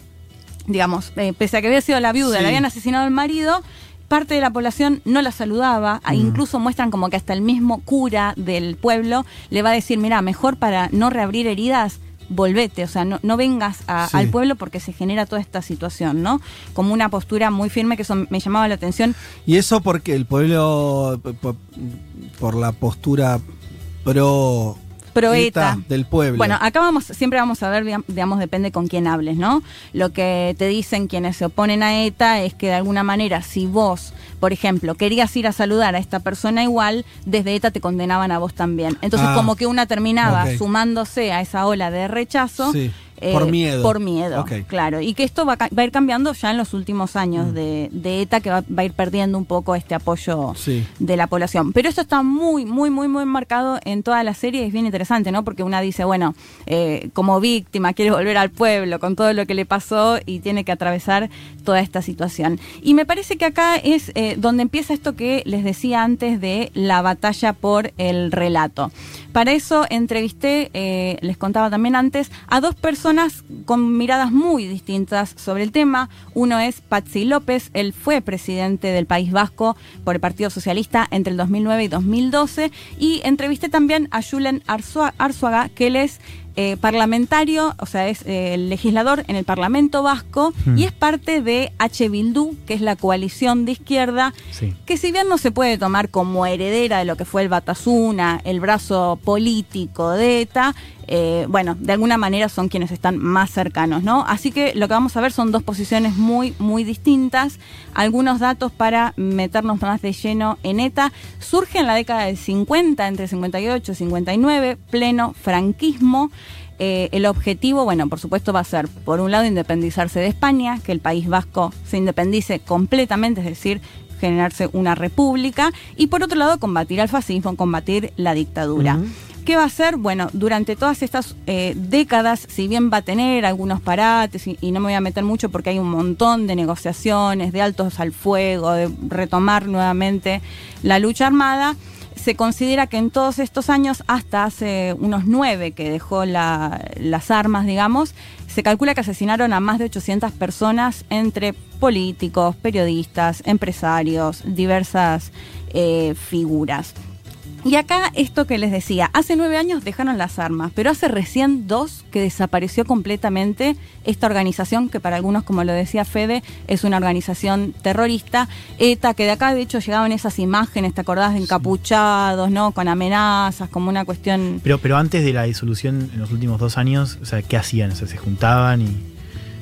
Digamos, eh, pese a que había sido la viuda, Sí. le habían asesinado al marido, parte de la población no la saludaba, a- incluso muestran como que hasta el mismo cura del pueblo le va a decir, mira, mejor para no reabrir heridas, volvete, o sea, no, no vengas a- Sí. al pueblo porque se genera toda esta situación, ¿no? Como una postura muy firme que eso me llamaba la atención. Y eso porque el pueblo, p- p- por la postura pro, Pro ETA. del pueblo. Bueno, acá vamos, siempre vamos a ver, digam- digamos, depende con quién hables, ¿no? Lo que te dicen quienes se oponen a ETA es que de alguna manera, si vos, por ejemplo, querías ir a saludar a esta persona igual, desde ETA te condenaban a vos también. Entonces, Ah, como que una terminaba sumándose a esa ola de rechazo. Sí, eh, por miedo. Por miedo, claro. Y que esto va, a ca- va a ir cambiando ya en los últimos años de, de ETA, que va, va a ir perdiendo un poco este apoyo Sí. de la población. Pero esto está muy, muy, muy, muy marcado en toda la serie y es bien interesante, ¿no? Porque una dice, bueno, eh, como víctima quiere volver al pueblo con todo lo que le pasó y tiene que atravesar toda esta situación. Y me parece que acá es eh, donde empieza esto que les decía antes de la batalla por el relato. Para eso entrevisté, les contaba también antes, a dos personas con miradas muy distintas sobre el tema. Uno es Patsy López, él fue presidente del País Vasco por el Partido Socialista entre el 2009 y 2012. Y entrevisté también a Julen Arzua- Arzuaga, que él es eh, parlamentario, o sea, es eh, legislador en el Parlamento Vasco Hmm. y es parte de H. Bildu, que es la coalición de izquierda Sí. que si bien no se puede tomar como heredera de lo que fue el Batasuna, el brazo político de ETA, eh, bueno, de alguna manera son quienes están más cercanos, ¿no? Así que lo que vamos a ver son dos posiciones muy, muy distintas. Algunos datos para meternos más de lleno en ETA. Surge en la década del 50, entre 58 y 59, pleno franquismo. Eh, el objetivo, bueno, por supuesto va a ser, por un lado, independizarse de España, que el País Vasco se independice completamente, es decir, generarse una república, y por otro lado, combatir al fascismo, combatir la dictadura. ¿Qué va a hacer? Bueno, durante todas estas eh, décadas, si bien va a tener algunos parates, y, no me voy a meter mucho porque hay un montón de negociaciones, de altos al fuego, de retomar nuevamente la lucha armada, se considera que en todos estos años, hasta hace unos nueve que dejó la- las armas, digamos, se calcula que asesinaron a más de 800 personas entre políticos, periodistas, empresarios, diversas eh, figuras. Y acá esto que les decía, hace nueve años dejaron las armas, pero hace recién dos que desapareció completamente esta organización que para algunos, como lo decía Fede, es una organización terrorista. ETA, que de acá de hecho llegaban esas imágenes, ¿te acordás? De encapuchados, ¿no? Con amenazas, como una cuestión... Pero, pero antes de la disolución, en los últimos dos años, o sea, ¿qué hacían? O sea, se juntaban y.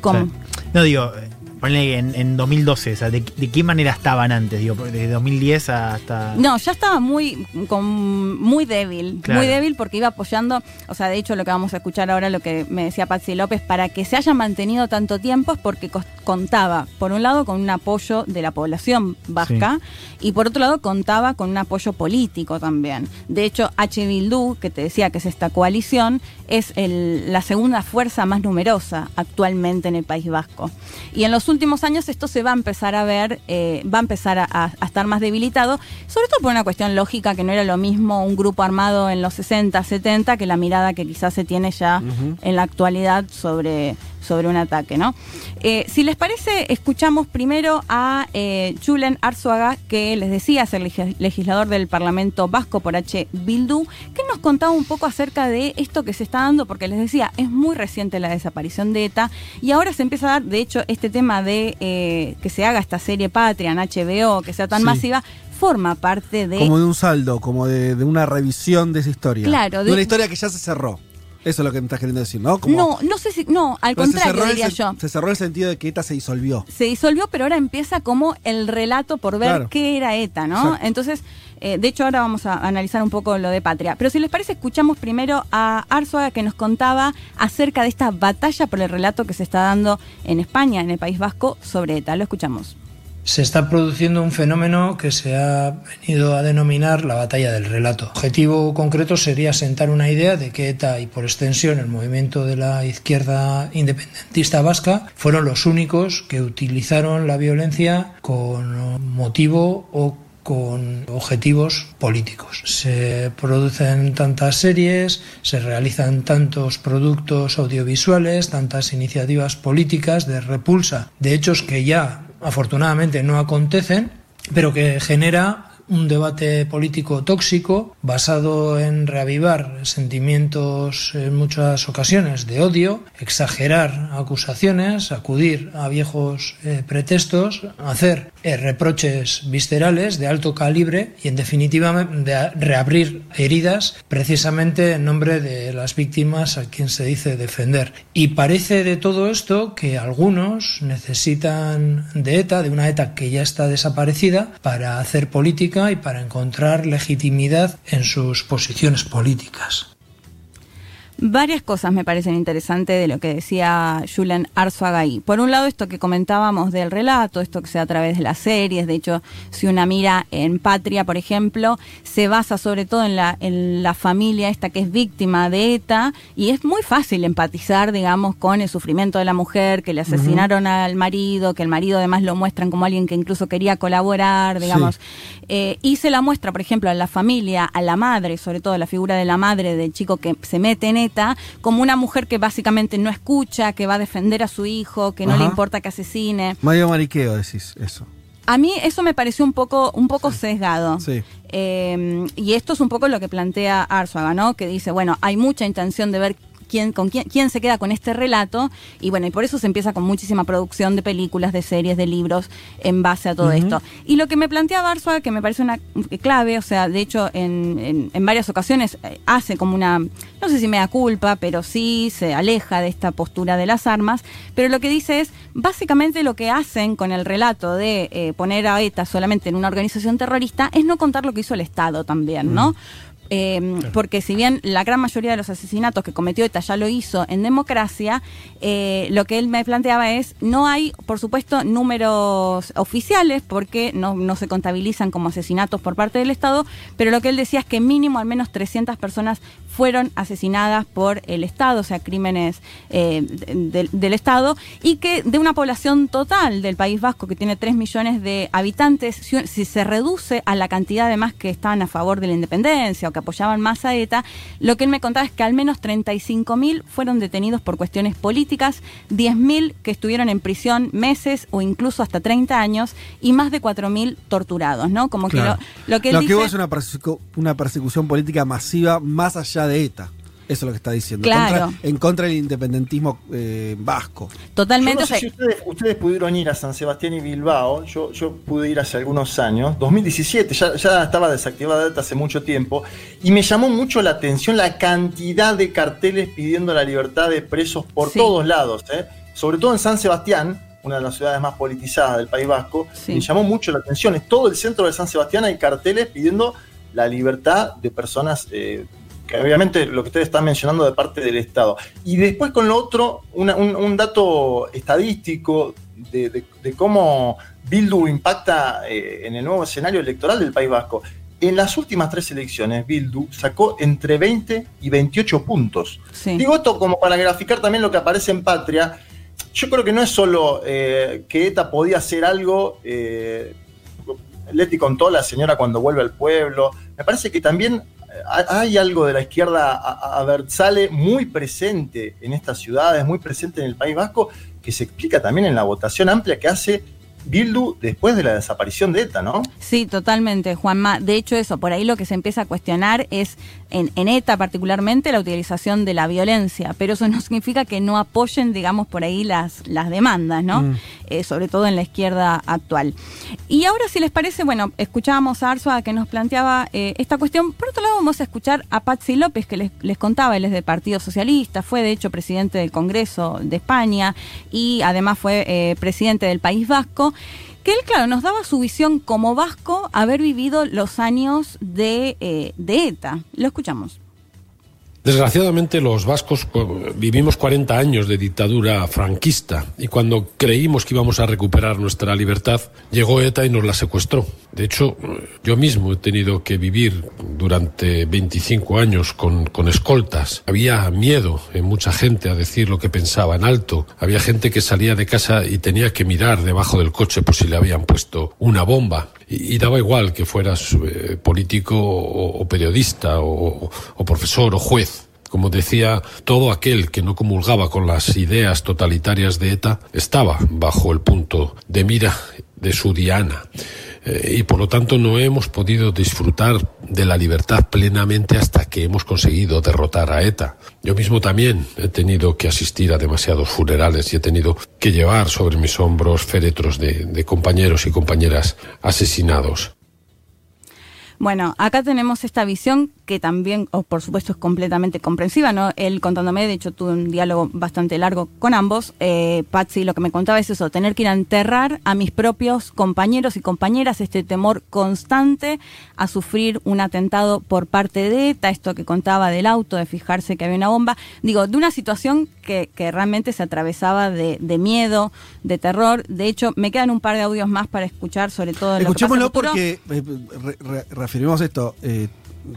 ¿Cómo? o sea, no digo, ponle en, en 2012, o sea, ¿de, de qué manera estaban antes? Digo, de 2010 hasta. No, ya estaba muy, con- muy débil, Claro. muy débil porque iba apoyando, o sea, de hecho lo que vamos a escuchar ahora, lo que me decía Patsy López, para que se haya mantenido tanto tiempo es porque contaba, por un lado, con un apoyo de la población vasca y por otro lado contaba con un apoyo político también. De hecho, H. Bildu, que te decía que es esta coalición, es el- la segunda fuerza más numerosa actualmente en el País Vasco. Y en los últimos años esto se va a empezar a ver, eh, va a empezar a, estar más debilitado, sobre todo por una cuestión lógica que no era lo mismo un grupo armado en los 60, 70 que la mirada que quizás se tiene ya en la actualidad sobre sobre un ataque, ¿no? Eh, si les parece, escuchamos primero a eh, Julen Arzuaga, que les decía ser leg- legislador del Parlamento Vasco por H. Bildu, que nos contaba un poco acerca de esto que se está dando, porque les decía, es muy reciente la desaparición de ETA, y ahora se empieza a dar, de hecho, este tema de eh, que se haga esta serie Patria en HBO, que sea tan Sí. masiva, forma parte de... Como de un saldo, como de, de una revisión de esa historia. Claro, de, de- una historia que ya se cerró. Eso es lo que me estás queriendo decir, ¿no? Como- No, no sé si, no, al contrario el diría yo. Se cerró el sentido de que ETA se disolvió. se disolvió, pero ahora empieza como el relato por ver Claro. qué era ETA, ¿no? Exacto. Entonces, eh, de hecho, ahora vamos a analizar un poco lo de Patria. Pero si les parece, escuchamos primero a Arzuaga que nos contaba acerca de esta batalla por el relato que se está dando en España, en el País Vasco, sobre ETA. Lo escuchamos. Se está produciendo un fenómeno que se ha venido a denominar la batalla del relato. El objetivo concreto sería sentar una idea de que ETA y por extensión el movimiento de la izquierda independentista vasca fueron los únicos que utilizaron la violencia con motivo o con objetivos políticos. Se producen tantas series, se realizan tantos productos audiovisuales, tantas iniciativas políticas de repulsa de hechos que ya afortunadamente no acontecen, pero que genera un debate político tóxico basado en reavivar sentimientos en muchas ocasiones de odio, exagerar acusaciones, acudir a viejos eh, pretextos, hacer eh, reproches viscerales de alto calibre y en definitiva de reabrir heridas precisamente en nombre de las víctimas a quien se dice defender. Y parece de todo esto que algunos necesitan de ETA, de una ETA que ya está desaparecida, para hacer política y para encontrar legitimidad en sus posiciones políticas. Varias cosas me parecen interesantes de lo que decía Julian Arzuaga ahí. Por un lado, esto que comentábamos del relato, esto que se da a través de las series. De hecho, si una mira en Patria, por ejemplo, se basa sobre todo en la, en la familia esta que es víctima de ETA y es muy fácil empatizar, digamos, con el sufrimiento de la mujer, que le asesinaron al marido, que el marido además lo muestran como alguien que incluso quería colaborar, digamos. Eh, y se la muestra, por ejemplo, a la familia, a la madre, sobre todo la figura de la madre del chico que se mete en ETA, como una mujer que básicamente no escucha, que va a defender a su hijo, que no le importa que asesine. Mario Mariqueo decís eso. A mí eso me pareció un poco, un poco sesgado. Sí. Eh, y esto es un poco lo que plantea Arzuaga, ¿no? Que dice, bueno, hay mucha intención de ver quién, con quién, quién se queda con este relato, y bueno, y por eso se empieza con muchísima producción de películas, de series, de libros, en base a todo esto. Y lo que me planteaba Arzuaga, que me parece una clave, o sea, de hecho, en, en- en varias ocasiones eh, hace como una, no sé si me da culpa, pero sí se aleja de esta postura de las armas, pero lo que dice es, básicamente lo que hacen con el relato de eh, poner a ETA solamente en una organización terrorista es no contar lo que hizo el Estado también, ¿no? Eh, Porque si bien la gran mayoría de los asesinatos que cometió ETA ya lo hizo en democracia, eh, lo que él me planteaba es, no hay, por supuesto, números oficiales porque no, no se contabilizan como asesinatos por parte del Estado, pero lo que él decía es que mínimo al menos 300 personas fueron asesinadas por el Estado, o sea, crímenes eh, de- del Estado, y que de una población total del País Vasco que tiene 3 millones de habitantes, si, si se reduce a la cantidad de más que estaban a favor de la independencia o que apoyaban más a ETA, lo que él me contaba es que al menos 35.000 fueron detenidos por cuestiones políticas, 10.000 que estuvieron en prisión meses o incluso hasta 30 años y más de 4.000 torturados, ¿no? Como Claro. que lo, lo que él Lo dice... que hubo es una, persecu- una persecución política masiva más allá de ETA. Eso es lo que está diciendo. Claro. Contra- en contra del independentismo eh, vasco. Totalmente. Yo no sé si ustedes, ustedes pudieron ir a San Sebastián y Bilbao. Yo, yo pude ir hace algunos años, 2017, ya, ya estaba desactivada ETA hace mucho tiempo. Y me llamó mucho la atención la cantidad de carteles pidiendo la libertad de presos por Sí. todos lados. ¿eh? Sobre todo en San Sebastián, una de las ciudades más politizadas del País Vasco. Sí. Me llamó mucho la atención. En todo el centro de San Sebastián hay carteles pidiendo la libertad de personas. eh, obviamente lo que ustedes están mencionando de parte del Estado. Y después con lo otro, una- un, un dato estadístico de, de- de cómo Bildu impacta eh, en el nuevo escenario electoral del País Vasco. En las últimas tres elecciones, Bildu sacó entre 20 y 28 puntos. Sí. Digo esto como para graficar también lo que aparece en Patria. Yo creo que no es solo eh, que ETA podía hacer algo, eh, Leti contó la señora cuando vuelve al pueblo, me parece que también hay algo de la izquierda, a, muy presente en estas ciudades, muy presente en el País Vasco, que se explica también en la votación amplia que hace Bildu después de la desaparición de ETA, ¿no? Sí, totalmente, Juanma. De hecho, eso, por ahí lo que se empieza a cuestionar es, en, en, ETA particularmente, la utilización de la violencia, pero eso no significa que no apoyen, digamos, por ahí las, las demandas, ¿no? Mm. Eh, sobre todo en la izquierda actual. Y ahora, si les parece, bueno, escuchábamos a Arsua que nos planteaba eh, esta cuestión. Por otro lado, vamos a escuchar a Patsy López, que les, les contaba, él es del Partido Socialista, fue de hecho presidente del Congreso de España y además fue eh, presidente del País Vasco que él, claro, nos daba su visión como vasco haber vivido los años de, eh, de ETA. Lo escuchamos. Desgraciadamente los vascos vivimos 40 años de dictadura franquista y cuando creímos que íbamos a recuperar nuestra libertad, llegó ETA y nos la secuestró. De hecho, yo mismo he tenido que vivir durante 25 años con, con escoltas. Había miedo en mucha gente a decir lo que pensaba en alto. Había gente que salía de casa y tenía que mirar debajo del coche por si le habían puesto una bomba. Y, daba igual que fueras eh, político o, o periodista o, o profesor o juez. Como decía, todo aquel que no comulgaba con las ideas totalitarias de ETA estaba bajo el punto de mira de su diana. Eh, y por lo tanto no hemos podido disfrutar de la libertad plenamente hasta que hemos conseguido derrotar a ETA. Yo mismo también he tenido que asistir a demasiados funerales y he tenido que llevar sobre mis hombros féretros de, de compañeros y compañeras asesinados. Bueno, acá tenemos esta visión que también, oh, por supuesto, es completamente comprensiva, ¿no? Él contándome, de hecho, tuve un diálogo bastante largo con ambos. Eh, Patsy lo que me contaba es eso, tener que ir a enterrar a mis propios compañeros y compañeras, este temor constante a sufrir un atentado por parte de ETA, esto que contaba del auto, de fijarse que había una bomba. Digo, de una situación que, que realmente se atravesaba de, de, miedo, de terror. De hecho, me quedan un par de audios más para escuchar, sobre todo... Escuchémoslo lo que pasa porque eh, re, re, reafirmemos esto. Eh,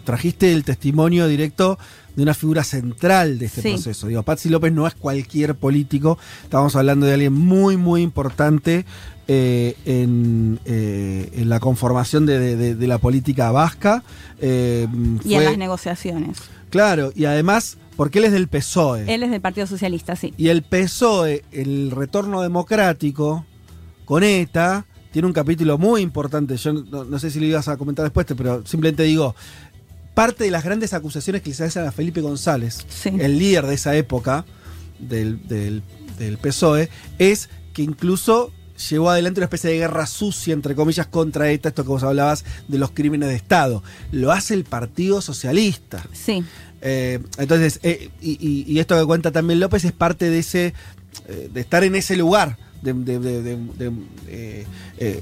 trajiste el testimonio directo de una figura central de este sí. proceso. Digo, Patsy López no es cualquier político, estamos hablando de alguien muy, muy importante eh, en, eh, en, la conformación de, de, de, la política vasca. Eh, y fue, en las negociaciones. Claro, y además, porque él es del PSOE. Él es del Partido Socialista, sí. Y el PSOE, el retorno democrático, con ETA, tiene un capítulo muy importante. Yo no, no, sé si lo ibas a comentar después, pero simplemente digo, parte de las grandes acusaciones que se hacen a Felipe González, sí. el líder de esa época del, del, del, PSOE, es que incluso llevó adelante una especie de guerra sucia, entre comillas, contra ETA, esto que vos hablabas de los crímenes de Estado. Lo hace el Partido Socialista. Sí. Eh, entonces, eh, y, y, esto que cuenta también López es parte de ese, eh, de estar en ese lugar. De, de, de,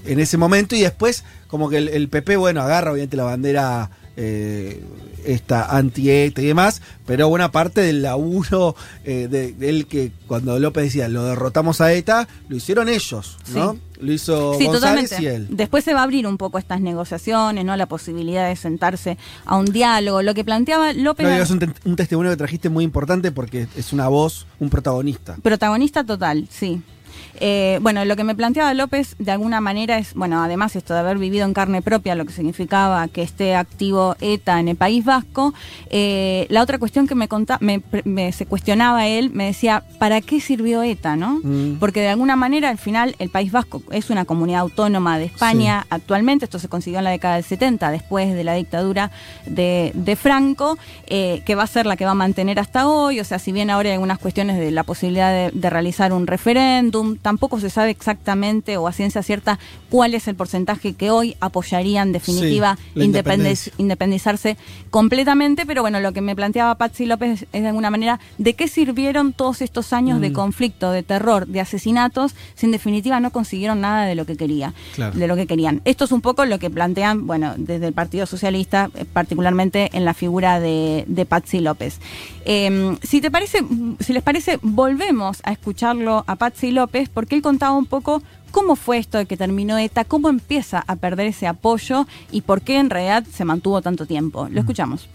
en ese momento y después como que el, el, PP bueno agarra obviamente la bandera eh, esta anti-ETA y demás, pero buena parte del laburo eh, de, de, él que cuando López decía lo derrotamos a ETA, lo hicieron ellos, ¿no? Sí. Lo hizo sí, González totalmente. y él. Después se va a abrir un poco estas negociaciones, ¿no? La posibilidad de sentarse a un diálogo. Lo que planteaba López. No, es un, te un testimonio que trajiste muy importante porque es una voz, un protagonista. Protagonista total, sí. Eh, bueno, lo que me planteaba López de alguna manera es, bueno, además esto de haber vivido en carne propia lo que significaba que esté activo ETA en el País Vasco, eh, la otra cuestión que me, contaba, me, me, se cuestionaba él, me decía, ¿para qué sirvió ETA, no? Mm. Porque de alguna manera al final el País Vasco es una comunidad autónoma de España sí. actualmente, esto se consiguió en la década del 70, después de la dictadura de, de Franco, eh, que va a ser la que va a mantener hasta hoy, o sea, si bien ahora hay algunas cuestiones de la posibilidad de, de realizar un referéndum, tampoco se sabe exactamente o a ciencia cierta cuál es el porcentaje que hoy apoyaría en definitiva sí, independiz independizarse completamente, pero bueno, lo que me planteaba Patsy López es de alguna manera de qué sirvieron todos estos años mm. de conflicto, de terror, de asesinatos, si en definitiva no consiguieron nada de lo que quería, claro. de lo que querían. Esto es un poco lo que plantean, bueno, desde el Partido Socialista, eh, particularmente en la figura de, de Patsy López. Eh, si te parece, si les parece, volvemos a escucharlo a Patsy López porque él contaba un poco cómo fue esto de que terminó ETA, cómo empieza a perder ese apoyo y por qué en realidad se mantuvo tanto tiempo. Lo escuchamos.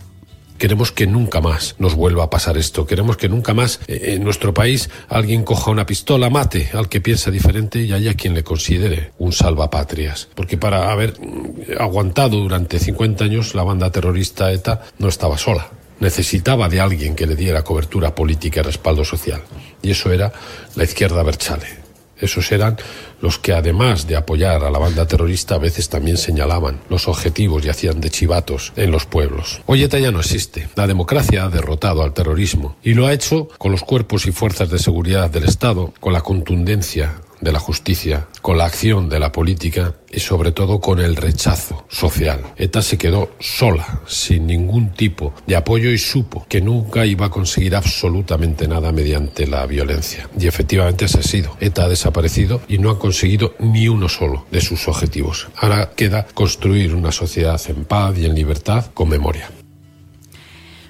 Queremos que nunca más nos vuelva a pasar esto. Queremos que nunca más eh, en nuestro país alguien coja una pistola, mate al que piensa diferente y haya quien le considere un salvapatrias. Porque para haber mm, aguantado durante 50 años la banda terrorista ETA no estaba sola. Necesitaba de alguien que le diera cobertura política y respaldo social. Y eso era la izquierda Berchale. Esos eran los que, además de apoyar a la banda terrorista, a veces también señalaban los objetivos y hacían de chivatos en los pueblos. Hoy ya no existe. La democracia ha derrotado al terrorismo y lo ha hecho con los cuerpos y fuerzas de seguridad del Estado, con la contundencia de la justicia, con la acción de la política y sobre todo con el rechazo social. ETA se quedó sola, sin ningún tipo de apoyo y supo que nunca iba a conseguir absolutamente nada mediante la violencia. Y efectivamente ese ha sido. ETA ha desaparecido y no ha conseguido ni uno solo de sus objetivos. Ahora queda construir una sociedad en paz y en libertad con memoria.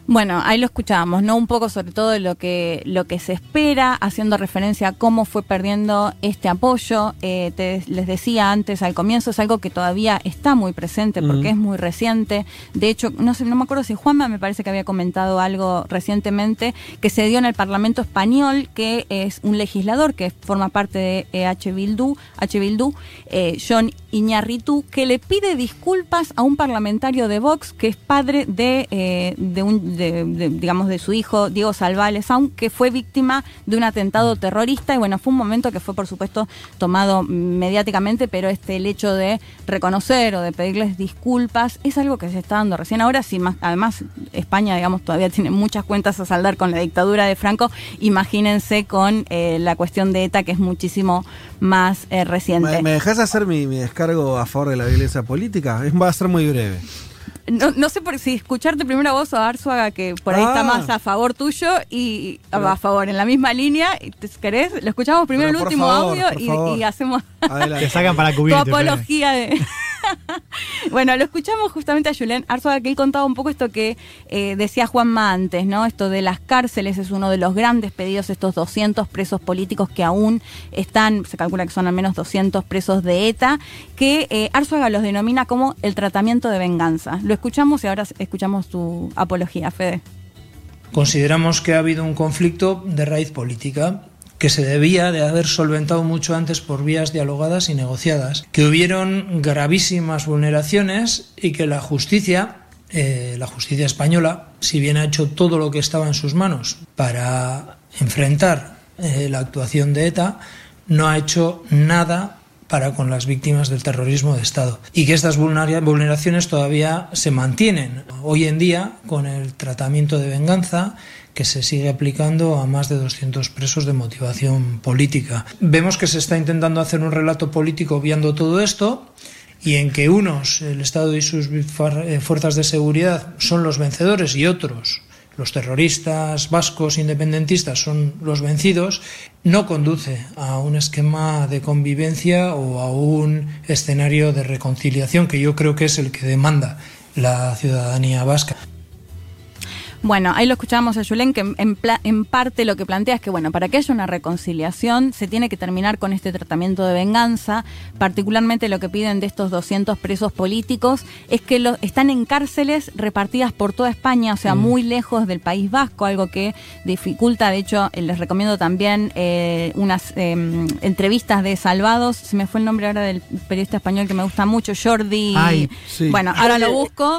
Bueno, ahí lo escuchábamos, ¿no? Un poco sobre todo lo que, lo que se espera, haciendo referencia a cómo fue perdiendo este apoyo. Eh, te- les decía antes al comienzo, es algo que todavía está muy presente porque es muy reciente. De hecho, no sé, no me acuerdo si Juanma me parece que había comentado algo recientemente que se dio en el Parlamento español, que es un legislador que forma parte de eh, H. Bildu, H. Bildu eh, John Iñarritu, que le pide disculpas a un parlamentario de Vox que es padre de, eh, de un, de- de, digamos, de su hijo Diego Salvales, que fue víctima de un atentado terrorista. Y bueno, fue un momento que fue, por supuesto, tomado mediáticamente, pero este el hecho de reconocer o de pedirles disculpas es algo que se está dando recién ahora. Sí, más, además, España, digamos, todavía tiene muchas cuentas a saldar con la dictadura de Franco. Imagínense con eh, la cuestión de ETA, que es muchísimo más eh, reciente. ¿Me, me dejas hacer mi, descargo a favor de la violencia política? Va a ser muy breve. No, no sé por si escucharte primero a vos o a Arzuaga, que por ahí está Ah. más a favor tuyo y a favor, en la misma línea. y te- ¿Querés? Lo escuchamos primero el último favor, audio y, y hacemos Te sacan para tu cubrirte. Fede. apología de... bueno, lo escuchamos justamente a Julián Arzuaga, que él contaba un poco esto que eh, decía Juanma antes, ¿no? Esto de las cárceles es uno de los grandes pedidos, estos 200 presos políticos que aún están, se calcula que son al menos 200 presos de ETA, que eh, Arzuaga los denomina como el tratamiento de venganza. Lo escuchamos y ahora escuchamos tu apología, Fede. Consideramos que ha habido un conflicto de raíz política que se debía de haber solventado mucho antes por vías dialogadas y negociadas, que hubieron gravísimas vulneraciones y que la justicia, eh, la justicia española, si bien ha hecho todo lo que estaba en sus manos para enfrentar eh, la actuación de ETA, no ha hecho nada para con las víctimas del terrorismo de Estado. Y que estas vulnera- vulneraciones todavía se mantienen hoy en día con el tratamiento de venganza que se sigue aplicando a más de 200 presos de motivación política. Vemos que se está intentando hacer un relato político obviando todo esto y en que unos, el Estado y sus eh, fuerzas de seguridad, son los vencedores y otros, los terroristas vascos independentistas, son los vencidos, no conduce a un esquema de convivencia o a un escenario de reconciliación que yo creo que es el que demanda la ciudadanía vasca. Bueno, ahí lo escuchábamos a Julen, que en, en parte lo que plantea es que, bueno, para que haya una reconciliación se tiene que terminar con este tratamiento de venganza. Particularmente lo que piden de estos 200 presos políticos es que lo- están en cárceles repartidas por toda España, o sea, Mm. muy lejos del País Vasco, algo que dificulta. De hecho, eh, les recomiendo también eh, unas eh, entrevistas de Salvados. Se me fue el nombre ahora del periodista español que me gusta mucho, Jordi. Ay, sí. Bueno, ahora lo busco.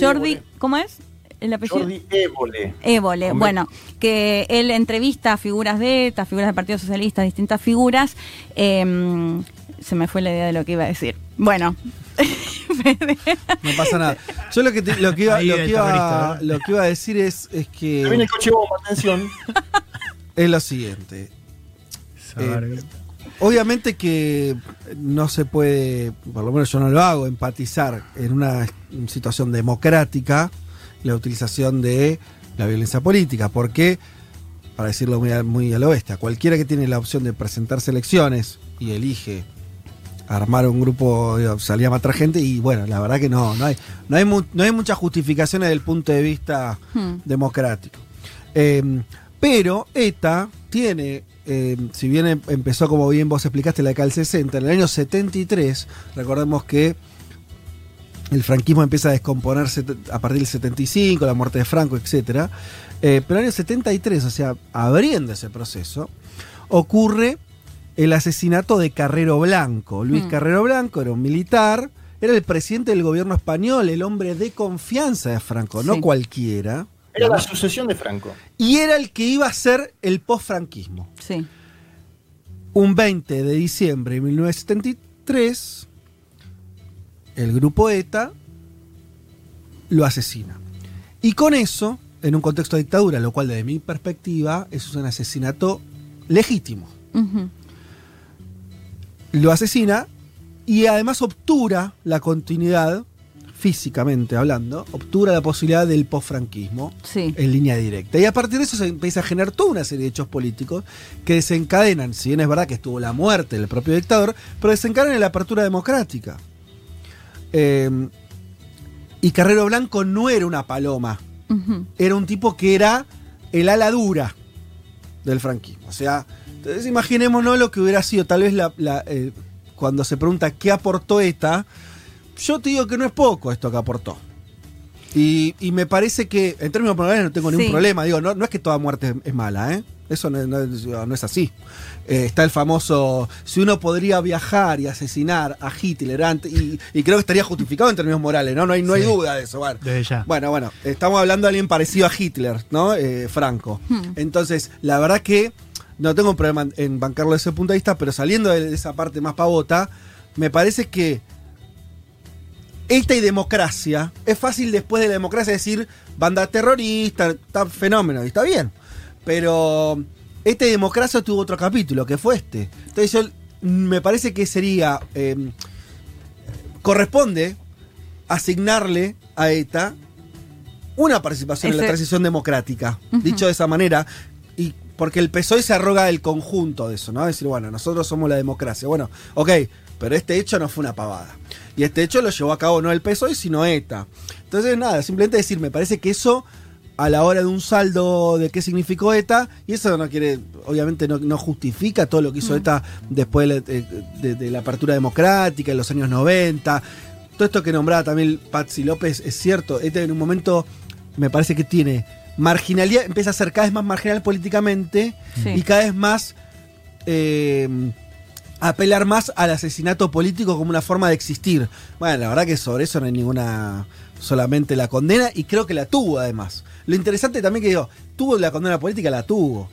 Jordi, ¿cómo es? El apellido. Jordi Évole. Évole, Hombre. bueno, que él entrevista a figuras de ETA, figuras del Partido Socialista, distintas figuras. em, se me fue la idea de lo que iba a decir. Bueno, No pasa nada. Yo lo que, te- lo que, iba, lo que iba- lo que iba a decir es, es que. Se viene el coche bomba, atención. Es lo siguiente. Eh, obviamente que no se puede, por lo menos yo no lo hago, empatizar en una situación democrática la utilización de la violencia política, porque, para decirlo muy, muy al oeste, a cualquiera que tiene la opción de presentarse elecciones y elige armar un grupo, salir a matar gente, y bueno, la verdad que no, no hay, no hay, mu- no hay muchas justificaciones desde el punto de vista Hmm. democrático. Eh, pero ETA tiene, eh, si bien em- empezó como bien vos explicaste la década del 60, en el año 73, recordemos que el franquismo empieza a descomponerse a partir del 75, la muerte de Franco, etc. Eh, pero en el año 73, o sea, abriendo ese proceso, ocurre el asesinato de Carrero Blanco. Luis Mm. Carrero Blanco era un militar, era el presidente del gobierno español, el hombre de confianza de Franco, no cualquiera. Era la sucesión de Franco. Y era el que iba a ser el post-franquismo. Sí. Un 20 de diciembre de 1973, el grupo ETA lo asesina. Y con eso, en un contexto de dictadura, lo cual desde mi perspectiva es un asesinato legítimo. Lo asesina y además obtura la continuidad, físicamente hablando, obtura la posibilidad del posfranquismo Sí. en línea directa. Y a partir de eso se empieza a generar toda una serie de hechos políticos que desencadenan, si bien es verdad que estuvo la muerte del propio dictador, pero desencadenan en la apertura democrática. Eh, y Carrero Blanco no era una paloma, era un tipo que era el ala dura del franquismo. O sea, entonces imaginémonos lo que hubiera sido tal vez la, la, eh, cuando se pregunta qué aportó ETA, yo te digo que no es poco esto que aportó. Y, y me parece que, en términos personales, no tengo ningún Sí. problema. Digo, no, no es que toda muerte es, es mala, ¿eh? Eso no, no- no es así. Eh, está el famoso, si uno podría viajar y asesinar a Hitler antes, y, y creo que estaría justificado en términos morales, ¿no? No hay, no hay Sí. duda de eso. Bueno, Desde ya. bueno, bueno, estamos hablando de alguien parecido a Hitler, ¿no? Eh, Franco. Hmm. Entonces, la verdad que no tengo un problema en- en bancarlo desde ese punto de vista, pero saliendo de esa parte más pavota, me parece que esta y democracia, es fácil después de la democracia decir banda terrorista, está fenómeno, y está bien. Pero esta y democracia tuvo otro capítulo, que fue este. Entonces yo, me parece que sería, eh, corresponde asignarle a ETA una participación en la transición democrática, dicho de esa manera, y porque el PSOE se arroga del conjunto de eso, ¿no? Decir, bueno, nosotros somos la democracia. Bueno, ok, pero este hecho no fue una pavada. Y este hecho lo llevó a cabo no el PSOE, sino ETA. Entonces, nada, simplemente decir, me parece que eso, a la hora de un saldo de qué significó ETA, y eso no quiere, obviamente no, no justifica todo lo que hizo Mm. ETA después de, la- de- de- de la apertura democrática, en los años 90. Todo esto que nombraba también Patsy López es cierto. ETA en un momento me parece que tiene marginalidad, empieza a ser cada vez más marginal políticamente Sí. y cada vez más eh, apelar más al asesinato político como una forma de existir. Bueno, la verdad que sobre eso no hay ninguna solamente la condena y creo que la tuvo además. Lo interesante también que digo, tuvo la condena política, la tuvo.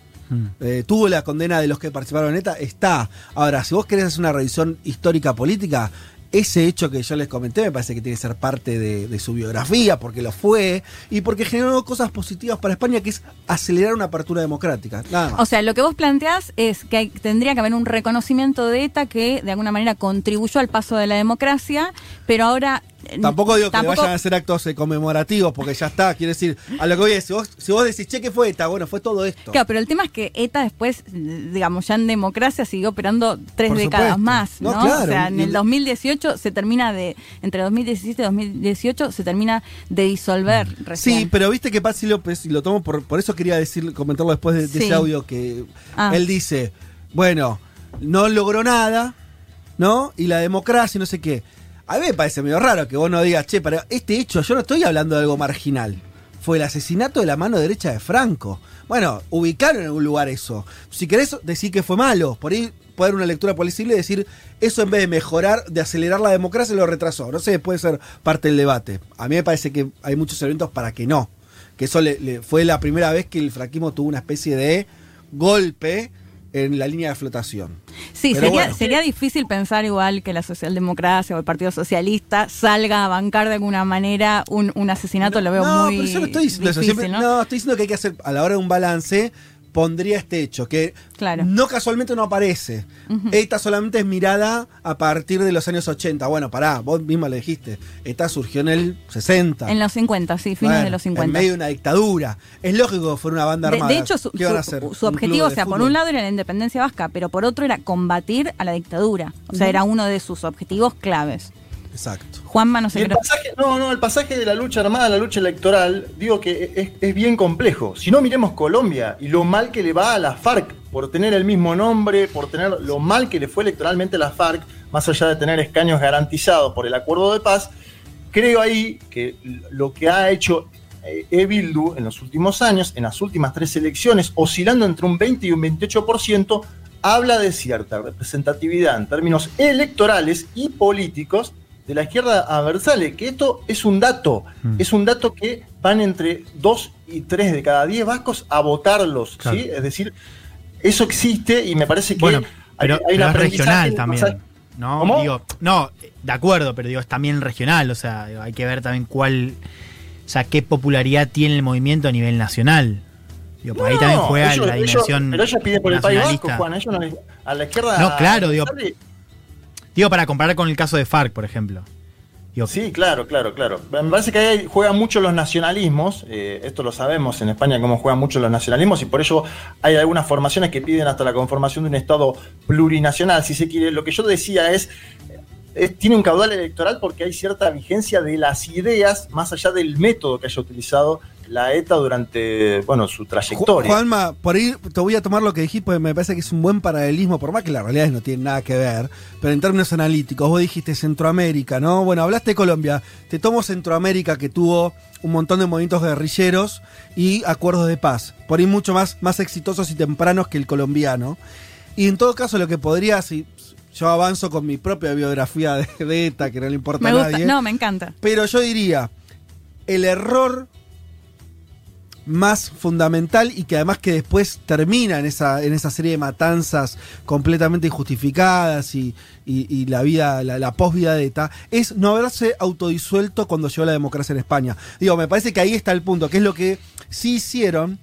Eh, tuvo la condena de los que participaron en ETA, está. Ahora, si vos querés hacer una revisión histórica política, ese hecho que yo les comenté me parece que tiene que ser parte de, de su biografía, porque lo fue, y porque generó cosas positivas para España, que es acelerar una apertura democrática. Nada más. O sea, lo que vos planteás es que hay- tendría que haber un reconocimiento de ETA que de alguna manera contribuyó al paso de la democracia, pero ahora... Tampoco digo que tampoco- vayan a hacer actos eh, conmemorativos, porque ya está. Quiero decir, a lo que voy si vos, si vos decís, che, ¿qué fue ETA? Bueno, fue todo esto. Claro, pero el tema es que ETA después, digamos, ya en democracia siguió operando tres Por décadas supuesto. más, No, ¿no? claro, O sea, en el 2018 se termina de, entre 2017 y 2018 se termina de disolver recién. Sí, pero viste que Patsy López, y lo tomo por, por eso quería decir, comentarlo después de, de Sí. ese audio que Ah. él dice, bueno, no logró nada, ¿no? Y la democracia no sé qué. A mí me parece medio raro que vos no digas, che, pero este hecho, yo no estoy hablando de algo marginal. Fue el asesinato de la mano derecha de Franco. Bueno, ubicaron en algún lugar eso. Si querés decir que fue malo, por ahí puede haber una lectura posible y decir, eso en vez de mejorar, de acelerar la democracia, lo retrasó. No sé, puede ser parte del debate. A mí me parece que hay muchos elementos para que no. Que eso le- fue la primera vez que el franquismo tuvo una especie de golpe en la línea de flotación. Sí, sería, bueno. sería difícil pensar igual que la socialdemocracia o el Partido Socialista salga a bancar de alguna manera un, un asesinato, lo veo no, muy pero yo no estoy diciendo eso. difícil, Siempre- ¿no? ¿no? estoy diciendo que hay que hacer, a la hora de un balance, pondría este hecho, que Claro. no casualmente no aparece. Esta solamente es mirada a partir de los años 80. Bueno, pará, vos misma le dijiste. Esta surgió en el 60. En los 50, sí, fines Bueno, de los 50. En medio de una dictadura. Es lógico que fuera una banda armada. de hecho, su, ¿Qué van a hacer? su ¿Un club objetivo, o sea, por un lado era la independencia vasca, pero por otro era combatir a la dictadura. O sea, era uno de sus objetivos claves. Exacto. Juanma, no sé el pasaje, no, no, el pasaje de la lucha armada a la lucha electoral, digo que es, es bien complejo. Si no, miremos Colombia y lo mal que le va a la FARC por tener el mismo nombre, por tener lo mal que le fue electoralmente a la FARC, más allá de tener escaños garantizados por el acuerdo de paz. creo ahí que lo que ha hecho eh, Ebildu en los últimos años, en las últimas tres elecciones, oscilando entre un 20 y un 28%, habla de cierta representatividad en términos electorales y políticos de la izquierda adversale, que esto es un dato, Mm. es un dato que van entre 2 y 3 de cada 10 vascos a votarlos, Claro. ¿sí? Es decir, eso existe y me parece que Bueno, hay, pero, hay pero un es regional también. ¿no? ¿Cómo? Digo, no, de acuerdo, pero digo, es también regional, o sea, hay que ver también cuál, o sea, qué popularidad tiene el movimiento a nivel nacional. Digo, por ahí No, también juega ellos- la ellos- dimensión pero ellos piden por el País Vasco. Juan, ellos no- a la izquierda. No, claro, digo, digo para comparar con el caso de FARC, por ejemplo. Digo, Sí, claro, claro, claro. Me parece que ahí juegan mucho los nacionalismos, eh, esto lo sabemos en España cómo juegan mucho los nacionalismos y por ello hay algunas formaciones que piden hasta la conformación de un Estado plurinacional, si se quiere. Lo que yo decía es, tiene un caudal electoral porque hay cierta vigencia de las ideas más allá del método que haya utilizado la ETA durante, bueno, su trayectoria. Juanma, por ahí te voy a tomar lo que dijiste porque me parece que es un buen paralelismo, por más que las realidades no tienen nada que ver, pero en términos analíticos, vos dijiste Centroamérica, ¿no? Bueno, hablaste de Colombia, te tomo Centroamérica que tuvo un montón de movimientos guerrilleros y acuerdos de paz, por ahí mucho más, más exitosos y tempranos que el colombiano. Y en todo caso lo que podría, si yo avanzo con mi propia biografía de, de ETA, que no le importa Me a nadie. no, me encanta. Pero yo diría, el error más fundamental y que además que después termina en esa, en esa serie de matanzas completamente injustificadas y, y- y la vida, la, la posvida de ETA, es no haberse autodisuelto cuando llegó la democracia en España. Digo, me parece que ahí está el punto, que es lo que sí hicieron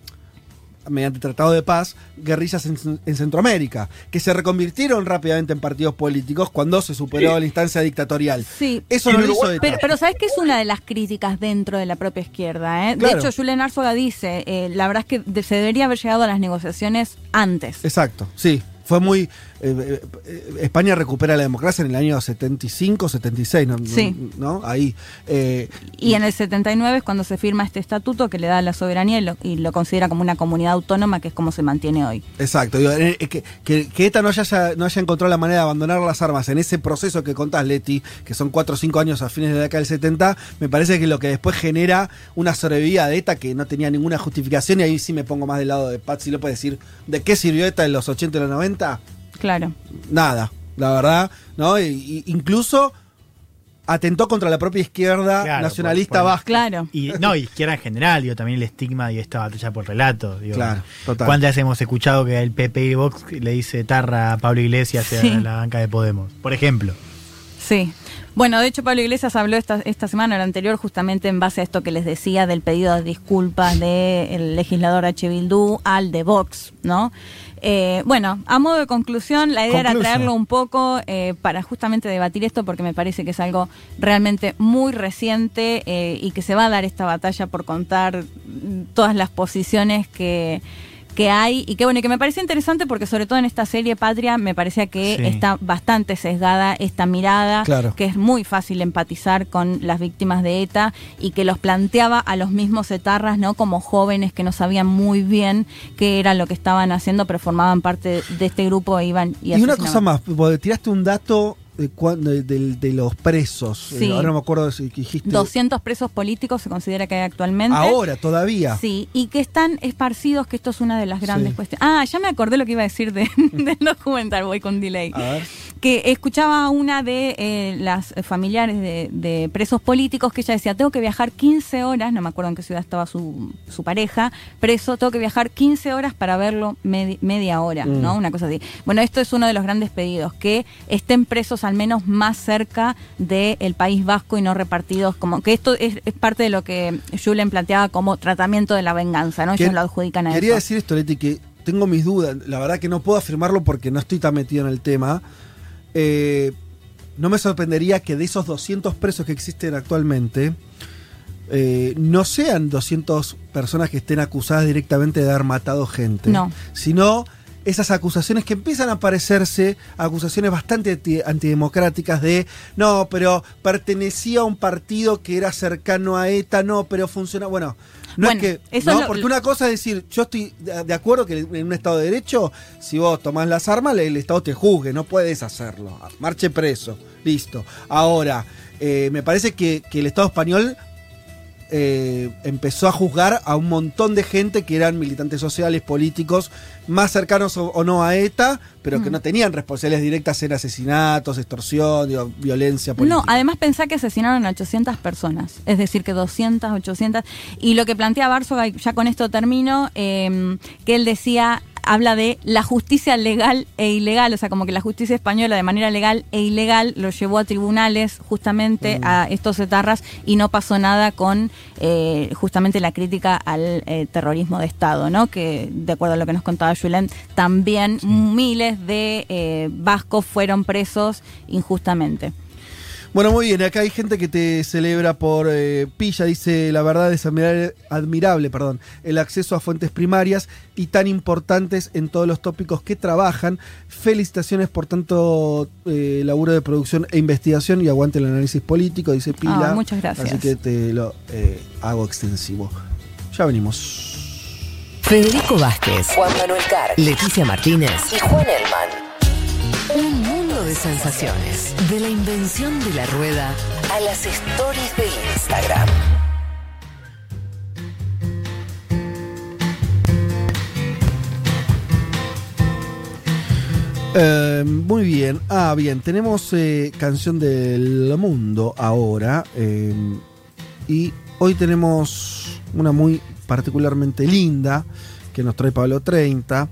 mediante tratado de paz, guerrillas en, en Centroamérica, que se reconvirtieron rápidamente en partidos políticos cuando se superó Sí. la instancia dictatorial. Sí. Eso no lo hizo ETA. Pero, pero ¿sabes qué es una de las críticas dentro de la propia izquierda? eh? Claro. De hecho, Julián Arzuaga dice, eh, la verdad es que de- se debería haber llegado a las negociaciones antes. Exacto, sí. Fue muy. Eh, eh, España recupera la democracia en el año 75, 76, ¿no? Sí. ¿no? Ahí. eh, Y en el 79 es cuando se firma este estatuto que le da la soberanía y lo, y lo considera como una comunidad autónoma, que es como se mantiene hoy. Exacto, eh, eh, que, que, que ETA no haya, no haya encontrado la manera de abandonar las armas en ese proceso que contás, Leti, que son 4 o 5 años a fines de la década del 70, me parece que lo que después genera una sobrevivida de ETA que no tenía ninguna justificación, y ahí sí me pongo más del lado de Patsy López, decir, ¿de qué sirvió ETA en los 80 y los 90? Claro. Nada, la verdad, ¿no? Y- y incluso atentó contra la propia izquierda Claro, nacionalista por- por- vasca. Claro. Y no, izquierda en general, digo, también el estigma de esta batalla por relato. Digo, Claro, total. ¿Cuántas veces hemos escuchado que el PP y Vox le dice tarra a Pablo Iglesias Sí. en la banca de Podemos? Por ejemplo. Sí. Bueno, de hecho Pablo Iglesias habló esta, esta semana, la anterior, justamente en base a esto que les decía del pedido de disculpas del legislador H. Bildú al de Vox, ¿no? Eh, bueno, a modo de conclusión, la idea era traerlo un poco eh, para justamente debatir esto, porque me parece que es algo realmente muy reciente eh, y que se va a dar esta batalla por contar todas las posiciones que que hay y que bueno y que me parece interesante porque sobre todo en esta serie Patria me parecía que Sí. está bastante sesgada esta mirada Claro. que es muy fácil empatizar con las víctimas de ETA y que los planteaba a los mismos etarras no como jóvenes que no sabían muy bien qué era lo que estaban haciendo pero formaban parte de este grupo e iban y, Y una cosa más, tiraste un dato de, de, de- los presos. Sí. Eh, ahora no me acuerdo si dijiste. 200 presos políticos se considera que hay actualmente. Ahora, todavía. Sí, y que están esparcidos, que esto es una de las grandes Sí. cuestiones. Ah, ya me acordé lo que iba a decir de, del documental, voy con delay. A ver. Que escuchaba a una de eh, las familiares de, de presos políticos que ella decía, tengo que viajar 15 horas, no me acuerdo en qué ciudad estaba su, su pareja, preso, tengo que viajar 15 horas para verlo medi- media hora, Mm. ¿no? Una cosa así. Bueno, esto es uno de los grandes pedidos, que estén presos al menos más cerca del País Vasco y no repartidos, como que esto es, es parte de lo que Julen planteaba como tratamiento de la venganza, ¿no? Ellos lo adjudican a Quería eso. decir esto, Leti, que tengo mis dudas. La verdad que no puedo afirmarlo porque no estoy tan metido en el tema. Eh, no me sorprendería que de esos 200 presos que existen actualmente, eh, no sean 200 personas que estén acusadas directamente de haber matado gente. No. Sino esas acusaciones que empiezan a parecerse acusaciones bastante anti- antidemocráticas de no, pero pertenecía a un partido que era cercano a ETA, no, pero funciona. Bueno, no Bueno, es que. eso no, lo- porque una cosa es decir, yo estoy de de acuerdo que en un Estado de Derecho, si vos tomás las armas, el Estado te juzgue, no puedes hacerlo. Marche preso, listo. Ahora, eh, me parece que, que el Estado español eh, empezó a juzgar a un montón de gente que eran militantes sociales, políticos, más cercanos o, o no a ETA, pero que no tenían responsabilidades directas en asesinatos, extorsión, digo, violencia política. No, además pensá que asesinaron a 800 personas, es decir, que 200, 800. Y lo que plantea Bársoga, y ya con esto termino, eh, que él decía, habla de la justicia legal e ilegal, o sea, como que la justicia española de manera legal e ilegal lo llevó a tribunales justamente Mm. a estos etarras y no pasó nada con eh, justamente la crítica al eh, terrorismo de Estado, ¿no? Que de acuerdo a lo que nos contaba Julen, también miles de eh, vascos fueron presos injustamente. Bueno, muy bien, acá hay gente que te celebra por eh, pilla, dice, la verdad es admirable, admirable, perdón, el acceso a fuentes primarias y tan importantes en todos los tópicos que trabajan. Felicitaciones por tanto eh, laburo de producción e investigación y aguante el análisis político, dice Pila. Ah, muchas gracias. Así que te lo eh, hago extensivo. Ya venimos. Federico Vázquez, Juan Manuel Carr, Leticia Martínez y Juan Elman. De sensaciones. De la invención de la rueda a las stories de Instagram. Eh, muy bien. Ah, bien. Tenemos eh, canción del mundo ahora. eh, y hoy tenemos una muy particularmente linda que nos trae Pablo 30.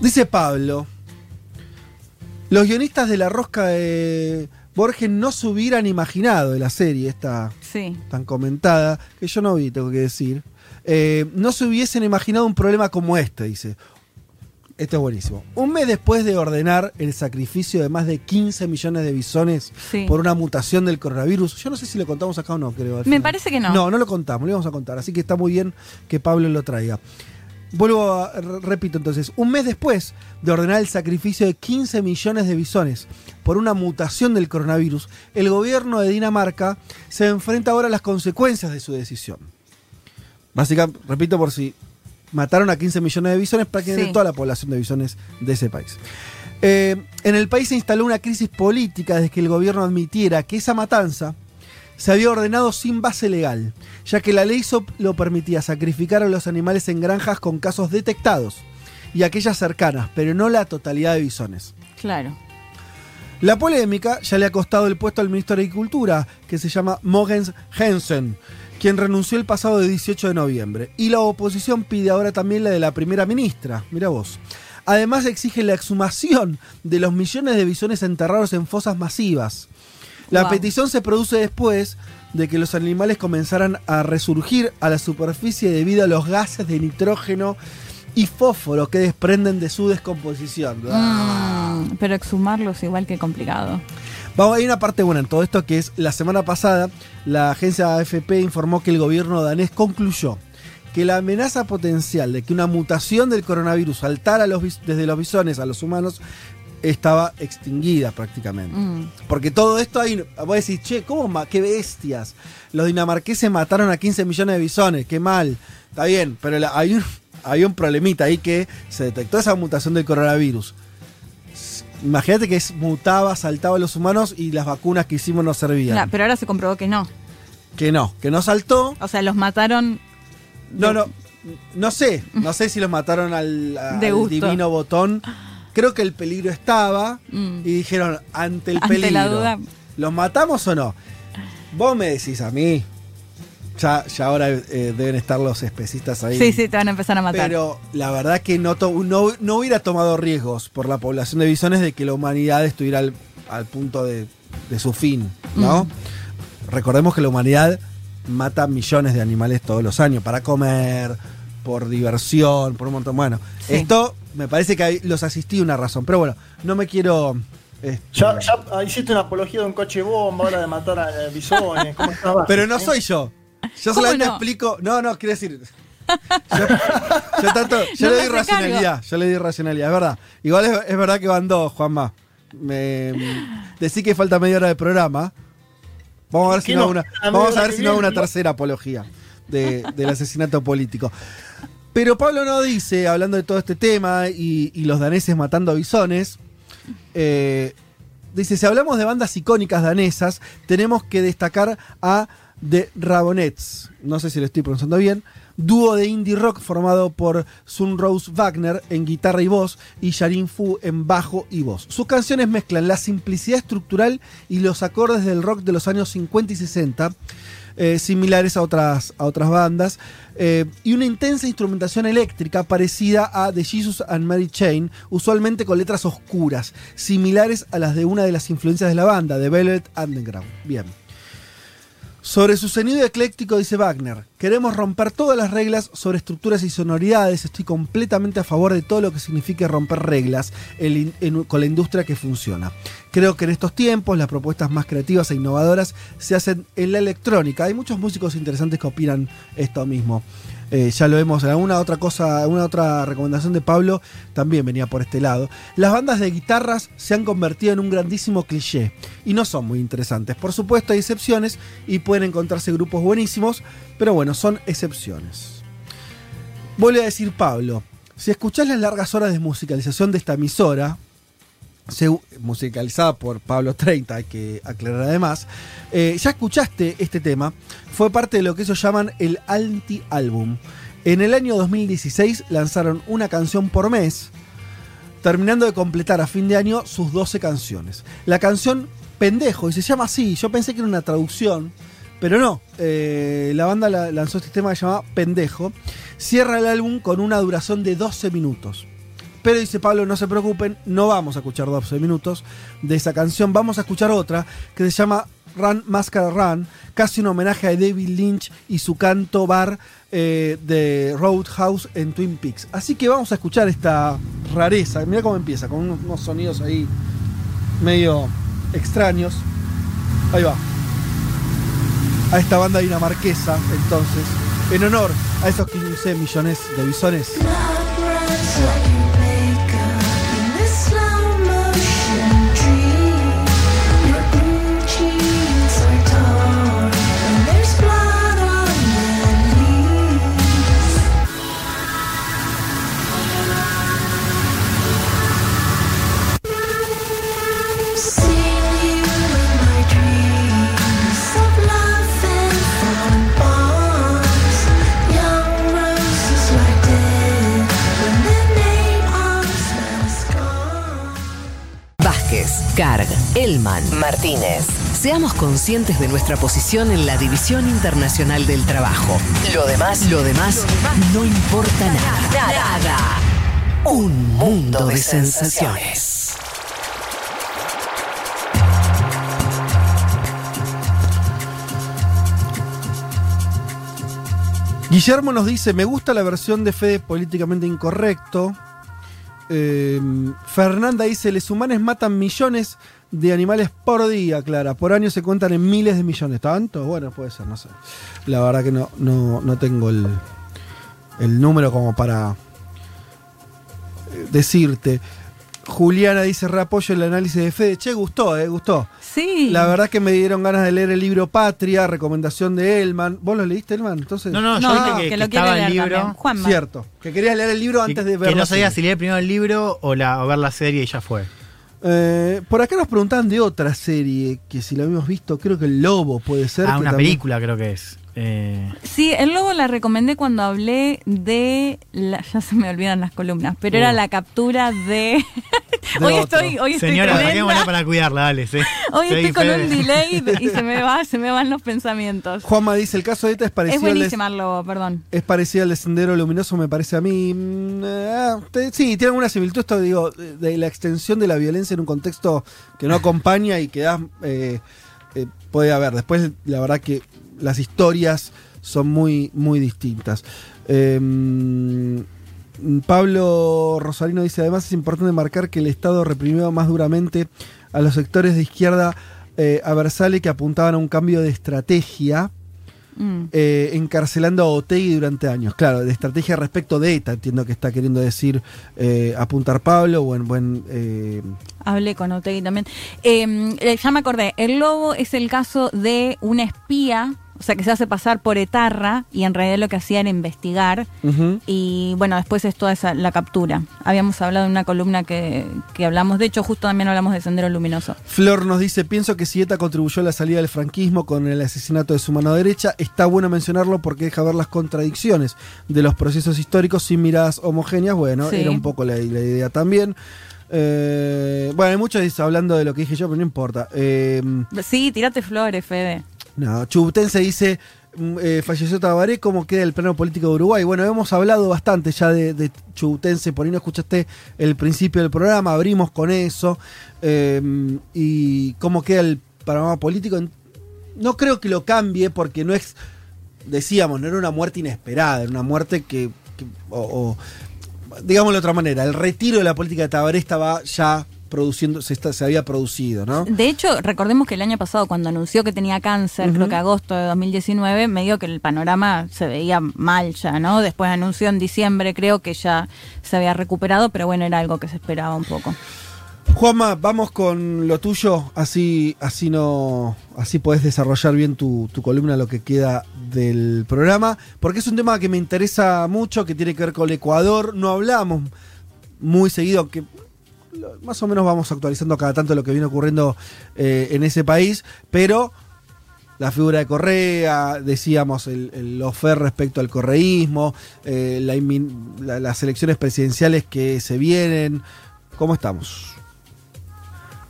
Dice Pablo. Los guionistas de la rosca de Borges no se hubieran imaginado de la serie esta Sí. tan comentada, que yo no vi, tengo que decir. eh, no se hubiesen imaginado un problema como este, dice. Esto es buenísimo. Un mes después de ordenar el sacrificio de más de 15 millones de bisones Sí. por una mutación del coronavirus, yo no sé si lo contamos acá o no, creo. Me final. parece que no. No, no lo contamos, lo íbamos a contar. Así que está muy bien que Pablo lo traiga. Vuelvo a, re- repito entonces, un mes después de ordenar el sacrificio de 15 millones de bisones por una mutación del coronavirus, el gobierno de Dinamarca se enfrenta ahora a las consecuencias de su decisión. Básicamente, repito por si mataron a 15 millones de bisones, prácticamente Sí. toda la población de bisones de ese país. Eh, en el país se instaló una crisis política desde que el gobierno admitiera que esa matanza se había ordenado sin base legal, ya que la ley so- lo permitía sacrificar a los animales en granjas con casos detectados y aquellas cercanas, pero no la totalidad de bisones. Claro. La polémica ya le ha costado el puesto al ministro de Agricultura, que se llama Mogens Jensen, quien renunció el pasado 18 de noviembre. Y la oposición pide ahora también la de la primera ministra. Mira vos. Además exige la exhumación de los millones de bisones enterrados en fosas masivas. La Wow. petición se produce después de que los animales comenzaran a resurgir a la superficie debido a los gases de nitrógeno y fósforo que desprenden de su descomposición. Mm, pero exhumarlo es igual que complicado. Vamos, hay una parte buena en todo esto que es la semana pasada la agencia AFP informó que el gobierno danés concluyó que la amenaza potencial de que una mutación del coronavirus saltara los desde los bisones a los humanos estaba extinguida prácticamente. Mm. Porque todo esto hay. Vos decís, che, ¿cómo qué bestias? Los dinamarqueses mataron a 15 millones de bisones, qué mal. Está bien, pero la- hay, un, hay un problemita ahí que se detectó esa mutación del coronavirus. Imagínate que es- mutaba, saltaba a los humanos y las vacunas que hicimos no servían. Pero ahora se comprobó que no. Que no, que no saltó. O sea, los mataron. No, no, no sé. No sé si los mataron al, al divino botón. Creo que el peligro estaba Mm. y dijeron, ante el Ante peligro, la duda. ¿los matamos o no? Vos me decís a mí. Ya, ya ahora eh, deben estar los especistas ahí. Sí, sí, te van a empezar a matar. Pero la verdad que no, to- no, no hubiera tomado riesgos por la población de bisones de que la humanidad estuviera al, al punto de, de su fin, ¿no? Recordemos que la humanidad mata millones de animales todos los años para comer, por diversión, por un montón. Bueno, Sí. esto me parece que hay- los asistí una razón, pero bueno, no me quiero... este, Ya, ya ah, hiciste una apología de un coche bomba, ahora de matar a eh, bisones. ¿Cómo estás, Vázquez? Pero no soy yo. Yo ¿Cómo solamente no? explico. No, no, quiero decir. Yo, yo tanto, yo No le hace racionalidad. Yo le doy racionalidad, es verdad. Igual es, es verdad que van dos, Juanma. Me, decí que falta media hora de programa. Vamos a ver si ¿Qué no, una, vamos a ver si no una tercera apología de- del asesinato político. Pero Pablo no dice, hablando de todo este tema y, los daneses matando a bisones, eh, dice, si hablamos de bandas icónicas danesas, tenemos que destacar a The Rabonettes, no sé si lo estoy pronunciando bien, dúo de indie rock formado por Sun Rose Wagner en guitarra y voz y Sharin Fu en bajo y voz. Sus canciones mezclan la simplicidad estructural y los acordes del rock de los años 50 y 60, eh, similares a otras, a otras bandas, eh, y una intensa instrumentación eléctrica parecida a The Jesus and Mary Chain, usualmente con letras oscuras, similares a las de una de las influencias de la banda, The Velvet Underground. Bien. Sobre su sonido ecléctico dice Wagner, queremos romper todas las reglas sobre estructuras y sonoridades, estoy completamente a favor de todo lo que signifique romper reglas con la industria que funciona. Creo que en estos tiempos las propuestas más creativas e innovadoras se hacen en la electrónica. Hay muchos músicos interesantes que opinan esto mismo. Eh, ya lo vemos en alguna otra cosa, alguna otra recomendación de Pablo también venía por este lado. Las bandas de guitarras se han convertido en un grandísimo cliché y no son muy interesantes. Por supuesto hay excepciones y pueden encontrarse grupos buenísimos, pero bueno, son excepciones. Vuelve a decir Pablo, si escuchás las largas horas de musicalización de esta emisora, musicalizada por Pablo 30, hay que aclarar además, eh, ya escuchaste este tema, fue parte de lo que ellos llaman el anti-álbum. En el año 2016 lanzaron una canción por mes, terminando de completar a fin de año sus 12 canciones. La canción Pendejo, y se llama así, yo pensé que era una traducción, pero no, eh, la banda la- lanzó este tema que se llama Pendejo, cierra el álbum con una duración de 12 minutos. Pero dice Pablo, no se preocupen, no vamos a escuchar 12 minutos de esa canción, vamos a escuchar otra que se llama Run Mascara Run, casi un homenaje a David Lynch y su canto bar eh, de Roadhouse en Twin Peaks. Así que vamos a escuchar esta rareza, mira cómo empieza, con unos, sonidos ahí medio extraños. Ahí va. A esta banda dinamarquesa, entonces, en honor a esos 15 millones de bisones. Vázquez, Carg, Elman, Martínez. Seamos conscientes de nuestra posición en la División Internacional del Trabajo. Lo demás, lo demás, no importa nada. Nada. Un mundo de sensaciones. Guillermo nos dice, me gusta la versión de Fede políticamente incorrecto. Eh, Fernanda dice, les humanos matan millones de animales por día, Clara. Por año se cuentan en miles de millones. ¿Tanto? Bueno, puede ser, no sé. La verdad que no, no, no tengo el, el número como para eh, decirte. Juliana dice, reapoyo el análisis de Fede. Che, gustó, eh, gustó. Sí. La verdad que me dieron ganas de leer el libro Patria, recomendación de Elman. ¿Vos lo leíste, Elman? Entonces, No, no, yo No, que, que que lo estaba el leer libro. también. Juanma. Cierto. Que querías leer el libro Que, antes de que ver no la sabía serie. si leer primero el libro o, la, o ver la serie y ya fue. Eh, por acá nos preguntaban de otra serie que si la habíamos visto, creo que El Lobo puede ser. Ah, que una también- película creo que es. Eh, Sí, el lobo la recomendé cuando hablé de. la- ya se me olvidan las columnas, pero era Uh. la captura de. De hoy otro. estoy, hoy estoy señora, saquémosla para cuidarla, dale. Sí. Hoy Sí, estoy con Fede. un delay y se me va, se me van los pensamientos. Juanma dice, el caso de ETA es Es parecido, al de, buenísima el lobo, perdón. es parecido al de Sendero Luminoso, me parece a mí. Mm, eh, te- sí, tiene alguna similitud, esto digo, de, de la extensión de la violencia en un contexto que no acompaña y que da, eh, eh, puede haber. Después, la verdad que las historias son muy, muy distintas. Eh, Pablo Rosalino dice, además es importante marcar que el Estado reprimió más duramente a los sectores de izquierda eh, aversales que apuntaban a un cambio de estrategia, Mm. eh, encarcelando a Otegui durante años. Claro, de estrategia respecto de ETA, entiendo que está queriendo decir eh, apuntar Pablo, buen, buen eh, Hablé con Otegui también. Eh, ya me acordé, el lobo es el caso de una espía, o sea, que se hace pasar por etarra y en realidad lo que hacía era investigar. Y bueno, después es toda esa, la captura. Habíamos hablado en una columna que, que hablamos, de hecho, justo también hablamos de Sendero Luminoso. Flor nos dice, pienso que si ETA contribuyó a la salida del franquismo con el asesinato de su mano derecha, está bueno mencionarlo porque deja ver las contradicciones de los procesos históricos sin miradas homogéneas. Bueno, Sí. era un poco la, la idea también. Eh, bueno, hay muchos hablando de lo que dije yo, pero no importa. Eh, Sí, tirate flores, Fede. No, Chubutense dice, mm, eh, falleció Tabaré, ¿cómo queda el plano político de Uruguay? Bueno, hemos hablado bastante ya de, Chubutense, por ahí no escuchaste el principio del programa, abrimos con eso, eh, y cómo queda el panorama político. No creo que lo cambie porque no es, decíamos, no era una muerte inesperada, era una muerte que, que- o, o, digámoslo de otra manera, el retiro de la política de Tabaré estaba ya produciendo, se, está- se había producido, ¿no? De hecho, recordemos que el año pasado, cuando anunció que tenía cáncer, Ujú. creo que agosto de 2019, medio que el panorama se veía mal ya, ¿no? Después anunció en diciembre, creo que ya se había recuperado, pero bueno, era algo que se esperaba un poco. Juanma, vamos con lo tuyo, así, así no, así podés desarrollar bien tu, tu columna, lo que queda del programa, porque es un tema que me interesa mucho, que tiene que ver con el Ecuador. No hablamos muy seguido, que más o menos vamos actualizando cada tanto lo que viene ocurriendo eh, en ese país, pero la figura de Correa, decíamos el, el respecto al correísmo, eh, las elecciones presidenciales que se vienen. ¿Cómo estamos?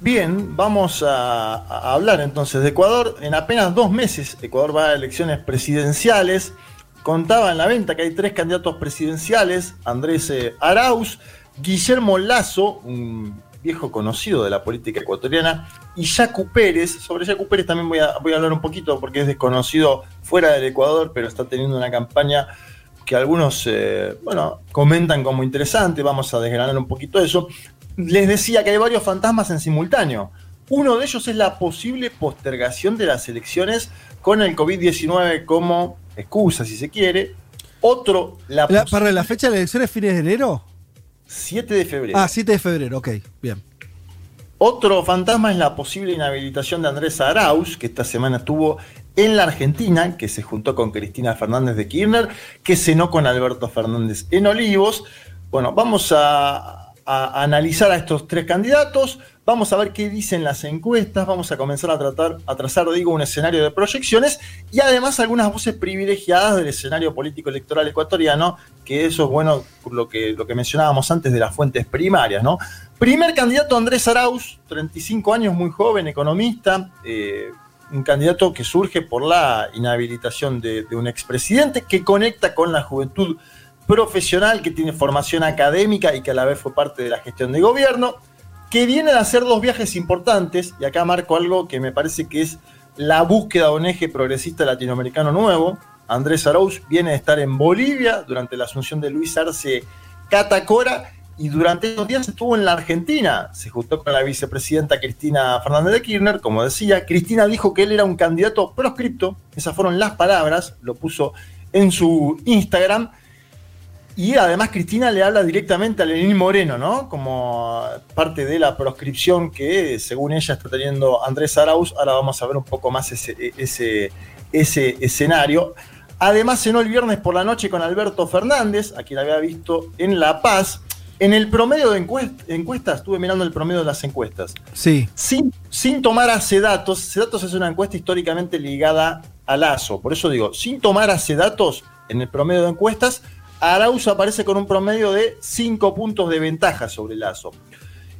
Bien, vamos a, a hablar entonces de Ecuador. En apenas dos meses, Ecuador va a elecciones presidenciales. Contaba en la venta que hay tres candidatos presidenciales: Andrés eh, Arauz, Guillermo Lazo, un viejo conocido de la política ecuatoriana, y Yacu Pérez. Sobre Yacu Pérez también voy a, voy a hablar un poquito porque es desconocido fuera del Ecuador, pero está teniendo una campaña que algunos eh, bueno, comentan como interesante. Vamos a desgranar un poquito eso. Les decía que hay varios fantasmas en simultáneo. Uno de ellos es la posible postergación de las elecciones con el COVID-19 como excusa, si se quiere. Otro, la, La, para la fecha de la elección es fines de enero. 7 de febrero. Ah, 7 de febrero, ok, bien. Otro fantasma es la posible inhabilitación de Andrés Arauz, que esta semana estuvo en la Argentina, que se juntó con Cristina Fernández de Kirchner, que cenó con Alberto Fernández en Olivos. Bueno, vamos a, a analizar a estos tres candidatos, vamos a ver qué dicen las encuestas, vamos a comenzar a tratar, a trazar, digo, un escenario de proyecciones y además algunas voces privilegiadas del escenario político electoral ecuatoriano, que eso es bueno lo que, lo que mencionábamos antes de las fuentes primarias, ¿no? Primer candidato Andrés Arauz, 35 años, muy joven, economista, eh, un candidato que surge por la inhabilitación de, de un expresidente que conecta con la juventud profesional, que tiene formación académica y que a la vez fue parte de la gestión de gobierno, que viene a hacer dos viajes importantes, y acá marco algo que me parece que es la búsqueda de un eje progresista latinoamericano nuevo. Andrés Arauz viene a estar en Bolivia durante la asunción de Luis Arce Catacora y durante estos días estuvo en la Argentina. Se juntó con la vicepresidenta Cristina Fernández de Kirchner, como decía. Cristina dijo que él era un candidato proscripto, esas fueron las palabras, lo puso en su Instagram. Y además Cristina le habla directamente a Lenín Moreno, ¿no? Como parte de la proscripción que, según ella, está teniendo Andrés Arauz. Ahora vamos a ver un poco más ese, ese, ese escenario. Además, cenó el viernes por la noche con Alberto Fernández, a quien había visto en La Paz. En el promedio de encuest- encuestas, estuve mirando el promedio de las encuestas. Sí. Sin, sin tomar a Sedatos, Sedatos es una encuesta históricamente ligada a Lazo. Por eso digo, sin tomar a Sedatos en el promedio de encuestas, Arauz aparece con un promedio de 5 puntos de ventaja sobre Lazo.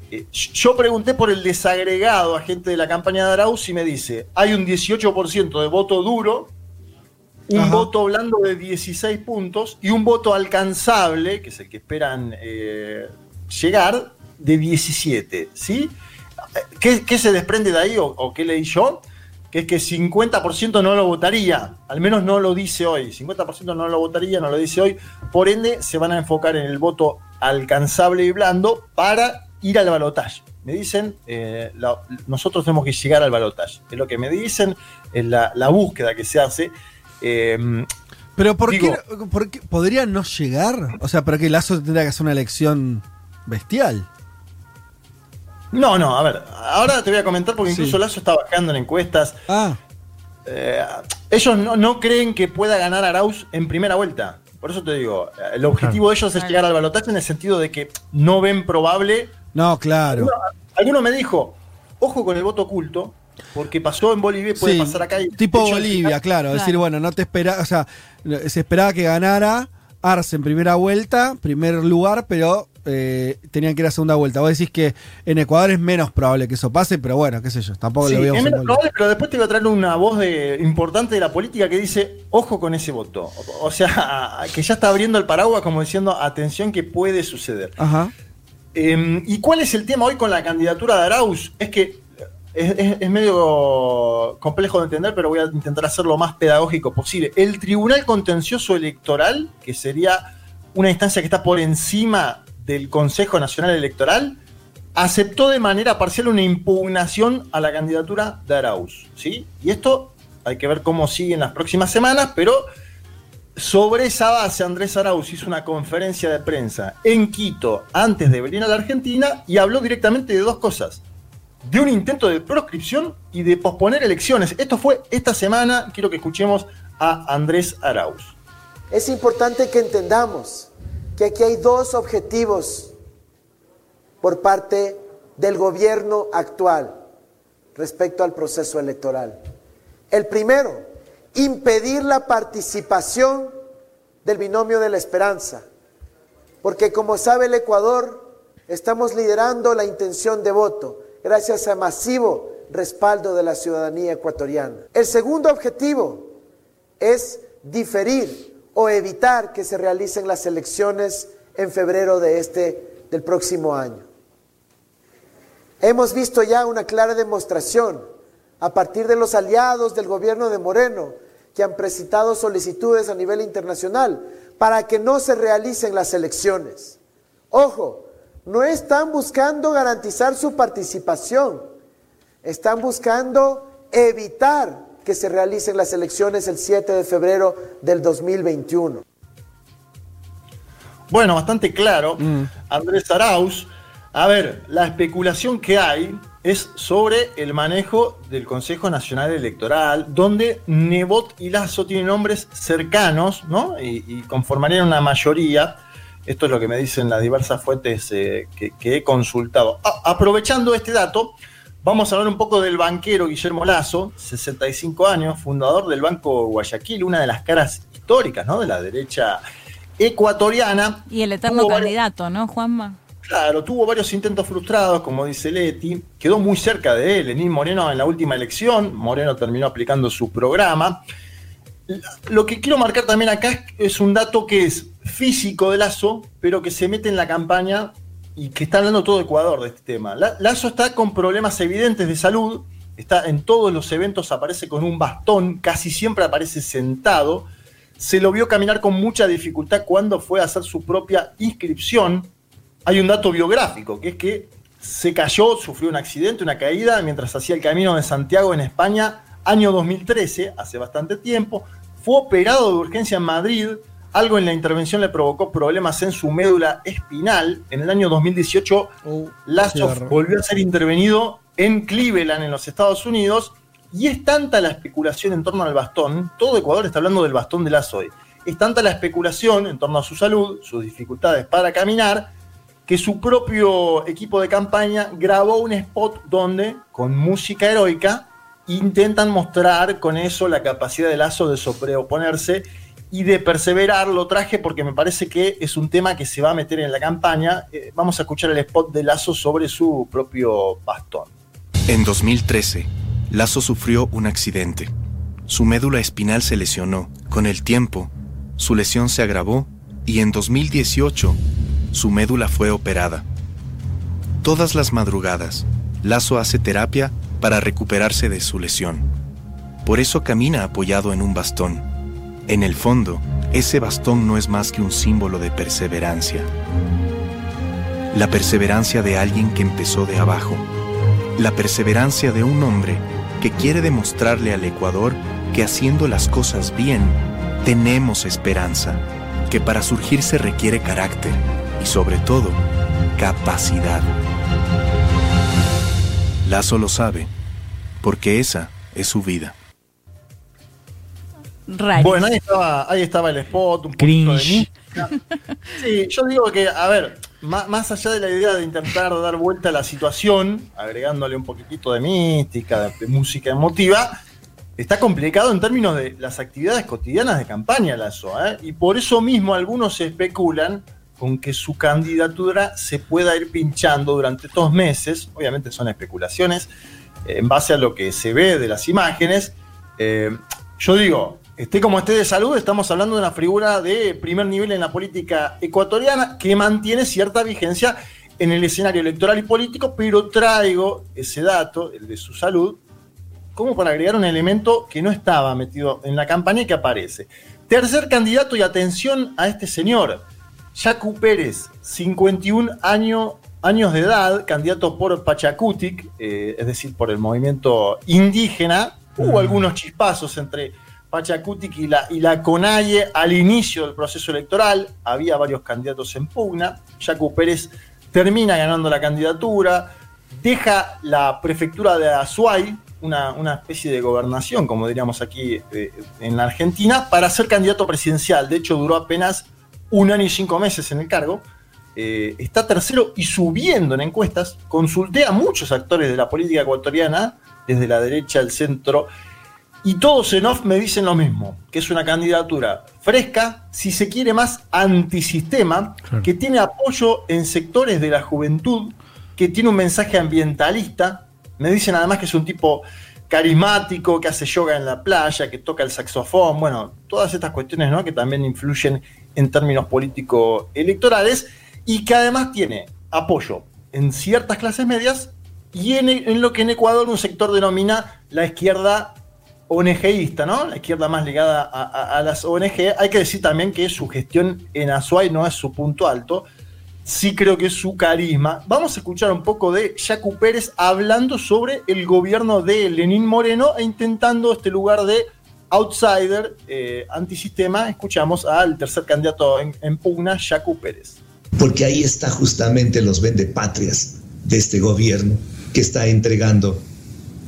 Eh, yo pregunté por el desagregado a gente de la campaña de Arauz y me dice, hay un 18% de voto duro, un Ajá. voto blando de 16 puntos y un voto alcanzable, que es el que esperan eh, llegar, de 17. ¿sí? ¿Qué, qué se desprende de ahí o, o qué leí yo? Que es que 50% no lo votaría, al menos no lo dice hoy. 50% no lo votaría, no lo dice hoy. Por ende, se van a enfocar en el voto alcanzable y blando para ir al balotaje. Me dicen, eh, la- nosotros tenemos que llegar al balotaje. Es lo que me dicen, es la, la búsqueda que se hace. Eh, Pero ¿por, Digo- qué, por qué podría no llegar? O sea, ¿para qué Lazo tendría que hacer una elección bestial? No, no, a ver, ahora te voy a comentar porque incluso Sí. Lazo está bajando en encuestas. Ah. eh, ellos no, no creen que pueda ganar Arauz en primera vuelta. Por eso te digo, el objetivo de ellos es llegar al balotaje en el sentido de que no ven probable. No, claro. Alguno, alguno me dijo, ojo con el voto oculto, porque pasó en Bolivia y puede Sí, pasar acá. y- tipo Bolivia, claro. Es decir, bueno, no te espera, o sea, se esperaba que ganara Arce en primera vuelta, primer lugar, pero eh, tenían que ir a segunda vuelta. Vos decís que en Ecuador es menos probable que eso pase, pero bueno, qué sé yo, tampoco Sí, lo veo. es menos probable, pero después te voy a traer una voz de- importante de la política que dice, ojo con ese voto. O, o sea, que ya está abriendo el paraguas como diciendo, atención que puede suceder. Ajá. Eh, ¿Y cuál es el tema hoy con la candidatura de Arauz? Es que es, es- es medio complejo de entender, pero voy a intentar hacerlo lo más pedagógico posible. El Tribunal Contencioso Electoral, que sería una instancia que está por encima del Consejo Nacional Electoral, aceptó de manera parcial una impugnación a la candidatura de Arauz. ¿sí? Y esto hay que ver cómo sigue en las próximas semanas, pero sobre esa base, Andrés Arauz hizo una conferencia de prensa en Quito antes de venir a la Argentina y habló directamente de dos cosas. De un intento de proscripción y de posponer elecciones. Esto fue esta semana. Quiero que escuchemos a Andrés Arauz. Es importante que entendamos que aquí hay dos objetivos por parte del gobierno actual respecto al proceso electoral. El primero, impedir la participación del binomio de la esperanza, porque como sabe el Ecuador, estamos liderando la intención de voto gracias a masivo respaldo de la ciudadanía ecuatoriana. El segundo objetivo es diferir o evitar que se realicen las elecciones en febrero de este del próximo año. Hemos visto ya una clara demostración a partir de los aliados del gobierno de Moreno que han presentado solicitudes a nivel internacional para que no se realicen las elecciones. Ojo, no están buscando garantizar su participación, están buscando evitar que se realicen las elecciones el 7 de febrero del 2021. Bueno, bastante claro. Andrés Arauz. A ver, la especulación que hay es sobre el manejo del Consejo Nacional Electoral, donde Nebot y Lazo tienen nombres cercanos, ¿no? Y, y conformarían una mayoría. Esto es lo que me dicen las diversas fuentes eh, que, que he consultado. Aprovechando este dato, vamos a hablar un poco del banquero Guillermo Lazo, 65 años, fundador del Banco Guayaquil, una de las caras históricas, ¿no? De la derecha ecuatoriana. Y el eterno varios- candidato, ¿no, Juanma? Claro, tuvo varios intentos frustrados, como dice Leti, quedó muy cerca de él, Lenín Moreno en la última elección, Moreno terminó aplicando su programa. Lo que quiero marcar también acá es un dato que es físico de Lazo, pero que se mete en la campaña y que está hablando todo Ecuador de este tema. La- Lazo está con problemas evidentes de salud, está en todos los eventos, aparece con un bastón, casi siempre aparece sentado. Se lo vio caminar con mucha dificultad cuando fue a hacer su propia inscripción. Hay un dato biográfico, que es que se cayó, sufrió un accidente, una caída, mientras hacía el camino de Santiago en España, año 2013, hace bastante tiempo. Fue operado de urgencia en Madrid. Algo en la intervención le provocó problemas en su médula espinal. En el año 2018, Lazo cierra. volvió a ser intervenido en Cleveland, en los Estados Unidos. Y es tanta la especulación en torno al bastón, todo Ecuador está hablando del bastón de Lazo hoy. Es tanta la especulación en torno a su salud, sus dificultades para caminar, que su propio equipo de campaña grabó un spot donde, con música heroica, intentan mostrar con eso la capacidad de Lazo de sobreoponerse y de perseverar. Lo traje porque me parece que es un tema que se va a meter en la campaña. Eh, vamos a escuchar el spot de Lazo sobre su propio bastón. En 2013, Lazo sufrió un accidente. Su médula espinal se lesionó. Con el tiempo, su lesión se agravó y en 2018, su médula fue operada. Todas las madrugadas, Lazo hace terapia para recuperarse de su lesión. Por eso camina apoyado en un bastón. En el fondo, ese bastón no es más que un símbolo de perseverancia. La perseverancia de alguien que empezó de abajo. La perseverancia de un hombre que quiere demostrarle al Ecuador que haciendo las cosas bien, tenemos esperanza, que para surgir se requiere carácter y sobre todo, capacidad. Lazo lo sabe, porque esa es su vida. Bueno, ahí estaba, ahí estaba el spot, un poquito de mística. Sí, yo digo que, a ver, má- más, allá de la idea de intentar dar vuelta a la situación, agregándole un poquitito de mística, de, de música emotiva, está complicado en términos de las actividades cotidianas de campaña Lazo, ¿eh? y por eso mismo algunos especulan con que su candidatura se pueda ir pinchando durante dos meses, obviamente son especulaciones, eh, en base a lo que se ve de las imágenes. Eh, yo digo, esté como esté de salud, estamos hablando de una figura de primer nivel en la política ecuatoriana que mantiene cierta vigencia en el escenario electoral y político, pero traigo ese dato, el de su salud, como para agregar un elemento que no estaba metido en la campaña y que aparece. Tercer candidato y atención a este señor, Yacu Pérez, 51 año- años de edad, candidato por Pachacutic, eh, es decir, por el movimiento indígena. Hubo algunos chispazos entre Pachacutic y la, y CONAIE al inicio del proceso electoral. Había varios candidatos en pugna. Yacu Pérez termina ganando la candidatura, deja la prefectura de Azuay, una, una especie de gobernación, como diríamos aquí eh, en la Argentina, para ser candidato presidencial. De hecho, duró apenas un año y cinco meses en el cargo. Eh, está tercero y subiendo en encuestas. Consulté a muchos actores de la política ecuatoriana, desde la derecha al centro, y todos en off me dicen lo mismo, que es una candidatura fresca, si se quiere más antisistema, que tiene apoyo en sectores de la juventud, que tiene un mensaje ambientalista. Me dicen además que es un tipo carismático, que hace yoga en la playa, que toca el saxofón, bueno, todas estas cuestiones ¿no? que también influyen en términos político-electorales, y que además tiene apoyo en ciertas clases medias y en, en lo que en Ecuador un sector denomina la izquierda ONGista, ¿no? La izquierda más ligada a, las ONG. Hay que decir también que su gestión en Azuay no es su punto alto. Sí creo que es su carisma. Vamos a escuchar un poco de Yacu Pérez hablando sobre el gobierno de Lenín Moreno e intentando este lugar de outsider, eh, antisistema. Escuchamos al tercer candidato en, pugna, Yacu Pérez. porque ahí está justamente los vendepatrias de este gobierno que está entregando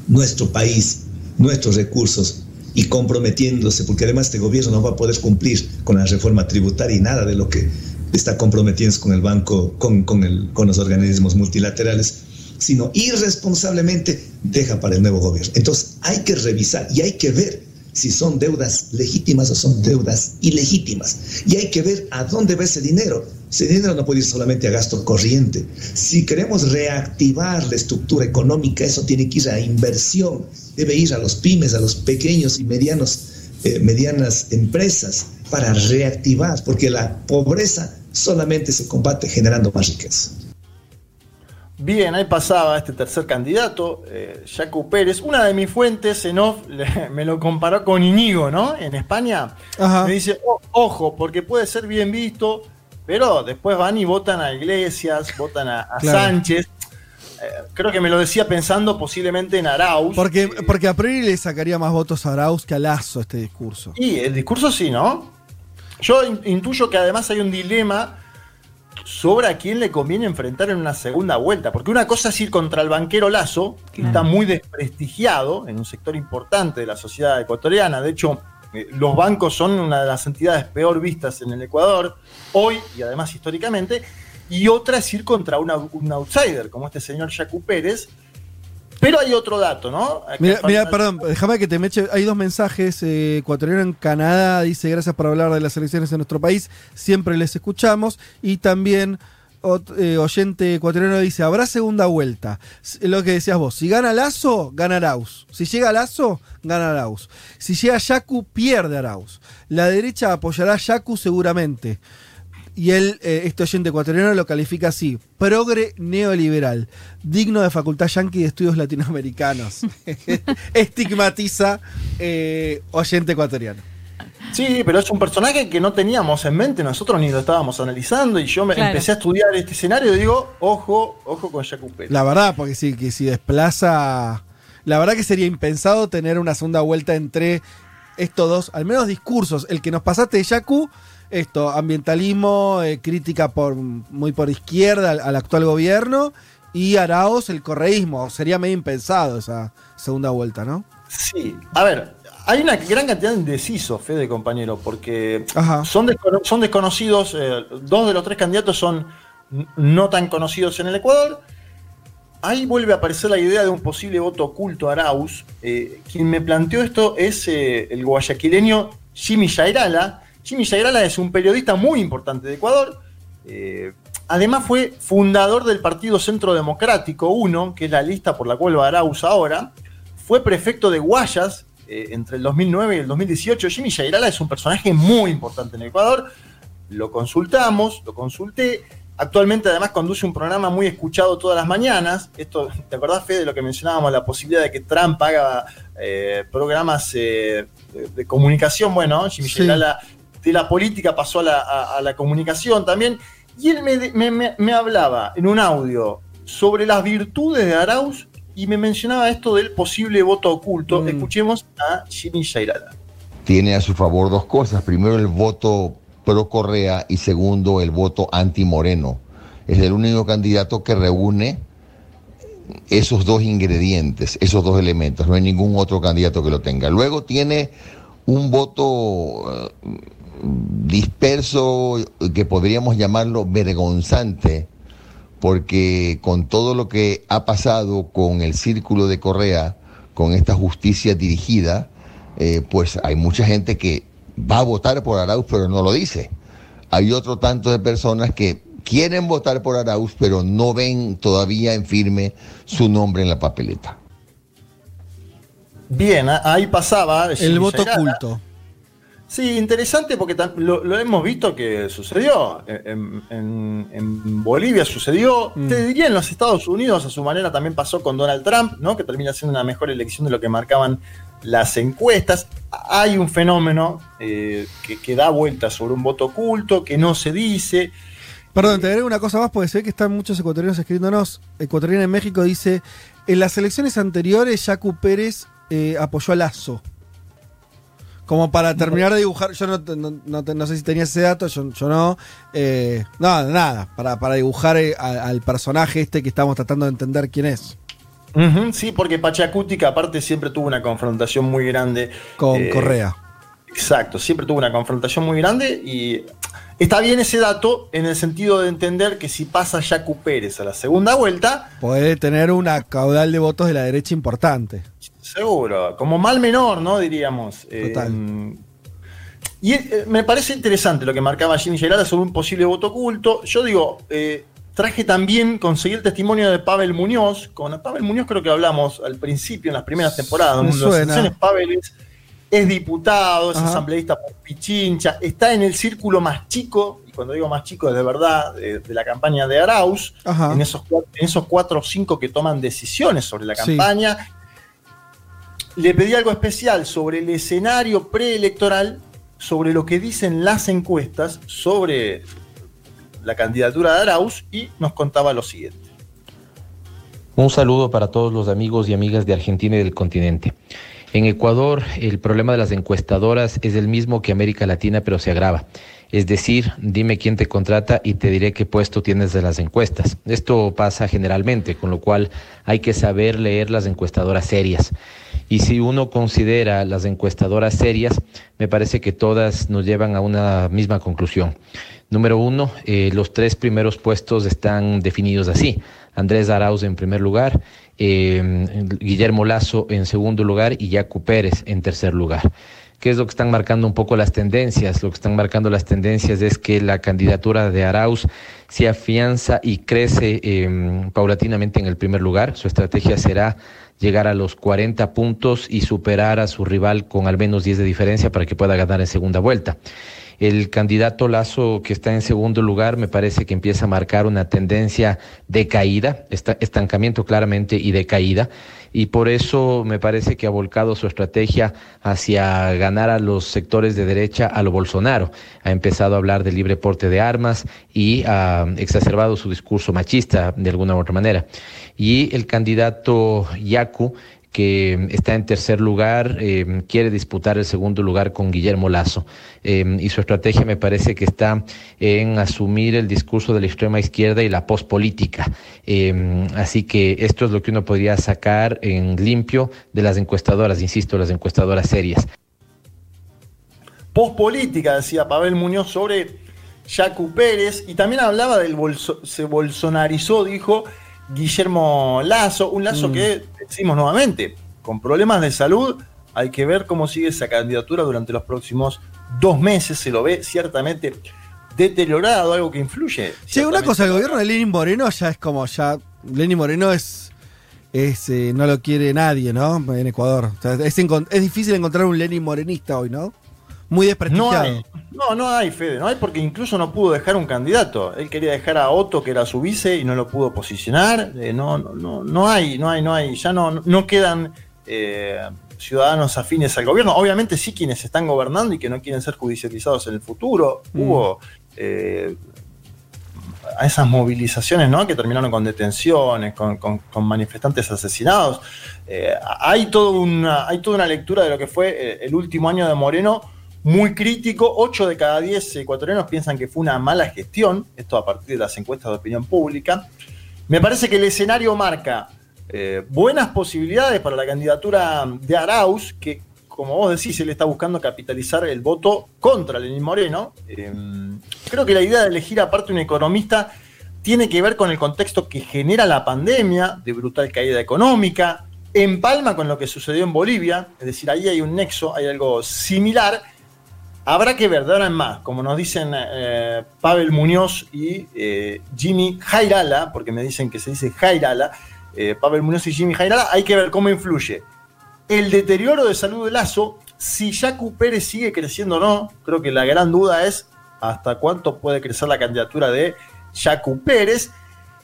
nuestro país, nuestros recursos y comprometiéndose, porque además este gobierno no va a poder cumplir con la reforma tributaria y nada de lo que está comprometiendo con el banco, con, con, el, con los organismos multilaterales, sino irresponsablemente deja para el nuevo gobierno. Entonces hay que revisar y hay que ver si son deudas legítimas o son deudas ilegítimas. Y hay que ver a dónde va ese dinero. Ese dinero no puede ir solamente a gasto corriente. Si queremos reactivar la estructura económica, eso tiene que ir a inversión. Debe ir a los pymes, a los pequeños y medianos, eh, medianas empresas para reactivar, porque la pobreza solamente se combate generando más riqueza. Bien, ahí pasaba este tercer candidato, eh, Yacu Pérez. Una de mis fuentes en off le- me lo comparó con Inigo, ¿no? En España. Ajá. Me dice, "O- ojo, porque puede ser bien visto, pero después van y votan a Iglesias, votan a, a Claro. Sánchez. Eh, creo que me lo decía pensando posiblemente en Arauz. Porque, porque a priori le sacaría más votos a Arauz que a Lazo este discurso. Y el discurso sí, ¿no? Yo in- intuyo que además hay un dilema sobre a quién le conviene enfrentar en una segunda vuelta. Porque una cosa es ir contra el banquero Lazo, que está muy desprestigiado en un sector importante de la sociedad ecuatoriana. De hecho, eh, los bancos son una de las entidades peor vistas en el Ecuador, hoy y además históricamente. Y otra es ir contra una- un outsider, como este señor Yacu Pérez. Pero hay otro dato, ¿no? Mira, mira, perdón, déjame que te me eche. Hay dos mensajes. Eh, ecuatoriano en Canadá dice: Gracias por hablar de las elecciones en nuestro país. Siempre les escuchamos. Y también, eh, oyente ecuatoriano dice: Habrá segunda vuelta. Lo que decías vos: si gana Lazo, gana Arauz. Si llega Lazo, gana Arauz. Si llega Yacu, pierde Arauz. La derecha apoyará a Yacu seguramente. Y él, eh, este oyente ecuatoriano, lo califica así: progre neoliberal, digno de Facultad Yankee de Estudios Latinoamericanos. Estigmatiza eh, oyente ecuatoriano. Sí, pero es un personaje que no teníamos en mente, nosotros ni lo estábamos analizando y yo me Claro. empecé a estudiar este escenario y digo, ojo, ojo con Yacu Pérez. La verdad, porque sí, que si desplaza. La verdad que sería impensado tener una segunda vuelta entre estos dos, al menos discursos. El que nos pasaste de Yacu, esto, ambientalismo, eh, crítica por muy por izquierda al, al actual gobierno, y Araos, el correísmo. Sería medio impensado esa segunda vuelta, ¿no? Sí, a ver, hay una gran cantidad de indecisos, Fede, compañero, porque son, descono- son desconocidos, eh, dos de los tres candidatos son no tan conocidos en el Ecuador. Ahí vuelve a aparecer la idea de un posible voto oculto a Arauz. Eh, quien me planteó esto es eh, el guayaquileño Jimmy Yairala. Jimmy Yairala es un periodista muy importante de Ecuador. Además fue fundador del Partido Centro Democrático 1, que es la lista por la cual va Arauz ahora. Fue prefecto de Guayas eh, entre el 2009 y el 2018. Jimmy Yairala es un personaje muy importante en Ecuador. Lo consultamos, lo consulté. Actualmente además conduce un programa muy escuchado todas las mañanas. Esto, ¿te acordás, Fede, de lo que mencionábamos? La posibilidad de que Trump haga eh, programas eh, de, de comunicación. Bueno, Jimmy Sí. Yairala de la política pasó a la, a- a la comunicación también. Y él me, me- me- me hablaba en un audio sobre las virtudes de Arauz y me mencionaba esto del posible voto oculto. Escuchemos a Jimmy Yairala. tiene a su favor dos cosas. Primero, el voto pro Correa y segundo, el voto anti Moreno. Es el único candidato que reúne esos dos ingredientes, esos dos elementos. No hay ningún otro candidato que lo tenga. Luego tiene un voto eh, disperso que podríamos llamarlo vergonzante porque con todo lo que ha pasado con el círculo de Correa, con esta justicia dirigida, eh, pues hay mucha gente que va a votar por Arauz, pero no lo dice. Hay otro tanto de personas que quieren votar por Arauz, pero no ven todavía en firme su nombre en la papeleta. Bien, ahí pasaba. El Jimmy voto oculto. Sí, interesante porque lo, lo hemos visto que sucedió. En, en- en Bolivia sucedió. Mm. Te diría en los Estados Unidos, a su manera, también pasó con Donald Trump, ¿no? Que termina siendo una mejor elección de lo que marcaban las encuestas. Hay un fenómeno eh, que, que da vueltas sobre un voto oculto, que no se dice. Perdón, te agrego una cosa más porque se ve que están muchos ecuatorianos escribiéndonos. Ecuatoriana en México dice: En las elecciones anteriores, Yacu Pérez eh, apoyó a Lazo. Como para terminar de dibujar, yo no, te- no, no sé si tenías ese dato, yo, yo no. Eh, nada, nada, para, para dibujar eh, a- al personaje este que estamos tratando de entender quién es. Sí, porque Pachacuti, que aparte siempre tuvo una confrontación muy grande. Con eh, Correa. Exacto, siempre tuvo una confrontación muy grande y está bien ese dato en el sentido de entender que si pasa Yacu Pérez a la segunda vuelta, Puede tener una caudal de votos de la derecha importante. Seguro, como mal menor, ¿no? Diríamos. Eh, y eh, me parece interesante lo que marcaba Jimmy Gerarda sobre un posible voto oculto. Yo digo, eh, traje también, conseguí el testimonio de Pavel Muñoz. Con Pavel Muñoz creo que hablamos al principio, en las primeras temporadas. Me suena. Pavel es, es diputado, es Ajá. asambleísta por Pichincha, está en el círculo más chico, y cuando digo más chico es de verdad, de, de la campaña de Arauz, Ajá. en esos, en esos cuatro o cinco que toman decisiones sobre la Sí. Le pedí algo especial sobre el escenario preelectoral, sobre lo que dicen las encuestas sobre la candidatura de Arauz y nos contaba lo siguiente. Un saludo para todos los amigos y amigas de Argentina y del continente. En Ecuador, el problema de las encuestadoras es el mismo que América Latina, pero se agrava. Es decir, dime quién te contrata y te diré qué puesto tienes de las encuestas. Esto pasa generalmente, con lo cual hay que saber leer las encuestadoras serias. Y si uno considera las encuestadoras serias, me parece que todas nos llevan a una misma conclusión. Número uno, eh, los tres primeros puestos están definidos así. Andrés Arauz en primer lugar, eh, Guillermo Lazo en segundo lugar y Yacu Pérez en tercer lugar. ¿Qué es lo que están marcando un poco las tendencias? Lo que están marcando las tendencias es que la candidatura de Arauz se afianza y crece eh, paulatinamente en el primer lugar. Su estrategia será llegar a los 40 puntos y superar a su rival con al menos 10 de diferencia para que pueda ganar en segunda vuelta. El candidato Lazo, que está en segundo lugar, me parece que empieza a marcar una tendencia de caída, esta- estancamiento claramente y de caída. Y por eso me parece que ha volcado su estrategia hacia ganar a los sectores de derecha a lo Bolsonaro. Ha empezado a hablar de libre porte de armas y ha exacerbado su discurso machista de alguna u otra manera. Y el candidato Yacu que está en tercer lugar, eh, quiere disputar el segundo lugar con Guillermo Lazo. Eh, y su estrategia me parece que está en asumir el discurso de la extrema izquierda y la pospolítica. Eh, así que esto es lo que uno podría sacar en limpio de las encuestadoras, insisto, las encuestadoras serias. Pospolítica, decía Pavel Muñoz sobre Jacu Pérez, y también hablaba del bolso, se bolsonarizó, dijo Guillermo Lazo, un Lazo Mm. que, decimos nuevamente, con problemas de salud, hay que ver cómo sigue esa candidatura durante los próximos dos meses, se lo ve ciertamente deteriorado, algo que influye. Sí, una cosa, el gobierno de Lenin Moreno ya es como ya. Lenin Moreno es. es eh, no lo quiere nadie, ¿no? En Ecuador. O sea, es, es difícil encontrar un Lenin morenista hoy, ¿no? Muy No desprestigiado. hay, no, no hay, Fede, no hay porque incluso no pudo dejar un candidato. Él quería dejar a Otto, que era su vice, y no lo pudo posicionar. Eh, no, no, no, no hay, no hay, no hay, ya no, no quedan eh, ciudadanos afines al gobierno. Obviamente sí quienes están gobernando y que no quieren ser judicializados en el futuro. Mm. Hubo eh, a esas movilizaciones ¿no? que terminaron con detenciones, con, con- con manifestantes asesinados. Eh, hay, todo una, hay toda una lectura de lo que fue el último año de Moreno muy crítico. 8 de cada 10 ecuatorianos piensan que fue una mala gestión, esto a partir de las encuestas de opinión pública. Me parece que el escenario marca eh, buenas posibilidades para la candidatura de Arauz, que como vos decís, él está buscando capitalizar el voto contra Lenín Moreno. Eh, creo que la idea de elegir aparte un economista tiene que ver con el contexto que genera la pandemia, de brutal caída económica, empalma con lo que sucedió en Bolivia, es decir, ahí hay un nexo, hay algo similar. Habrá que ver de ahora en más, como nos dicen eh, Pavel Muñoz y eh, Jimmy Jairala, porque me dicen que se dice Jairala, eh, Pavel Muñoz y Jimmy Jairala, hay que ver cómo influye. El deterioro de salud de Lazo, si Jacu Pérez sigue creciendo o no, creo que la gran duda es hasta cuánto puede crecer la candidatura de Jacu Pérez,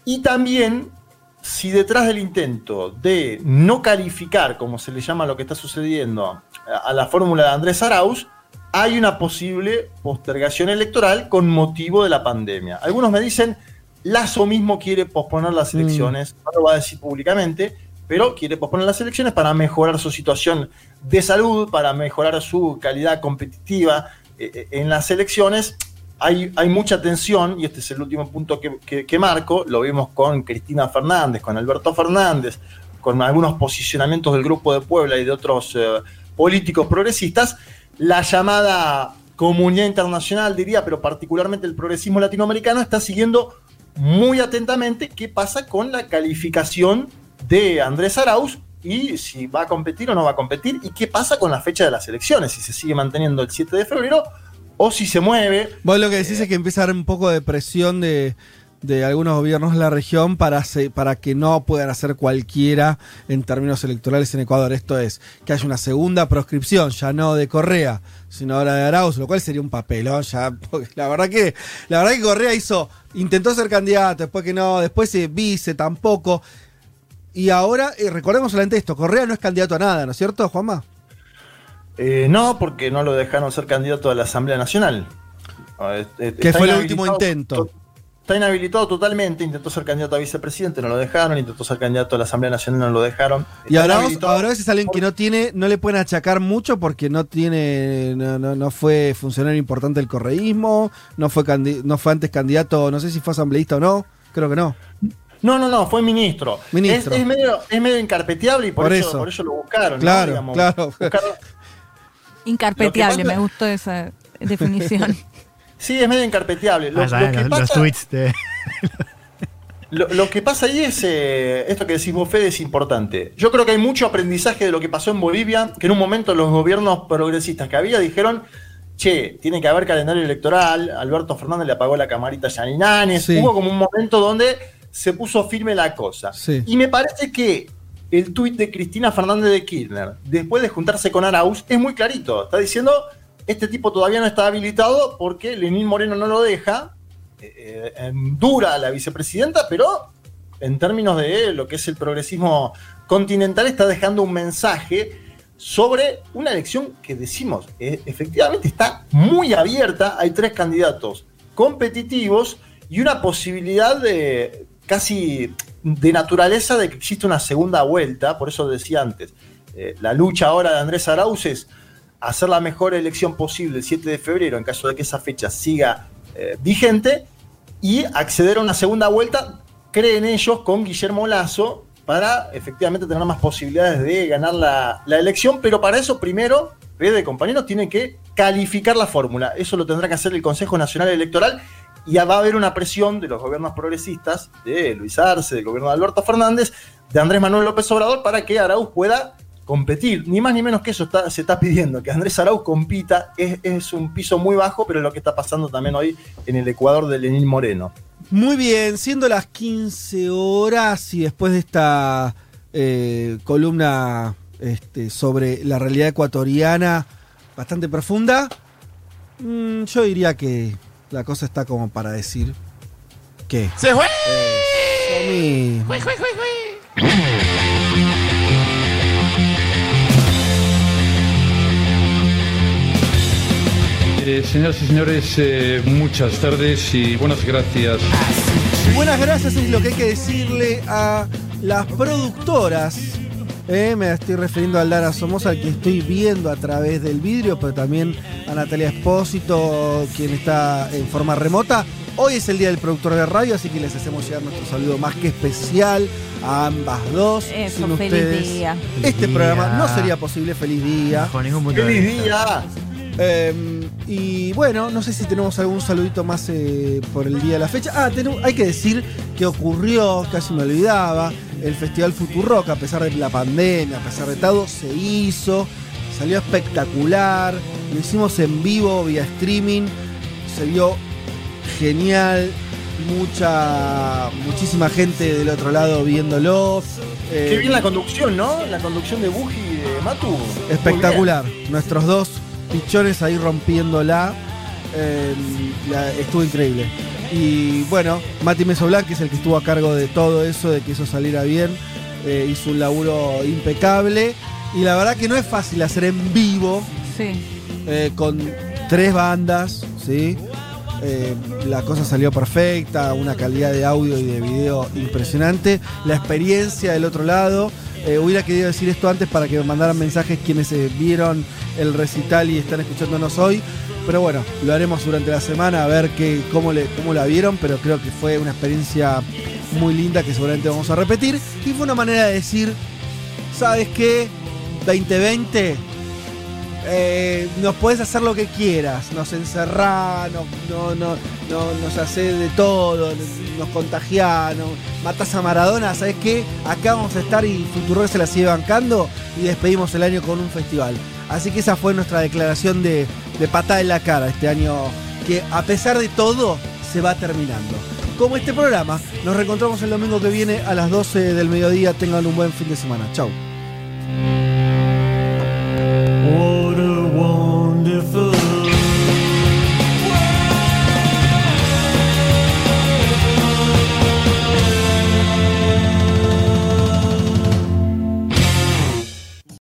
y también si detrás del intento de no calificar, como se le llama lo que está sucediendo, a, a la fórmula de Andrés Arauz, hay una posible postergación electoral con motivo de la pandemia. Algunos me dicen, Lazo mismo quiere posponer las elecciones, no lo va a decir públicamente, pero quiere posponer las elecciones para mejorar su situación de salud, para mejorar su calidad competitiva eh, eh, en las elecciones. Hay, hay mucha tensión, y este es el último punto que, que- que marco, lo vimos con Cristina Fernández, con Alberto Fernández, con algunos posicionamientos del Grupo de Puebla y de otros eh, políticos progresistas, la llamada comunidad internacional, diría, pero particularmente el progresismo latinoamericano, está siguiendo muy atentamente qué pasa con la calificación de Andrés Arauz y si va a competir o no va a competir y qué pasa con la fecha de las elecciones, si se sigue manteniendo el 7 de febrero o si se mueve. Vos lo que decís es que empieza a haber un poco de presión de, de algunos gobiernos de la región para, se- para que no puedan hacer cualquiera en términos electorales en Ecuador. Esto es, que haya una segunda proscripción, ya no de Correa, sino ahora de Arauz, lo cual sería un papelón ya. porque la verdad que, la verdad que Correa hizo, intentó ser candidato, después que no, después se vice tampoco. Y ahora, eh, recordemos solamente esto, Correa no es candidato a nada, ¿no es cierto, Juanma? Eh, no, porque no lo dejaron ser candidato a la Asamblea Nacional. Eh, Que fue el último intento. Está inhabilitado totalmente, intentó ser candidato a vicepresidente, no lo dejaron, intentó ser candidato a la Asamblea Nacional, no lo dejaron. Y ahora, ahora es alguien que no tiene, no le pueden achacar mucho porque no tiene, no, no, no fue funcionario importante del correísmo, no fue candi- no fue antes candidato, no sé si fue asambleísta o no, creo que no. No, no, no, fue ministro. Ministro. Es, es medio, es medio incarpeteable y por, Por eso, eso. por eso lo buscaron. ¿no? Claro, Digamos, claro. buscaron- Incarpeteable, pasa- me gustó esa definición. Sí, es medio incarpeteable. Lo, Ah, lo que los, los pasa, tweets de. lo- lo que pasa ahí es, eh, esto que decís vos, Fede, es importante. Yo creo que hay mucho aprendizaje de lo que pasó en Bolivia, que en un momento los gobiernos progresistas que había dijeron, che, tiene que haber calendario electoral, Alberto Fernández le apagó la camarita a Yaninanes, Sí. hubo como un momento donde se puso firme la cosa. Sí. Y me parece que el tuit de Cristina Fernández de Kirchner, después de juntarse con Arauz, es muy clarito. Está diciendo, este tipo todavía no está habilitado porque Lenín Moreno no lo deja. Eh, eh, dura la vicepresidenta, pero en términos de lo que es el progresismo continental está dejando un mensaje sobre una elección que decimos, eh, efectivamente está muy abierta, hay tres candidatos competitivos y una posibilidad de casi de naturaleza de que existe una segunda vuelta, por eso decía antes, eh, la lucha ahora de Andrés Arauz es hacer la mejor elección posible el 7 de febrero, en caso de que esa fecha siga eh, vigente, y acceder a una segunda vuelta, creen ellos, con Guillermo Lazo, para efectivamente tener más posibilidades de ganar la, la elección, pero para eso primero, de compañeros, tienen que calificar la fórmula. Eso lo tendrá que hacer el Consejo Nacional Electoral y va a haber una presión de los gobiernos progresistas, de Luis Arce, del gobierno de Alberto Fernández, de Andrés Manuel López Obrador, para que Arauz pueda competir. Ni más ni menos que eso está, se está pidiendo, que Andrés Arauz compita. Es, es un piso muy bajo, pero es lo que está pasando también hoy en el Ecuador de Lenín Moreno. Muy bien, siendo las 15 horas y después de esta eh, columna este, sobre la realidad ecuatoriana bastante profunda, mm, yo diría que la cosa está como para decir que... ¡Se fue! Eso Eh, señoras y señores, eh, muchas tardes y buenas gracias. Buenas gracias es lo que hay que decirle a las productoras. Eh, me estoy refiriendo a Lara Somoza, al que estoy viendo a través del vidrio, pero también a Natalia Espósito, quien está en forma remota. Hoy es el día del productor de radio, así que les hacemos llegar nuestro saludo más que especial a ambas dos. Eso, Sin feliz ustedes, día. este Feliz programa día. no sería posible. Feliz día. Bajo ningún punto de ¡Feliz vista. día! Eh, y bueno, no sé si tenemos algún saludito más eh, por el día de la fecha. Ah, tenemos- hay que decir que ocurrió, casi me olvidaba, el Festival Futurock, a pesar de la pandemia, a pesar de todo, se hizo, salió espectacular, lo hicimos en vivo, vía streaming, se vio genial, mucha, muchísima gente del otro lado viéndolo. eh, Qué bien la conducción, ¿no? La conducción de Buji y de Matu. Espectacular. Nuestros dos pichones ahí rompiéndola. Eh, la- estuvo increíble. Y bueno, Mati Mesoblan, que es el que estuvo a cargo de todo eso, de que eso saliera bien, eh, hizo un laburo impecable. Y la verdad que no es fácil hacer en vivo Sí. eh, con tres bandas, ¿sí? Eh, la cosa salió perfecta, una calidad de audio y de video impresionante. La experiencia del otro lado. Eh, hubiera querido decir esto antes para que mandaran mensajes quienes eh, vieron el recital y están escuchándonos hoy. Pero bueno, lo haremos durante la semana a ver que, cómo, le, cómo la vieron. Pero creo que fue una experiencia muy linda que seguramente vamos a repetir. Y fue una manera de decir, ¿sabes qué? 2020 eh, nos puedes hacer lo que quieras, nos encerrás, nos, no, no, no- nos haces de todo, nos contagiás, nos matás a Maradona, ¿sabes qué? Acá vamos a estar y Futuro se la sigue bancando y despedimos el año con un festival. Así que esa fue nuestra declaración de, de patada en la cara este año, que a pesar de todo se va terminando. Como este programa, nos reencontramos el domingo que viene a las 12 del mediodía. Tengan un buen fin de semana. Chau.